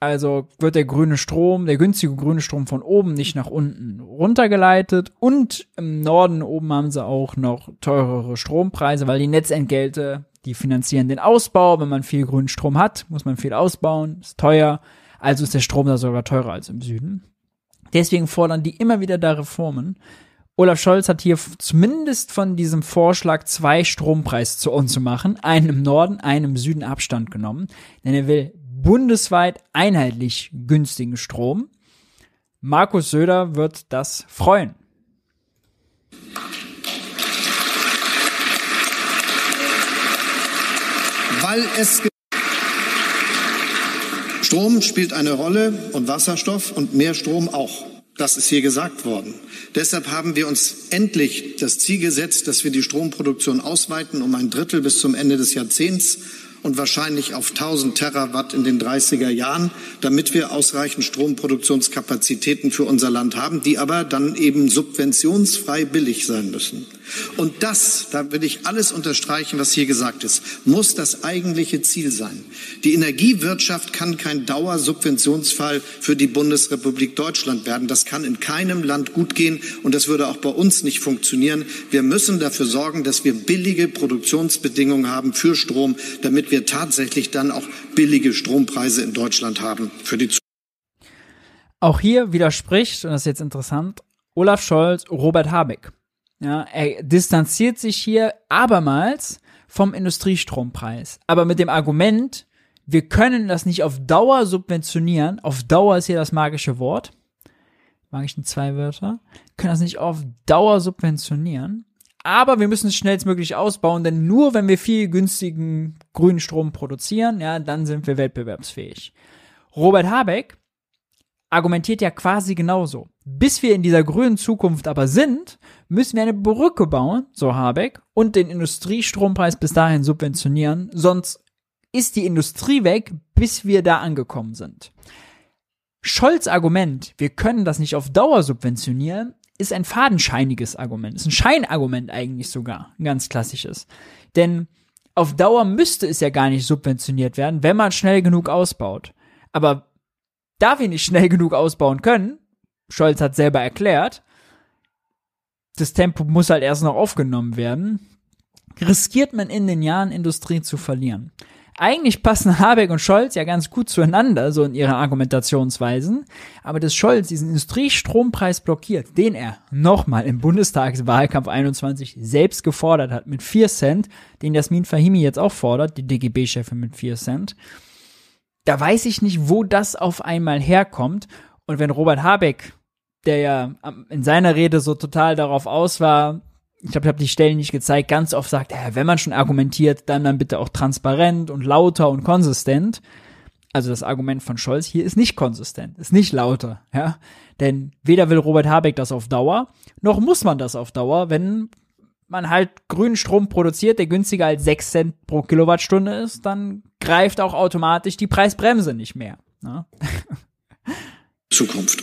also wird der grüne Strom, der günstige grüne Strom von oben nicht nach unten runtergeleitet. Und im Norden oben haben sie auch noch teurere Strompreise, weil die Netzentgelte, die finanzieren den Ausbau. Wenn man viel grünen Strom hat, muss man viel ausbauen, ist teuer. Also ist der Strom da sogar teurer als im Süden. Deswegen fordern die immer wieder da Reformen. Olaf Scholz hat hier zumindest von diesem Vorschlag zwei Strompreiszonen zu machen, einen im Norden, einen im Süden Abstand genommen, denn er will bundesweit einheitlich günstigen Strom. Markus Söder wird das freuen. Weil es Strom spielt eine Rolle und Wasserstoff und mehr Strom auch. Das ist hier gesagt worden. Deshalb haben wir uns endlich das Ziel gesetzt, dass wir die Stromproduktion ausweiten um ein Drittel bis zum Ende des Jahrzehnts und wahrscheinlich auf 1000 Terawatt in den 30er Jahren, damit wir ausreichend Stromproduktionskapazitäten für unser Land haben, die aber dann eben subventionsfrei billig sein müssen. Und das, da will ich alles unterstreichen, was hier gesagt ist, muss das eigentliche Ziel sein. Die Energiewirtschaft kann kein Dauersubventionsfall für die Bundesrepublik Deutschland werden. Das kann in keinem Land gut gehen und das würde auch bei uns nicht funktionieren. Wir müssen dafür sorgen, dass wir billige Produktionsbedingungen haben für Strom, damit wir tatsächlich dann auch billige Strompreise in Deutschland haben für die Zukunft. Auch hier widerspricht, und das ist jetzt interessant, Olaf Scholz Robert Habeck. Ja, er distanziert sich hier abermals vom Industriestrompreis. Aber mit dem Argument, wir können das nicht auf Dauer subventionieren. Auf Dauer ist hier das magische Wort. Magischen zwei Wörter. Können das nicht auf Dauer subventionieren. Aber wir müssen es schnellstmöglich ausbauen, denn nur wenn wir viel günstigen grünen Strom produzieren, ja, dann sind wir wettbewerbsfähig. Robert Habeck argumentiert ja quasi genauso. Bis wir in dieser grünen Zukunft aber sind, müssen wir eine Brücke bauen, so Habeck, und den Industriestrompreis bis dahin subventionieren, sonst ist die Industrie weg, bis wir da angekommen sind. Scholz Argument, wir können das nicht auf Dauer subventionieren, ist ein fadenscheiniges Argument, ist ein Scheinargument eigentlich sogar, ein ganz klassisches. Denn auf Dauer müsste es ja gar nicht subventioniert werden, wenn man schnell genug ausbaut. Aber da wir nicht schnell genug ausbauen können, Scholz hat selber erklärt, das Tempo muss halt erst noch aufgenommen werden, riskiert man in den Jahren Industrie zu verlieren. Eigentlich passen Habeck und Scholz ja ganz gut zueinander, so in ihren Argumentationsweisen, aber dass Scholz diesen Industriestrompreis blockiert, den er nochmal im Bundestagswahlkampf 21 selbst gefordert hat mit 4 Cent, den Jasmin Fahimi jetzt auch fordert, die DGB-Chefin mit 4 Cent, da weiß ich nicht, wo das auf einmal herkommt. Und wenn Robert Habeck, der ja in seiner Rede so total darauf aus war, ich glaube, ich habe die Stellen nicht gezeigt, ganz oft sagt, ja, wenn man schon argumentiert, dann dann bitte auch transparent und lauter und konsistent. Also das Argument von Scholz hier ist nicht konsistent, ist nicht lauter, ja. Denn weder will Robert Habeck das auf Dauer, noch muss man das auf Dauer, wenn man halt grünen Strom produziert, der günstiger als 6 Cent pro Kilowattstunde ist, dann greift auch automatisch die Preisbremse nicht mehr. Ne? Zukunft.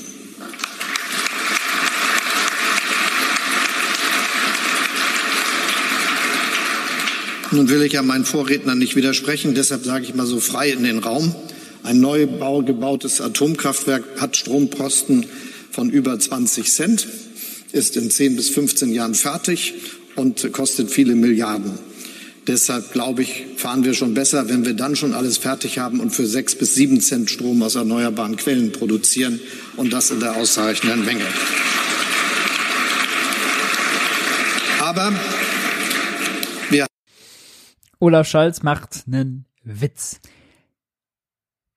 Nun will ich ja meinen Vorrednern nicht widersprechen, deshalb sage ich mal so frei in den Raum. Ein neu gebautes Atomkraftwerk hat Stromposten von über 20 Cent, ist in 10 bis 15 Jahren fertig und kostet viele Milliarden. Deshalb glaube ich, fahren wir schon besser, wenn wir dann schon alles fertig haben und für sechs bis sieben Cent Strom aus erneuerbaren Quellen produzieren und das in der ausreichenden Menge. Aber Olaf Scholz macht einen Witz.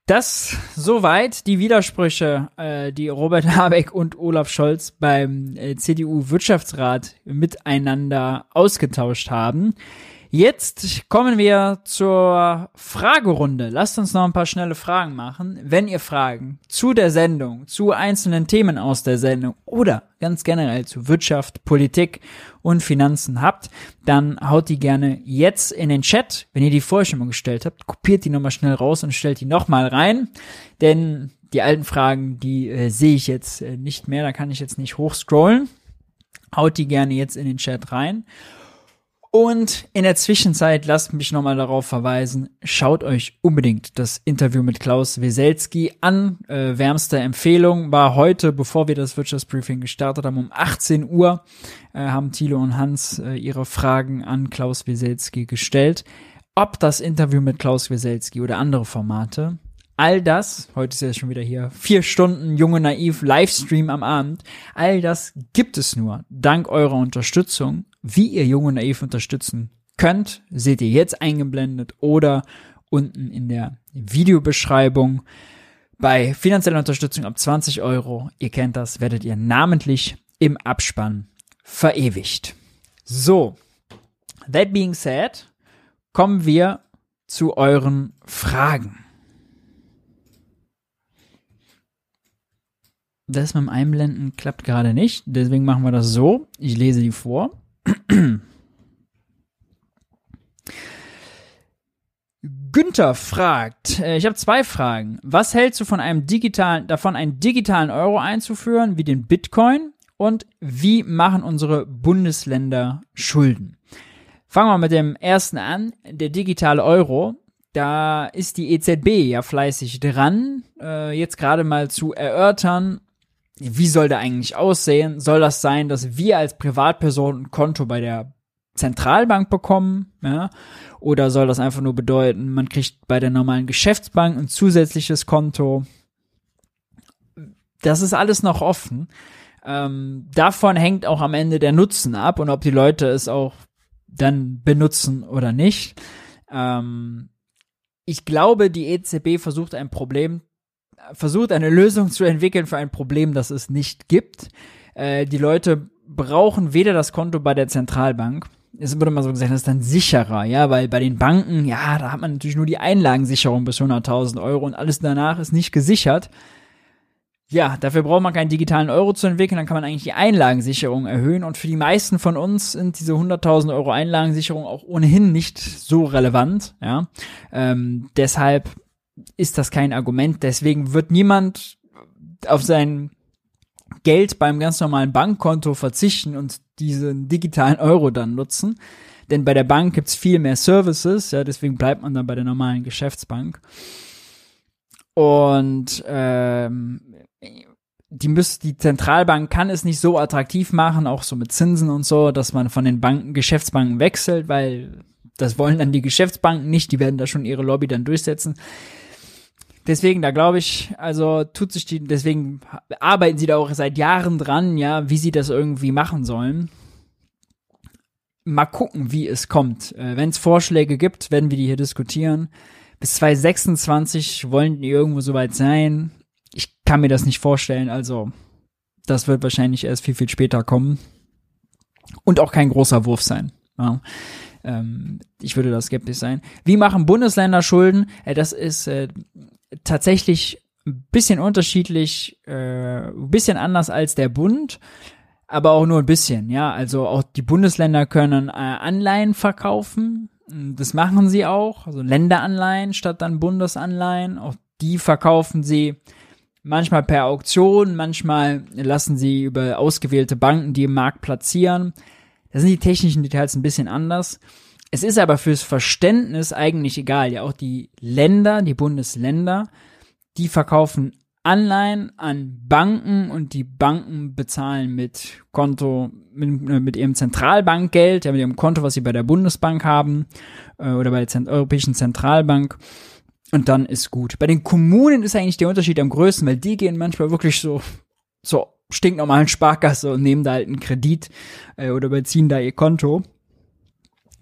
Das soweit die Widersprüche, äh, die Robert Habeck und Olaf Scholz beim äh, CDU-Wirtschaftsrat miteinander ausgetauscht haben. Jetzt kommen wir zur Fragerunde. Lasst uns noch ein paar schnelle Fragen machen. Wenn ihr Fragen zu der Sendung, zu einzelnen Themen aus der Sendung oder ganz generell zu Wirtschaft, Politik und Finanzen habt, dann haut die gerne jetzt in den Chat. Wenn ihr die vorher schon mal gestellt habt, kopiert die nochmal schnell raus und stellt die nochmal rein. Denn die alten Fragen, die äh, sehe ich jetzt äh, nicht mehr, da kann ich jetzt nicht hochscrollen. Haut die gerne jetzt in den Chat rein. Und in der Zwischenzeit lasst mich nochmal darauf verweisen, schaut euch unbedingt das Interview mit Klaus Weselski an. Äh, wärmste Empfehlung war heute, bevor wir das Wirtschaftsbriefing gestartet haben, um 18 Uhr, äh, haben Thilo und Hans äh, ihre Fragen an Klaus Weselski gestellt. Ob das Interview mit Klaus Weselski oder andere Formate, all das, heute ist ja schon wieder hier vier Stunden junge naiv Livestream am Abend, all das gibt es nur dank eurer Unterstützung wie ihr Junge Naiv unterstützen könnt, seht ihr jetzt eingeblendet oder unten in der Videobeschreibung. Bei finanzieller Unterstützung ab 20 Euro, ihr kennt das, werdet ihr namentlich im Abspann verewigt. So, that being said, kommen wir zu euren Fragen. Das mit dem Einblenden klappt gerade nicht, deswegen machen wir das so. Ich lese die vor. Günther fragt, äh, ich habe zwei Fragen. Was hältst du von einem digitalen, davon einen digitalen Euro einzuführen, wie den Bitcoin? Und wie machen unsere Bundesländer Schulden? Fangen wir mit dem ersten an, der digitale Euro. Da ist die EZB ja fleißig dran, äh, jetzt gerade mal zu erörtern, wie soll der eigentlich aussehen? Soll das sein, dass wir als Privatperson ein Konto bei der Zentralbank bekommen? Ja? Oder soll das einfach nur bedeuten, man kriegt bei der normalen Geschäftsbank ein zusätzliches Konto? Das ist alles noch offen. Ähm, davon hängt auch am Ende der Nutzen ab und ob die Leute es auch dann benutzen oder nicht. Ähm, ich glaube, die EZB versucht ein Problem versucht, eine Lösung zu entwickeln für ein Problem, das es nicht gibt. Äh, die Leute brauchen weder das Konto bei der Zentralbank, es wurde mal so gesagt, das ist dann sicherer, ja, weil bei den Banken, ja, da hat man natürlich nur die Einlagensicherung bis 100.000 Euro und alles danach ist nicht gesichert. Ja, dafür braucht man keinen digitalen Euro zu entwickeln, dann kann man eigentlich die Einlagensicherung erhöhen und für die meisten von uns sind diese 100.000 Euro Einlagensicherung auch ohnehin nicht so relevant, ja. Ähm, deshalb ist das kein Argument. Deswegen wird niemand auf sein Geld beim ganz normalen Bankkonto verzichten und diesen digitalen Euro dann nutzen. Denn bei der Bank gibt's viel mehr Services, ja, deswegen bleibt man dann bei der normalen Geschäftsbank. Und ähm, die müsst, die Zentralbank kann es nicht so attraktiv machen, auch so mit Zinsen und so, dass man von den Banken, Geschäftsbanken wechselt, weil das wollen dann die Geschäftsbanken nicht, die werden da schon ihre Lobby dann durchsetzen. Deswegen, da glaube ich, also tut sich die, deswegen arbeiten sie da auch seit Jahren dran, ja, wie sie das irgendwie machen sollen. Mal gucken, wie es kommt. Äh, Wenn es Vorschläge gibt, werden wir die hier diskutieren. Bis 2026 wollen die irgendwo soweit sein. Ich kann mir das nicht vorstellen, also das wird wahrscheinlich erst viel, viel später kommen. Und auch kein großer Wurf sein. Ja. Ähm, ich würde da skeptisch sein. Wie machen Bundesländer Schulden? Äh, das ist äh, tatsächlich ein bisschen unterschiedlich, äh, ein bisschen anders als der Bund, aber auch nur ein bisschen, ja. Also auch die Bundesländer können äh, Anleihen verkaufen. Das machen sie auch, also Länderanleihen statt dann Bundesanleihen. Auch die verkaufen sie manchmal per Auktion, manchmal lassen sie über ausgewählte Banken die im Markt platzieren. Da sind die technischen Details ein bisschen anders. Es ist aber fürs Verständnis eigentlich egal. Ja, auch die Länder, die Bundesländer, die verkaufen Anleihen an Banken und die Banken bezahlen mit Konto, mit, äh, mit ihrem Zentralbankgeld, ja, mit ihrem Konto, was sie bei der Bundesbank haben äh, oder bei der Zent Europäischen Zentralbank. Und dann ist gut. Bei den Kommunen ist eigentlich der Unterschied am größten, weil die gehen manchmal wirklich so, so stinknormalen Sparkasse und nehmen da halt einen Kredit äh, oder beziehen da ihr Konto.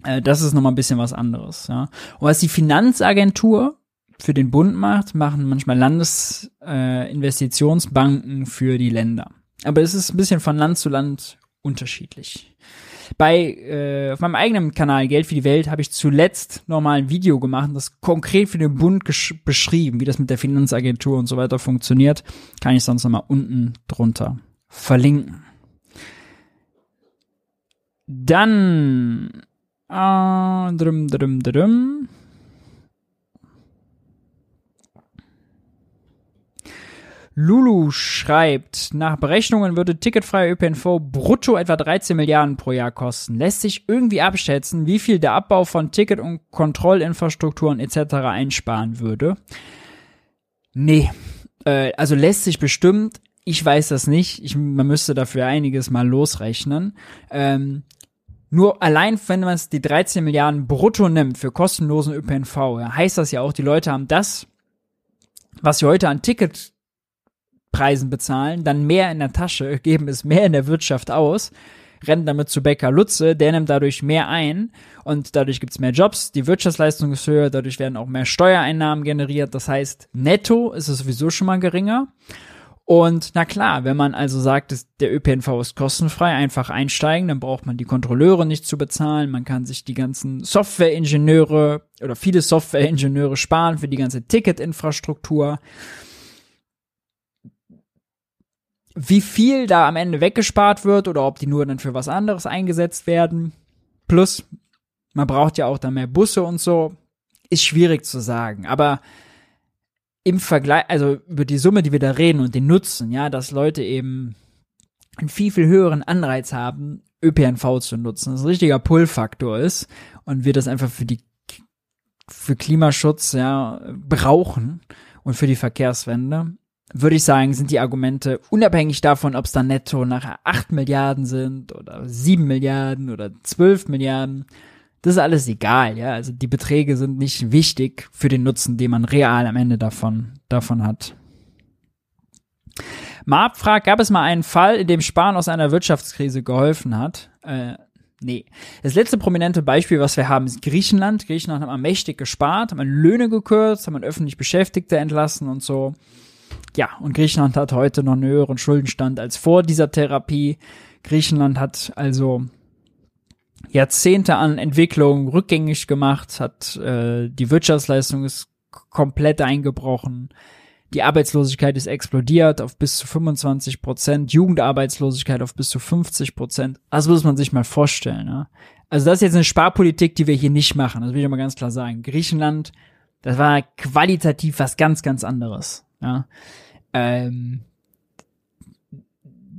Äh, das ist nochmal ein bisschen was anderes. Ja. Und was die Finanzagentur für den Bund macht, machen manchmal Landesinvestitionsbanken äh, für die Länder. Aber es ist ein bisschen von Land zu Land unterschiedlich. Bei äh, auf meinem eigenen Kanal Geld für die Welt habe ich zuletzt nochmal ein Video gemacht, das konkret für den Bund beschrieben, wie das mit der Finanzagentur und so weiter funktioniert. Kann ich sonst nochmal unten drunter verlinken. Dann äh, drum, drum, drum. Lulu schreibt, nach Berechnungen würde ticketfreier ÖPNV brutto etwa 13 Milliarden pro Jahr kosten. Lässt sich irgendwie abschätzen, wie viel der Abbau von Ticket- und Kontrollinfrastrukturen etc. einsparen würde? Nee. Äh, also lässt sich bestimmt, ich weiß das nicht, ich, man müsste dafür einiges mal losrechnen. Ähm, nur allein, wenn man es die 13 Milliarden brutto nimmt für kostenlosen ÖPNV, heißt das ja auch, die Leute haben das, was sie heute an Ticket Preisen bezahlen, dann mehr in der Tasche, geben es mehr in der Wirtschaft aus, rennen damit zu Bäcker Lutze, der nimmt dadurch mehr ein und dadurch gibt es mehr Jobs, die Wirtschaftsleistung ist höher, dadurch werden auch mehr Steuereinnahmen generiert. Das heißt, netto ist es sowieso schon mal geringer. Und na klar, wenn man also sagt, der ÖPNV ist kostenfrei, einfach einsteigen, dann braucht man die Kontrolleure nicht zu bezahlen, man kann sich die ganzen Softwareingenieure oder viele Softwareingenieure sparen für die ganze Ticketinfrastruktur. Wie viel da am Ende weggespart wird oder ob die nur dann für was anderes eingesetzt werden. Plus, man braucht ja auch dann mehr Busse und so. Ist schwierig zu sagen. Aber im Vergleich, also über die Summe, die wir da reden und den Nutzen, ja, dass Leute eben einen viel, viel höheren Anreiz haben, ÖPNV zu nutzen, das ein richtiger Pull-Faktor ist und wir das einfach für die für Klimaschutz ja brauchen und für die Verkehrswende, würde ich sagen, sind die Argumente unabhängig davon, ob es dann netto nachher 8 Milliarden sind oder 7 Milliarden oder 12 Milliarden. Das ist alles egal, ja. Also die Beträge sind nicht wichtig für den Nutzen, den man real am Ende davon, davon hat. Marp fragt, gab es mal einen Fall, in dem Sparen aus einer Wirtschaftskrise geholfen hat? Äh, nee. Das letzte prominente Beispiel, was wir haben, ist Griechenland. Griechenland hat man mächtig gespart, hat man Löhne gekürzt, hat man öffentlich Beschäftigte entlassen und so ja, und Griechenland hat heute noch einen höheren Schuldenstand als vor dieser Therapie. Griechenland hat also Jahrzehnte an Entwicklung rückgängig gemacht, hat äh, die Wirtschaftsleistung ist komplett eingebrochen. Die Arbeitslosigkeit ist explodiert auf bis zu 25 Prozent, Jugendarbeitslosigkeit auf bis zu 50 Prozent. Das muss man sich mal vorstellen. Ne? Also das ist jetzt eine Sparpolitik, die wir hier nicht machen. Das will ich mal ganz klar sagen. Griechenland, das war qualitativ was ganz, ganz anderes. Ja. Ähm,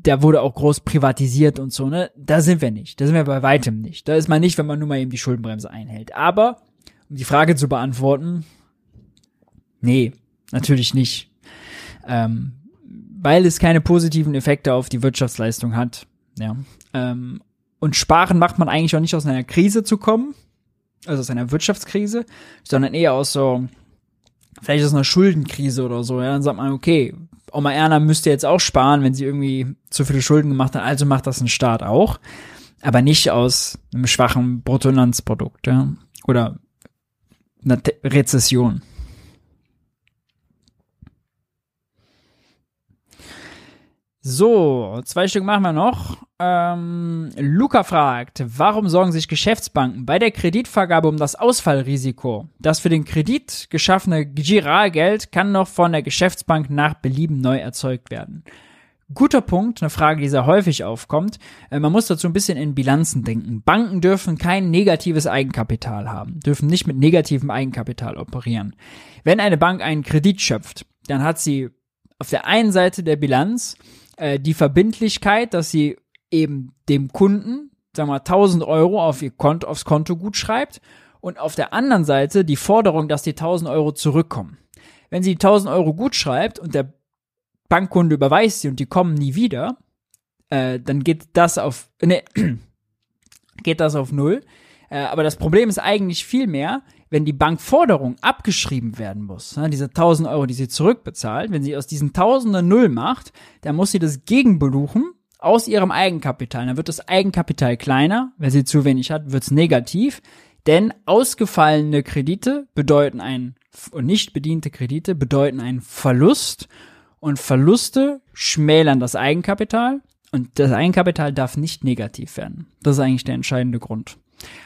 da wurde auch groß privatisiert und so, ne? Da sind wir nicht. Da sind wir bei weitem nicht. Da ist man nicht, wenn man nur mal eben die Schuldenbremse einhält. Aber, um die Frage zu beantworten, nee, natürlich nicht. Ähm, weil es keine positiven Effekte auf die Wirtschaftsleistung hat. Ja. Ähm, und sparen macht man eigentlich auch nicht aus einer Krise zu kommen, also aus einer Wirtschaftskrise, sondern eher aus so vielleicht ist es eine Schuldenkrise oder so, ja, dann sagt man, okay, Oma Erna müsste jetzt auch sparen, wenn sie irgendwie zu viele Schulden gemacht hat, also macht das ein Staat auch, aber nicht aus einem schwachen Bruttoinlandsprodukt, ja, oder einer Rezession. So, zwei Stück machen wir noch. Ähm, Luca fragt, warum sorgen sich Geschäftsbanken bei der Kreditvergabe um das Ausfallrisiko? Das für den Kredit geschaffene Giralgeld kann noch von der Geschäftsbank nach Belieben neu erzeugt werden. Guter Punkt, eine Frage, die sehr häufig aufkommt. Äh, man muss dazu ein bisschen in Bilanzen denken. Banken dürfen kein negatives Eigenkapital haben, dürfen nicht mit negativem Eigenkapital operieren. Wenn eine Bank einen Kredit schöpft, dann hat sie auf der einen Seite der Bilanz äh, die Verbindlichkeit, dass sie eben dem Kunden, sagen wir mal, 1000 Euro auf ihr Konto, aufs Konto gut schreibt und auf der anderen Seite die Forderung, dass die 1000 Euro zurückkommen. Wenn sie die 1000 Euro gut schreibt und der Bankkunde überweist sie und die kommen nie wieder, äh, dann geht das auf, ne, geht das auf Null. Äh, aber das Problem ist eigentlich viel mehr, wenn die Bankforderung abgeschrieben werden muss, ne, diese 1000 Euro, die sie zurückbezahlt, wenn sie aus diesen Tausenden Null macht, dann muss sie das gegenbeluchen aus ihrem Eigenkapital. Dann wird das Eigenkapital kleiner. Wer sie zu wenig hat, wird es negativ. Denn ausgefallene Kredite bedeuten ein, und nicht bediente Kredite bedeuten einen Verlust. Und Verluste schmälern das Eigenkapital. Und das Eigenkapital darf nicht negativ werden. Das ist eigentlich der entscheidende Grund.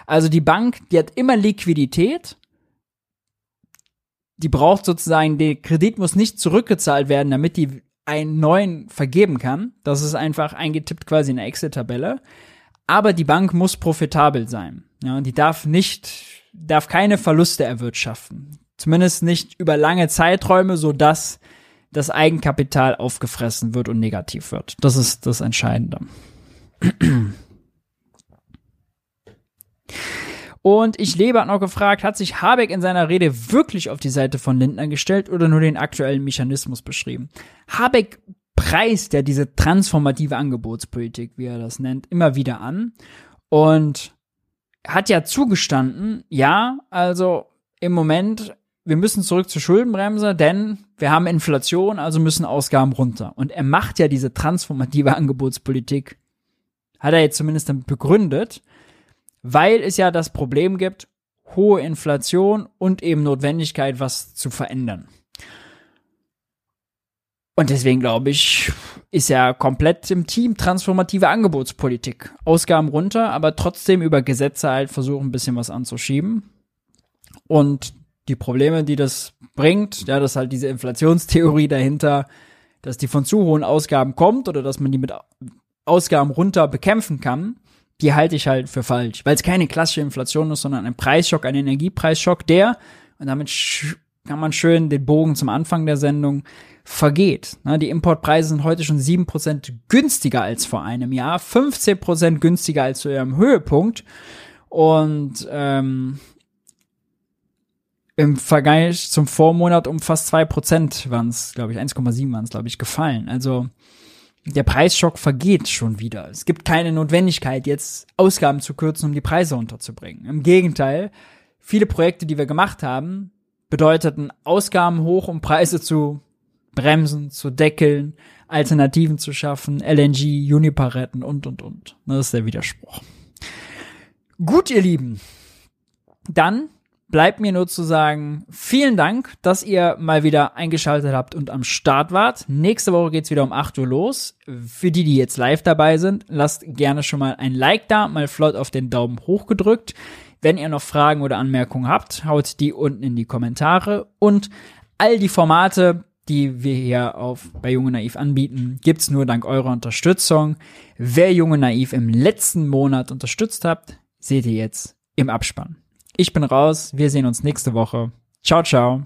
Also die Bank, die hat immer Liquidität. Die braucht sozusagen, der Kredit muss nicht zurückgezahlt werden, damit die einen neuen vergeben kann. Das ist einfach eingetippt quasi in der Excel-Tabelle. Aber die Bank muss profitabel sein. Ja, die darf nicht, darf keine Verluste erwirtschaften. Zumindest nicht über lange Zeiträume, so dass das Eigenkapital aufgefressen wird und negativ wird. Das ist das Entscheidende. Und ich lebe hat noch gefragt, hat sich Habeck in seiner Rede wirklich auf die Seite von Lindner gestellt oder nur den aktuellen Mechanismus beschrieben? Habeck preist ja diese transformative Angebotspolitik, wie er das nennt, immer wieder an und hat ja zugestanden, ja, also im Moment, wir müssen zurück zur Schuldenbremse, denn wir haben Inflation, also müssen Ausgaben runter. Und er macht ja diese transformative Angebotspolitik, hat er jetzt zumindest damit begründet, weil es ja das Problem gibt, hohe Inflation und eben Notwendigkeit, was zu verändern. Und deswegen glaube ich, ist er komplett im Team transformative Angebotspolitik. Ausgaben runter, aber trotzdem über Gesetze halt versuchen, ein bisschen was anzuschieben. Und die Probleme, die das bringt, ja, dass halt diese Inflationstheorie dahinter, dass die von zu hohen Ausgaben kommt oder dass man die mit Ausgaben runter bekämpfen kann, die halte ich halt für falsch, weil es keine klassische Inflation ist, sondern ein Preisschock, ein Energiepreisschock, der, und damit kann man schön den Bogen zum Anfang der Sendung, vergeht. die Importpreise sind heute schon 7% günstiger als vor einem Jahr, 15% günstiger als zu ihrem Höhepunkt. Und ähm, im Vergleich zum Vormonat um fast 2% waren es, glaube ich, 1,7 waren es, glaube ich, gefallen. Also der Preisschock vergeht schon wieder. Es gibt keine Notwendigkeit, jetzt Ausgaben zu kürzen, um die Preise unterzubringen. Im Gegenteil, viele Projekte, die wir gemacht haben, bedeuteten Ausgaben hoch, um Preise zu bremsen, zu deckeln, Alternativen zu schaffen, LNG, Uniper retten und, und, und. Das ist der Widerspruch. Gut, ihr Lieben. Dann bleibt mir nur zu sagen, vielen Dank, dass ihr mal wieder eingeschaltet habt und am Start wart. Nächste Woche geht's wieder um 8 Uhr los. Für die, die jetzt live dabei sind, lasst gerne schon mal ein Like da, mal flott auf den Daumen hoch gedrückt. Wenn ihr noch Fragen oder Anmerkungen habt, haut die unten in die Kommentare und all die Formate, die wir hier auf bei Junge Naiv anbieten, gibt's nur dank eurer Unterstützung. Wer Junge Naiv im letzten Monat unterstützt habt, seht ihr jetzt im Abspann. Ich bin raus. Wir sehen uns nächste Woche. Ciao, ciao.